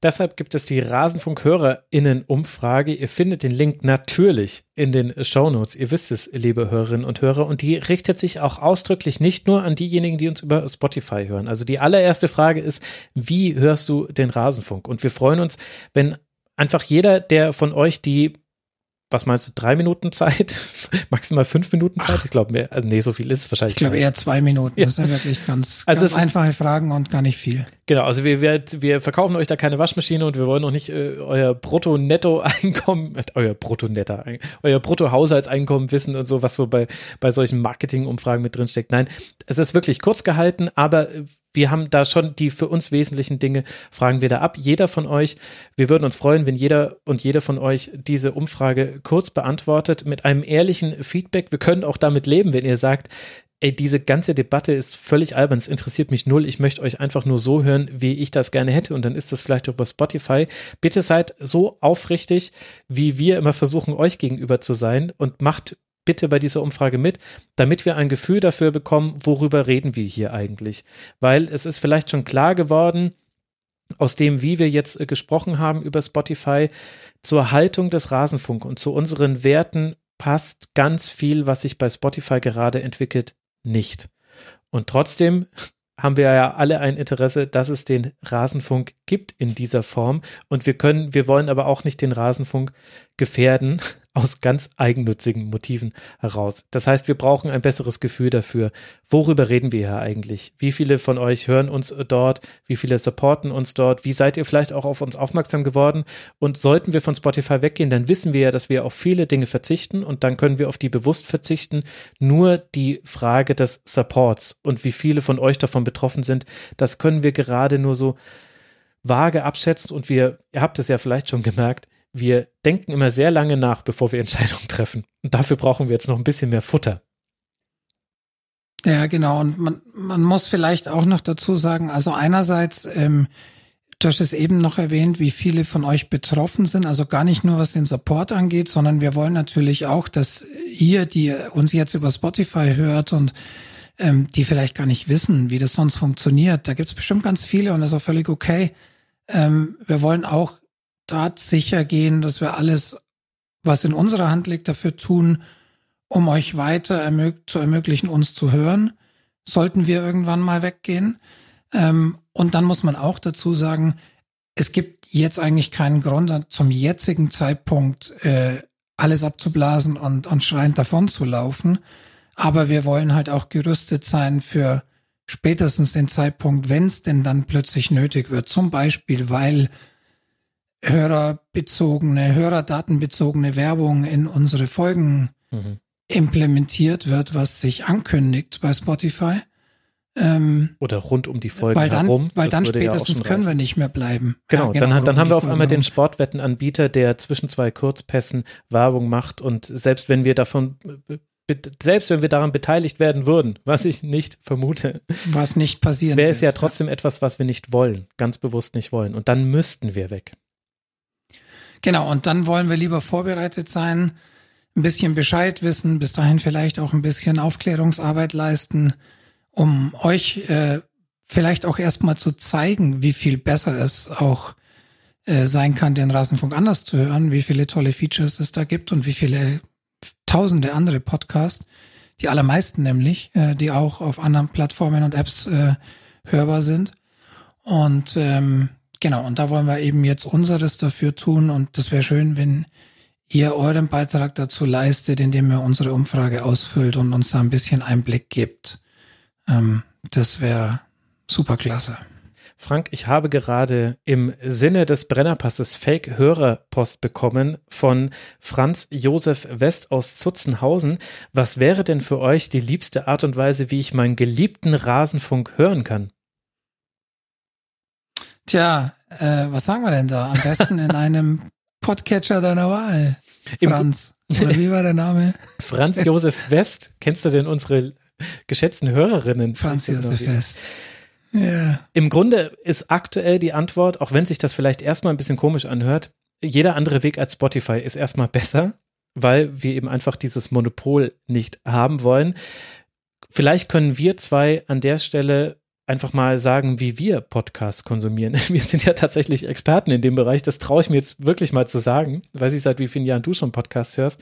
A: Deshalb gibt es die Rasenfunk-HörerInnen-Umfrage. Ihr findet den Link natürlich in den Shownotes. Ihr wisst es, liebe Hörerinnen und Hörer. Und die richtet sich auch ausdrücklich nicht nur an diejenigen, die uns über Spotify hören. Also die allererste Frage ist, wie hörst du den Rasenfunk? Und wir freuen uns, wenn einfach jeder, der von euch die was meinst du, drei Minuten Zeit? Maximal fünf Minuten Zeit? Ach. Ich glaube, mehr, also nee, so viel ist es wahrscheinlich.
B: Ich glaube eher zwei Minuten. Ja. Das sind wirklich ganz, also ganz einfache Fragen und gar nicht viel.
A: Genau, also wir, wir, wir verkaufen euch da keine Waschmaschine und wir wollen auch nicht äh, euer Brutto-Netto-Einkommen, euer Brutto-Netter, euer Brutto-Haushaltseinkommen wissen und so, was so bei, bei solchen Marketing-Umfragen mit drin steckt. Nein, es ist wirklich kurz gehalten, aber wir haben da schon die für uns wesentlichen Dinge, fragen wir da ab. Jeder von euch, wir würden uns freuen, wenn jeder und jede von euch diese Umfrage kurz beantwortet mit einem ehrlichen Feedback. Wir können auch damit leben, wenn ihr sagt, ey, diese ganze Debatte ist völlig albern, es interessiert mich null, ich möchte euch einfach nur so hören, wie ich das gerne hätte und dann ist das vielleicht über Spotify. Bitte seid so aufrichtig, wie wir immer versuchen, euch gegenüber zu sein und macht bitte bei dieser Umfrage mit, damit wir ein Gefühl dafür bekommen, worüber reden wir hier eigentlich. Weil es ist vielleicht schon klar geworden, aus dem, wie wir jetzt äh, gesprochen haben über Spotify, zur Haltung des Rasenfunk und zu unseren Werten passt ganz viel, was sich bei Spotify gerade entwickelt, nicht. Und trotzdem haben wir ja alle ein Interesse, dass es den Rasenfunk gibt in dieser Form. Und wir können, wir wollen aber auch nicht den Rasenfunk gefährden aus ganz eigennützigen Motiven heraus. Das heißt, wir brauchen ein besseres Gefühl dafür. Worüber reden wir hier eigentlich? Wie viele von euch hören uns dort? Wie viele supporten uns dort? Wie seid ihr vielleicht auch auf uns aufmerksam geworden? Und sollten wir von Spotify weggehen, dann wissen wir ja, dass wir auf viele Dinge verzichten und dann können wir auf die bewusst verzichten. Nur die Frage des Supports und wie viele von euch davon betroffen sind, das können wir gerade nur so vage abschätzen und wir, ihr habt es ja vielleicht schon gemerkt, wir denken immer sehr lange nach, bevor wir Entscheidungen treffen. Und dafür brauchen wir jetzt noch ein bisschen mehr Futter.
B: Ja, genau. Und man, man muss vielleicht auch noch dazu sagen, also einerseits, ähm, du hast es eben noch erwähnt, wie viele von euch betroffen sind. Also gar nicht nur was den Support angeht, sondern wir wollen natürlich auch, dass ihr, die uns jetzt über Spotify hört und ähm, die vielleicht gar nicht wissen, wie das sonst funktioniert, da gibt es bestimmt ganz viele und das ist auch völlig okay. Ähm, wir wollen auch dort sicher gehen, dass wir alles, was in unserer Hand liegt, dafür tun, um euch weiter ermög zu ermöglichen, uns zu hören, sollten wir irgendwann mal weggehen. Ähm, und dann muss man auch dazu sagen, es gibt jetzt eigentlich keinen Grund, zum jetzigen Zeitpunkt äh, alles abzublasen und, und schreiend davon zu laufen. Aber wir wollen halt auch gerüstet sein für spätestens den Zeitpunkt, wenn es denn dann plötzlich nötig wird. Zum Beispiel, weil hörerbezogene, hörerdatenbezogene Werbung in unsere Folgen mhm. implementiert wird, was sich ankündigt bei Spotify.
A: Ähm, Oder rund um die Folgen
B: weil dann,
A: herum.
B: Weil dann spätestens ja können wir nicht mehr bleiben.
A: Genau, ja, genau dann, dann haben wir auf einmal den Sportwettenanbieter, der zwischen zwei Kurzpässen Werbung macht und selbst wenn wir davon selbst wenn wir daran beteiligt werden würden, was ich nicht vermute,
B: was nicht passieren
A: wäre es ja trotzdem etwas, was wir nicht wollen, ganz bewusst nicht wollen. Und dann müssten wir weg.
B: Genau, und dann wollen wir lieber vorbereitet sein, ein bisschen Bescheid wissen, bis dahin vielleicht auch ein bisschen Aufklärungsarbeit leisten, um euch äh, vielleicht auch erstmal zu zeigen, wie viel besser es auch äh, sein kann, den Rasenfunk anders zu hören, wie viele tolle Features es da gibt und wie viele tausende andere Podcasts, die allermeisten nämlich, äh, die auch auf anderen Plattformen und Apps äh, hörbar sind. Und ähm, Genau, und da wollen wir eben jetzt unseres dafür tun und das wäre schön, wenn ihr euren Beitrag dazu leistet, indem ihr unsere Umfrage ausfüllt und uns da ein bisschen Einblick gibt. Ähm, das wäre super klasse.
A: Frank, ich habe gerade im Sinne des Brennerpasses Fake-Hörerpost bekommen von Franz Josef West aus Zutzenhausen. Was wäre denn für euch die liebste Art und Weise, wie ich meinen geliebten Rasenfunk hören kann?
B: Tja, äh, was sagen wir denn da? Am besten in einem Podcatcher deiner Wahl. Franz. Oder wie war der Name?
A: Franz Josef West. Kennst du denn unsere geschätzten Hörerinnen?
B: Franz Josef West. Ja.
A: Im Grunde ist aktuell die Antwort, auch wenn sich das vielleicht erstmal ein bisschen komisch anhört, jeder andere Weg als Spotify ist erstmal besser, weil wir eben einfach dieses Monopol nicht haben wollen. Vielleicht können wir zwei an der Stelle einfach mal sagen, wie wir Podcasts konsumieren. Wir sind ja tatsächlich Experten in dem Bereich. Das traue ich mir jetzt wirklich mal zu sagen. Weiß ich, seit wie vielen Jahren du schon Podcasts hörst.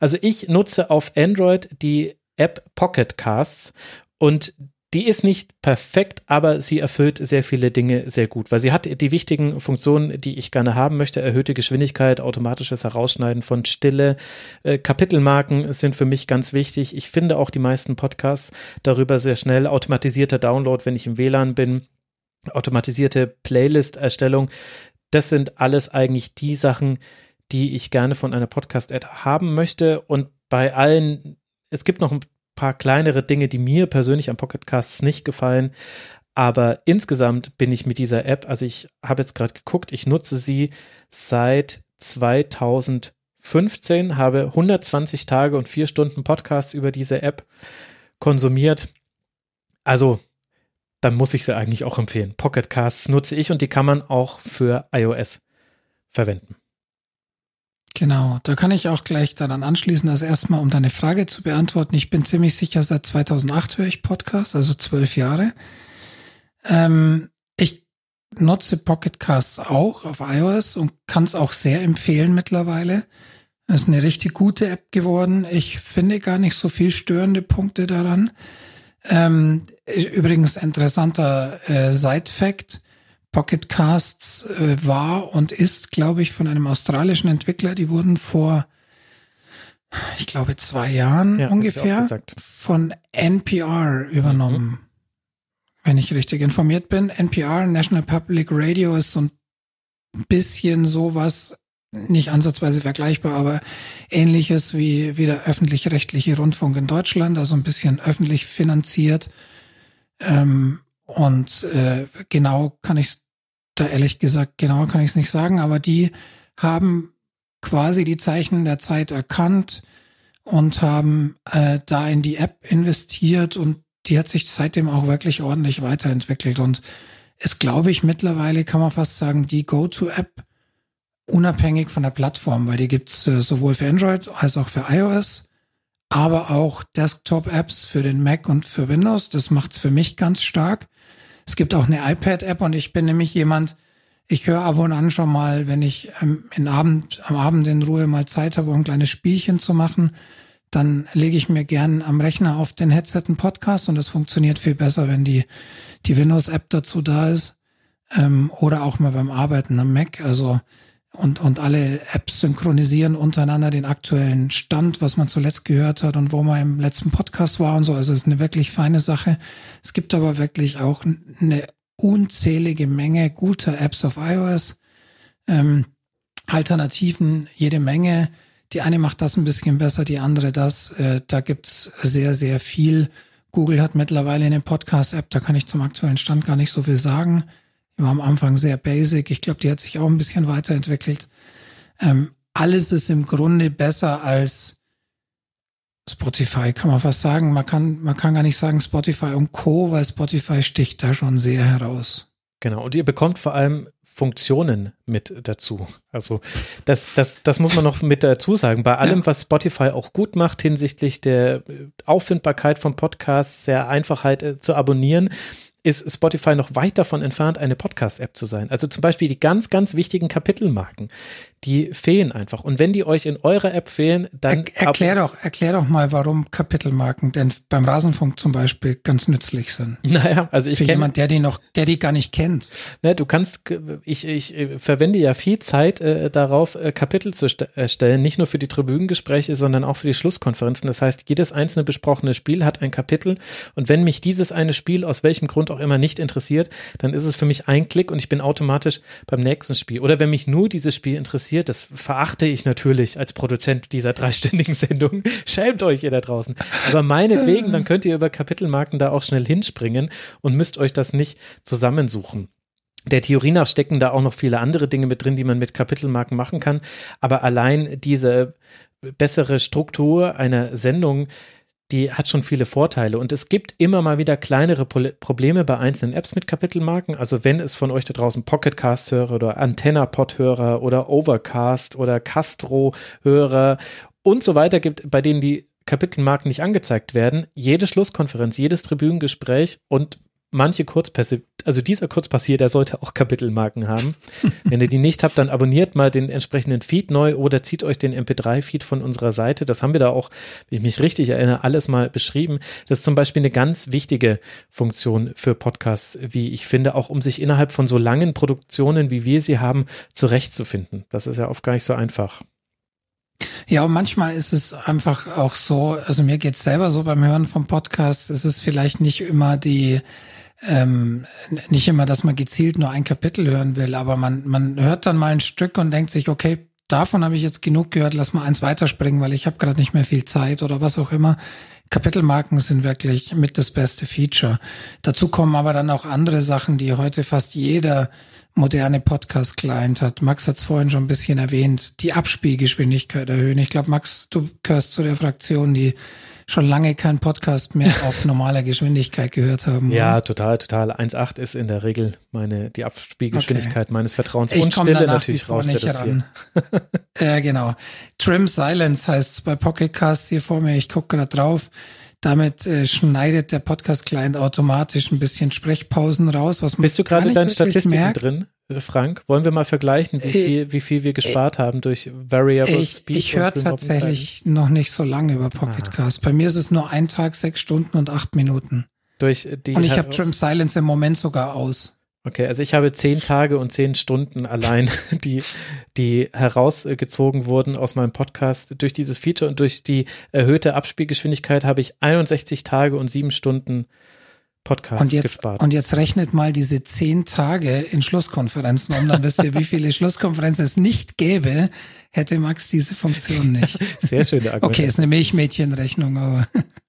A: Also ich nutze auf Android die App Pocket Casts und die ist nicht perfekt, aber sie erfüllt sehr viele Dinge sehr gut, weil sie hat die wichtigen Funktionen, die ich gerne haben möchte. Erhöhte Geschwindigkeit, automatisches Herausschneiden von Stille, äh, Kapitelmarken sind für mich ganz wichtig. Ich finde auch die meisten Podcasts darüber sehr schnell. Automatisierter Download, wenn ich im WLAN bin, automatisierte Playlist-Erstellung. Das sind alles eigentlich die Sachen, die ich gerne von einer Podcast-App haben möchte. Und bei allen, es gibt noch ein paar kleinere Dinge, die mir persönlich am Pocket Casts nicht gefallen. Aber insgesamt bin ich mit dieser App, also ich habe jetzt gerade geguckt, ich nutze sie seit 2015, habe 120 Tage und vier Stunden Podcasts über diese App konsumiert. Also, dann muss ich sie eigentlich auch empfehlen. Pocket Casts nutze ich und die kann man auch für iOS verwenden.
B: Genau, da kann ich auch gleich daran anschließen, das erstmal, um deine Frage zu beantworten. Ich bin ziemlich sicher, seit 2008 höre ich Podcasts, also zwölf Jahre. Ähm, ich nutze Pocket Casts auch auf iOS und kann es auch sehr empfehlen mittlerweile. Es ist eine richtig gute App geworden. Ich finde gar nicht so viel störende Punkte daran. Ähm, übrigens interessanter äh, Side-Fact. Pocket Casts äh, war und ist, glaube ich, von einem australischen Entwickler. Die wurden vor, ich glaube, zwei Jahren ja, ungefähr von NPR übernommen. Mhm. Wenn ich richtig informiert bin. NPR, National Public Radio, ist so ein bisschen sowas, nicht ansatzweise vergleichbar, aber ähnliches wie, wie der öffentlich-rechtliche Rundfunk in Deutschland, also ein bisschen öffentlich finanziert. Ähm, und äh, genau kann ich da ehrlich gesagt, genau kann ich es nicht sagen, aber die haben quasi die Zeichen der Zeit erkannt und haben äh, da in die App investiert und die hat sich seitdem auch wirklich ordentlich weiterentwickelt und ist, glaube ich, mittlerweile kann man fast sagen, die Go-To-App unabhängig von der Plattform, weil die gibt's äh, sowohl für Android als auch für iOS, aber auch Desktop-Apps für den Mac und für Windows. Das macht's für mich ganz stark. Es gibt auch eine iPad-App und ich bin nämlich jemand, ich höre ab und an schon mal, wenn ich ähm, in Abend, am Abend in Ruhe mal Zeit habe, um ein kleines Spielchen zu machen, dann lege ich mir gern am Rechner auf den Headset einen Podcast und das funktioniert viel besser, wenn die, die Windows-App dazu da ist. Ähm, oder auch mal beim Arbeiten am Mac. Also und, und alle Apps synchronisieren untereinander den aktuellen Stand, was man zuletzt gehört hat und wo man im letzten Podcast war und so. Also es ist eine wirklich feine Sache. Es gibt aber wirklich auch eine unzählige Menge guter Apps auf iOS. Ähm, Alternativen jede Menge. Die eine macht das ein bisschen besser, die andere das. Äh, da gibt's sehr, sehr viel. Google hat mittlerweile eine Podcast-App, da kann ich zum aktuellen Stand gar nicht so viel sagen. Die war am Anfang sehr basic. Ich glaube, die hat sich auch ein bisschen weiterentwickelt. Ähm, alles ist im Grunde besser als Spotify, kann man fast sagen. Man kann, man kann gar nicht sagen Spotify und Co., weil Spotify sticht da schon sehr heraus.
A: Genau. Und ihr bekommt vor allem Funktionen mit dazu. Also das, das, das muss man noch mit dazu sagen. Bei allem, ja. was Spotify auch gut macht hinsichtlich der Auffindbarkeit von Podcasts, der Einfachheit äh, zu abonnieren, ist Spotify noch weit davon entfernt, eine Podcast-App zu sein. Also zum Beispiel die ganz, ganz wichtigen Kapitelmarken, die fehlen einfach. Und wenn die euch in eurer App fehlen, dann.
B: Er, erklär doch, erklär doch mal, warum Kapitelmarken denn beim Rasenfunk zum Beispiel ganz nützlich sind.
A: Naja, also ich
B: Für jemand, der die noch, der die gar nicht kennt.
A: Ne, du kannst, ich, ich äh, verwende ja viel Zeit äh, darauf, äh, Kapitel zu erstellen, nicht nur für die Tribünengespräche, sondern auch für die Schlusskonferenzen. Das heißt, jedes einzelne besprochene Spiel hat ein Kapitel. Und wenn mich dieses eine Spiel aus welchem Grund auch immer nicht interessiert, dann ist es für mich ein Klick und ich bin automatisch beim nächsten Spiel. Oder wenn mich nur dieses Spiel interessiert, das verachte ich natürlich als Produzent dieser dreistündigen Sendung. Schämt euch ihr da draußen. Aber meinetwegen, dann könnt ihr über Kapitelmarken da auch schnell hinspringen und müsst euch das nicht zusammensuchen. Der Theorie nach stecken da auch noch viele andere Dinge mit drin, die man mit Kapitelmarken machen kann. Aber allein diese bessere Struktur einer Sendung die hat schon viele Vorteile. Und es gibt immer mal wieder kleinere Probleme bei einzelnen Apps mit Kapitelmarken. Also wenn es von euch da draußen Pocketcast-Hörer oder Antenna-Pod-Hörer oder Overcast oder Castro-Hörer und so weiter gibt, bei denen die Kapitelmarken nicht angezeigt werden, jede Schlusskonferenz, jedes Tribünengespräch und manche Kurzpässe, also dieser Kurzpassier, der sollte auch Kapitelmarken haben. Wenn ihr die nicht habt, dann abonniert mal den entsprechenden Feed neu oder zieht euch den MP3-Feed von unserer Seite. Das haben wir da auch, wenn ich mich richtig erinnere, alles mal beschrieben. Das ist zum Beispiel eine ganz wichtige Funktion für Podcasts, wie ich finde, auch um sich innerhalb von so langen Produktionen, wie wir sie haben, zurechtzufinden. Das ist ja oft gar nicht so einfach.
B: Ja, und manchmal ist es einfach auch so, also mir geht's selber so beim Hören vom Podcast, es ist vielleicht nicht immer die, ähm, nicht immer, dass man gezielt nur ein Kapitel hören will, aber man, man hört dann mal ein Stück und denkt sich, okay, davon habe ich jetzt genug gehört, lass mal eins weiterspringen, weil ich habe gerade nicht mehr viel Zeit oder was auch immer. Kapitelmarken sind wirklich mit das beste Feature. Dazu kommen aber dann auch andere Sachen, die heute fast jeder moderne Podcast-Client hat. Max hat es vorhin schon ein bisschen erwähnt, die Abspielgeschwindigkeit erhöhen. Ich glaube, Max, du gehörst zu der Fraktion, die schon lange keinen Podcast mehr auf normaler Geschwindigkeit gehört haben.
A: Ja, oder? total, total. 1,8 ist in der Regel meine, die Abspielgeschwindigkeit okay. meines Vertrauens ich und Stille natürlich raus reduzieren.
B: ja, genau. Trim Silence heißt es bei Pocket Cast hier vor mir. Ich gucke gerade drauf. Damit äh, schneidet der Podcast-Client automatisch ein bisschen Sprechpausen raus. Was man
A: Bist du gerade in deinen Statistiken merkt. drin, äh, Frank? Wollen wir mal vergleichen, wie äh, viel, wie viel wir gespart äh, haben durch Variable
B: ich,
A: Speed?
B: Ich höre tatsächlich noch nicht so lange über Pocket Cast. Bei mir ist es nur ein Tag, sechs Stunden und acht Minuten.
A: Durch die
B: und ich habe Trim Silence im Moment sogar aus.
A: Okay, also ich habe zehn Tage und zehn Stunden allein, die, die herausgezogen wurden aus meinem Podcast durch dieses Feature und durch die erhöhte Abspielgeschwindigkeit habe ich 61 Tage und sieben Stunden Podcast
B: und jetzt,
A: gespart.
B: Und jetzt rechnet mal diese zehn Tage in Schlusskonferenzen um, dann wisst ihr, wie viele Schlusskonferenzen es nicht gäbe, hätte Max diese Funktion nicht.
A: Sehr schöne Argumente.
B: Okay, ist eine Milchmädchenrechnung, aber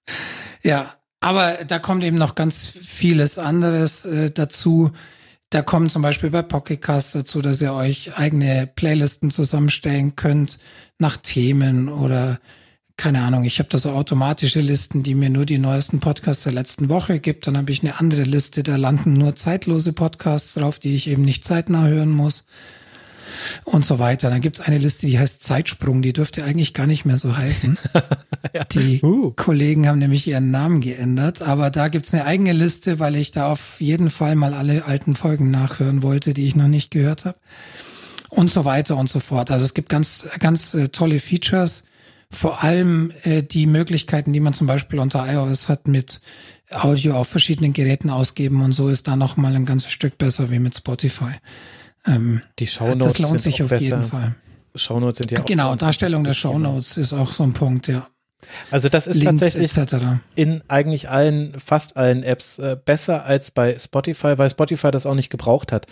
B: ja. Aber da kommt eben noch ganz vieles anderes äh, dazu. Da kommt zum Beispiel bei Pocketcast dazu, dass ihr euch eigene Playlisten zusammenstellen könnt nach Themen oder keine Ahnung, ich habe da so automatische Listen, die mir nur die neuesten Podcasts der letzten Woche gibt. Dann habe ich eine andere Liste, da landen nur zeitlose Podcasts drauf, die ich eben nicht zeitnah hören muss und so weiter. Dann gibt's eine Liste, die heißt Zeitsprung, die dürfte eigentlich gar nicht mehr so heißen. ja. Die uh. Kollegen haben nämlich ihren Namen geändert, aber da gibt's eine eigene Liste, weil ich da auf jeden Fall mal alle alten Folgen nachhören wollte, die ich noch nicht gehört habe. Und so weiter und so fort. Also es gibt ganz, ganz äh, tolle Features. Vor allem äh, die Möglichkeiten, die man zum Beispiel unter iOS hat mit Audio auf verschiedenen Geräten ausgeben und so ist da noch mal ein ganzes Stück besser wie mit Spotify.
A: Ähm, die Shownotes
B: das lohnt sich auf besser. jeden Fall.
A: Shownotes sind ja auch
B: Genau, Darstellung der Shownotes ist auch so ein Punkt, ja.
A: Also das ist Links tatsächlich in eigentlich allen, fast allen Apps äh, besser als bei Spotify, weil Spotify das auch nicht gebraucht hat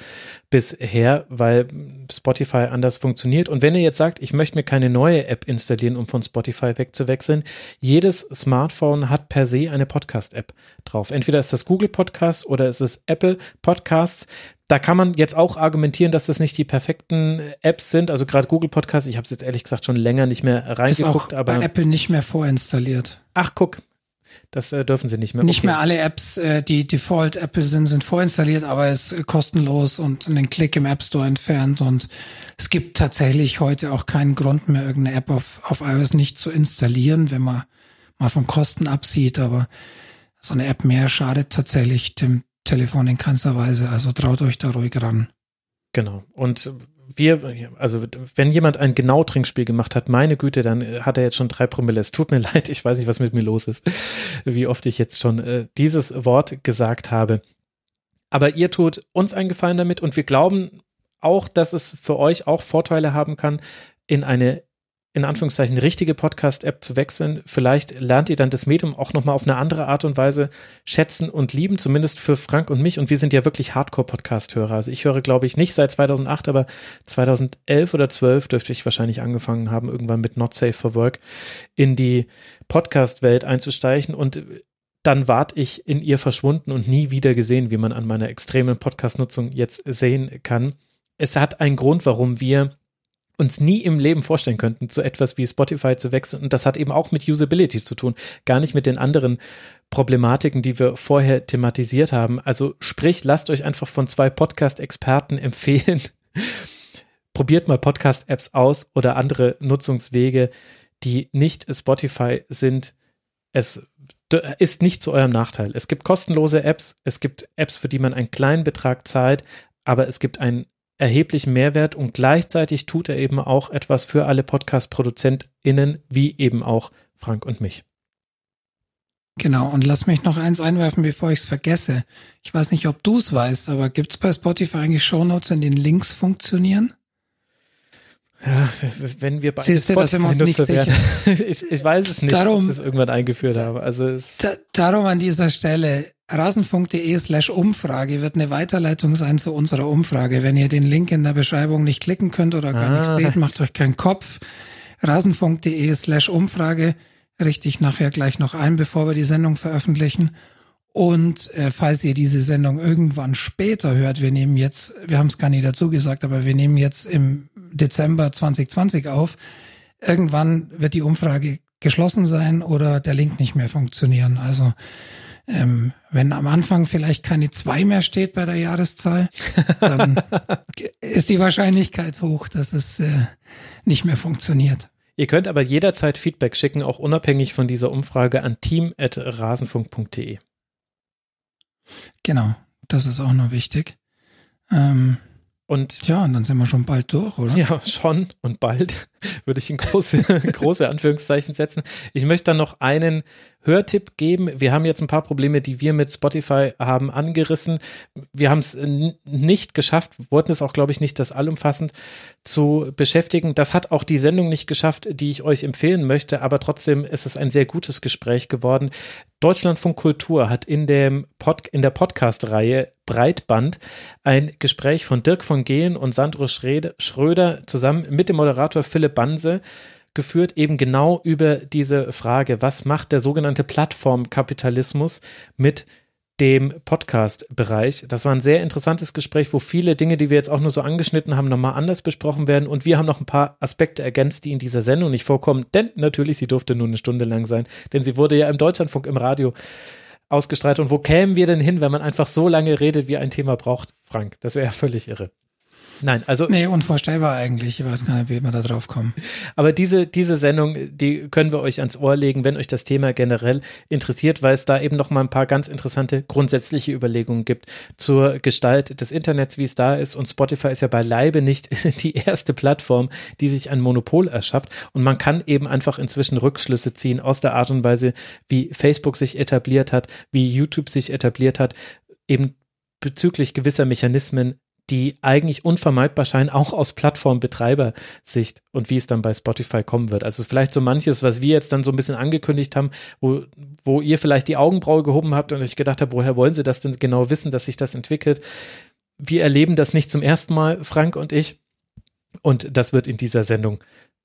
A: bisher, weil Spotify anders funktioniert. Und wenn ihr jetzt sagt, ich möchte mir keine neue App installieren, um von Spotify wegzuwechseln, jedes Smartphone hat per se eine Podcast-App drauf. Entweder ist das Google Podcasts oder ist es Apple Podcasts da kann man jetzt auch argumentieren, dass das nicht die perfekten Apps sind. Also gerade Google Podcast, ich habe es jetzt ehrlich gesagt schon länger nicht mehr reingeguckt,
B: ist auch
A: aber
B: bei Apple nicht mehr vorinstalliert.
A: Ach guck, das äh, dürfen sie nicht mehr.
B: Nicht okay. mehr alle Apps, äh, die Default Apple sind, sind vorinstalliert, aber es ist kostenlos und einen Klick im App Store entfernt und es gibt tatsächlich heute auch keinen Grund mehr, irgendeine App auf, auf iOS nicht zu installieren, wenn man mal von Kosten absieht, aber so eine App mehr schadet tatsächlich dem, Telefon in keinster Weise. Also traut euch da ruhig ran.
A: Genau. Und wir, also wenn jemand ein Genau-Trinkspiel gemacht hat, meine Güte, dann hat er jetzt schon drei Promille. Es tut mir leid, ich weiß nicht, was mit mir los ist, wie oft ich jetzt schon äh, dieses Wort gesagt habe. Aber ihr tut uns einen Gefallen damit und wir glauben auch, dass es für euch auch Vorteile haben kann, in eine in Anführungszeichen richtige Podcast-App zu wechseln. Vielleicht lernt ihr dann das Medium auch nochmal auf eine andere Art und Weise schätzen und lieben, zumindest für Frank und mich. Und wir sind ja wirklich Hardcore-Podcast-Hörer. Also ich höre, glaube ich, nicht seit 2008, aber 2011 oder 12 dürfte ich wahrscheinlich angefangen haben, irgendwann mit Not Safe for Work in die Podcast-Welt einzusteigen. Und dann ward ich in ihr verschwunden und nie wieder gesehen, wie man an meiner extremen Podcast-Nutzung jetzt sehen kann. Es hat einen Grund, warum wir uns nie im Leben vorstellen könnten, zu etwas wie Spotify zu wechseln. Und das hat eben auch mit Usability zu tun, gar nicht mit den anderen Problematiken, die wir vorher thematisiert haben. Also sprich, lasst euch einfach von zwei Podcast-Experten empfehlen. Probiert mal Podcast-Apps aus oder andere Nutzungswege, die nicht Spotify sind. Es ist nicht zu eurem Nachteil. Es gibt kostenlose Apps, es gibt Apps, für die man einen kleinen Betrag zahlt, aber es gibt einen erheblichen Mehrwert und gleichzeitig tut er eben auch etwas für alle Podcast-ProduzentInnen, wie eben auch Frank und mich.
B: Genau, und lass mich noch eins einwerfen, bevor ich es vergesse. Ich weiß nicht, ob du es weißt, aber gibt es bei Spotify eigentlich Shownotes, in denen Links funktionieren?
A: Ja, wenn wir
B: beide Spotify-Nutzer werden.
A: ich, ich weiß es nicht, darum, ob ich es irgendwann eingeführt habe. Also
B: da, darum an dieser Stelle, rasenfunk.de slash Umfrage wird eine Weiterleitung sein zu unserer Umfrage. Wenn ihr den Link in der Beschreibung nicht klicken könnt oder gar ah. nicht seht, macht euch keinen Kopf. rasenfunk.de slash Umfrage richte ich nachher gleich noch ein, bevor wir die Sendung veröffentlichen. Und äh, falls ihr diese Sendung irgendwann später hört, wir nehmen jetzt, wir haben es gar nicht dazu gesagt, aber wir nehmen jetzt im Dezember 2020 auf. Irgendwann wird die Umfrage geschlossen sein oder der Link nicht mehr funktionieren. Also ähm, wenn am Anfang vielleicht keine zwei mehr steht bei der Jahreszahl, dann ist die Wahrscheinlichkeit hoch, dass es äh, nicht mehr funktioniert.
A: Ihr könnt aber jederzeit Feedback schicken, auch unabhängig von dieser Umfrage an team.rasenfunk.de.
B: Genau, das ist auch noch wichtig. Ähm, und ja, und dann sind wir schon bald durch, oder?
A: Ja, schon und bald würde ich in große, große Anführungszeichen setzen. Ich möchte dann noch einen Hörtipp geben. Wir haben jetzt ein paar Probleme, die wir mit Spotify haben angerissen. Wir haben es nicht geschafft, wollten es auch, glaube ich, nicht das allumfassend zu beschäftigen. Das hat auch die Sendung nicht geschafft, die ich euch empfehlen möchte, aber trotzdem ist es ein sehr gutes Gespräch geworden. Deutschlandfunk Kultur hat in, dem Pod, in der Podcast-Reihe Breitband ein Gespräch von Dirk von Gehlen und Sandro Schröder zusammen mit dem Moderator Philipp Banse geführt, eben genau über diese Frage, was macht der sogenannte Plattformkapitalismus mit dem Podcast-Bereich. Das war ein sehr interessantes Gespräch, wo viele Dinge, die wir jetzt auch nur so angeschnitten haben, nochmal anders besprochen werden. Und wir haben noch ein paar Aspekte ergänzt, die in dieser Sendung nicht vorkommen. Denn natürlich, sie durfte nur eine Stunde lang sein, denn sie wurde ja im Deutschlandfunk im Radio ausgestrahlt. Und wo kämen wir denn hin, wenn man einfach so lange redet, wie ein Thema braucht, Frank? Das wäre ja völlig irre. Nein, also.
B: Nee, unvorstellbar eigentlich. Ich weiß gar nicht, wie wir da drauf kommen.
A: Aber diese, diese Sendung, die können wir euch ans Ohr legen, wenn euch das Thema generell interessiert, weil es da eben noch mal ein paar ganz interessante grundsätzliche Überlegungen gibt zur Gestalt des Internets, wie es da ist. Und Spotify ist ja beileibe nicht die erste Plattform, die sich ein Monopol erschafft. Und man kann eben einfach inzwischen Rückschlüsse ziehen aus der Art und Weise, wie Facebook sich etabliert hat, wie YouTube sich etabliert hat, eben bezüglich gewisser Mechanismen, die eigentlich unvermeidbar scheinen, auch aus Plattformbetreiber-Sicht und wie es dann bei Spotify kommen wird. Also vielleicht so manches, was wir jetzt dann so ein bisschen angekündigt haben, wo, wo ihr vielleicht die Augenbraue gehoben habt und euch gedacht habt, woher wollen sie das denn genau wissen, dass sich das entwickelt? Wir erleben das nicht zum ersten Mal, Frank und ich. Und das wird in dieser Sendung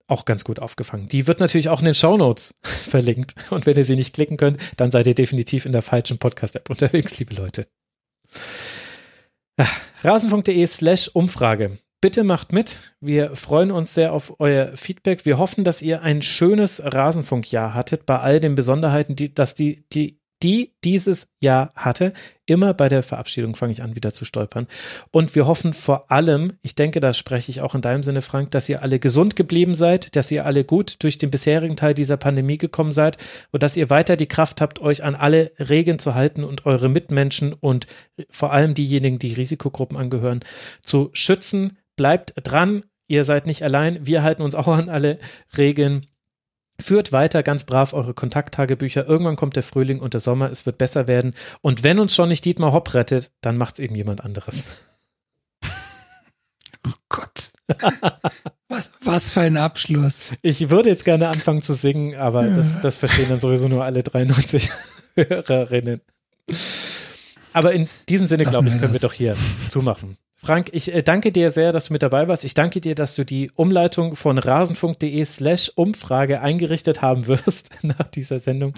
A: auch ganz gut aufgefangen. Die wird natürlich auch in den Show Notes verlinkt. Und wenn ihr sie nicht klicken könnt, dann seid ihr definitiv in der falschen Podcast-App unterwegs, liebe Leute. Rasenfunk.de slash Umfrage. Bitte macht mit. Wir freuen uns sehr auf euer Feedback. Wir hoffen, dass ihr ein schönes Rasenfunkjahr hattet, bei all den Besonderheiten, die, dass die, die die dieses Jahr hatte. Immer bei der Verabschiedung fange ich an, wieder zu stolpern. Und wir hoffen vor allem, ich denke, da spreche ich auch in deinem Sinne, Frank, dass ihr alle gesund geblieben seid, dass ihr alle gut durch den bisherigen Teil dieser Pandemie gekommen seid und dass ihr weiter die Kraft habt, euch an alle Regeln zu halten und eure Mitmenschen und vor allem diejenigen, die Risikogruppen angehören, zu schützen. Bleibt dran. Ihr seid nicht allein. Wir halten uns auch an alle Regeln Führt weiter ganz brav eure Kontakttagebücher. Irgendwann kommt der Frühling und der Sommer. Es wird besser werden. Und wenn uns schon nicht Dietmar Hopp rettet, dann macht es eben jemand anderes.
B: Oh Gott. was, was für ein Abschluss.
A: Ich würde jetzt gerne anfangen zu singen, aber ja. das, das verstehen dann sowieso nur alle 93 Hörerinnen. Aber in diesem Sinne, glaube ich, können das. wir doch hier zumachen. Frank, ich äh, danke dir sehr, dass du mit dabei warst. Ich danke dir, dass du die Umleitung von rasenfunk.de slash Umfrage eingerichtet haben wirst nach dieser Sendung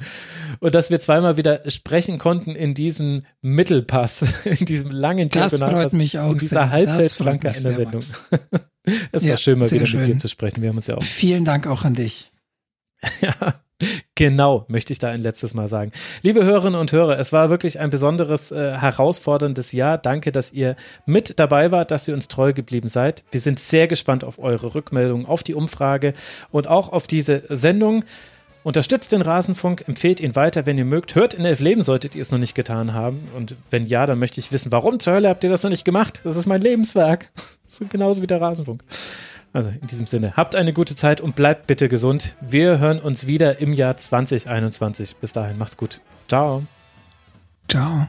A: und dass wir zweimal wieder sprechen konnten in diesem Mittelpass, in diesem langen
B: Das freut mich auch
A: in dieser Halbzeitflanke einer Sendung. es war ja, schön, mal wieder schön. mit dir zu sprechen. Wir haben uns ja auch.
B: Vielen Dank auch an dich.
A: ja, Genau, möchte ich da ein letztes Mal sagen. Liebe Hörerinnen und Hörer, es war wirklich ein besonderes, äh, herausforderndes Jahr. Danke, dass ihr mit dabei wart, dass ihr uns treu geblieben seid. Wir sind sehr gespannt auf eure Rückmeldungen, auf die Umfrage und auch auf diese Sendung. Unterstützt den Rasenfunk, empfehlt ihn weiter, wenn ihr mögt. Hört in Elf Leben, solltet ihr es noch nicht getan haben. Und wenn ja, dann möchte ich wissen, warum zur Hölle habt ihr das noch nicht gemacht? Das ist mein Lebenswerk. genauso wie der Rasenfunk. Also in diesem Sinne, habt eine gute Zeit und bleibt bitte gesund. Wir hören uns wieder im Jahr 2021. Bis dahin, macht's gut. Ciao.
B: Ciao.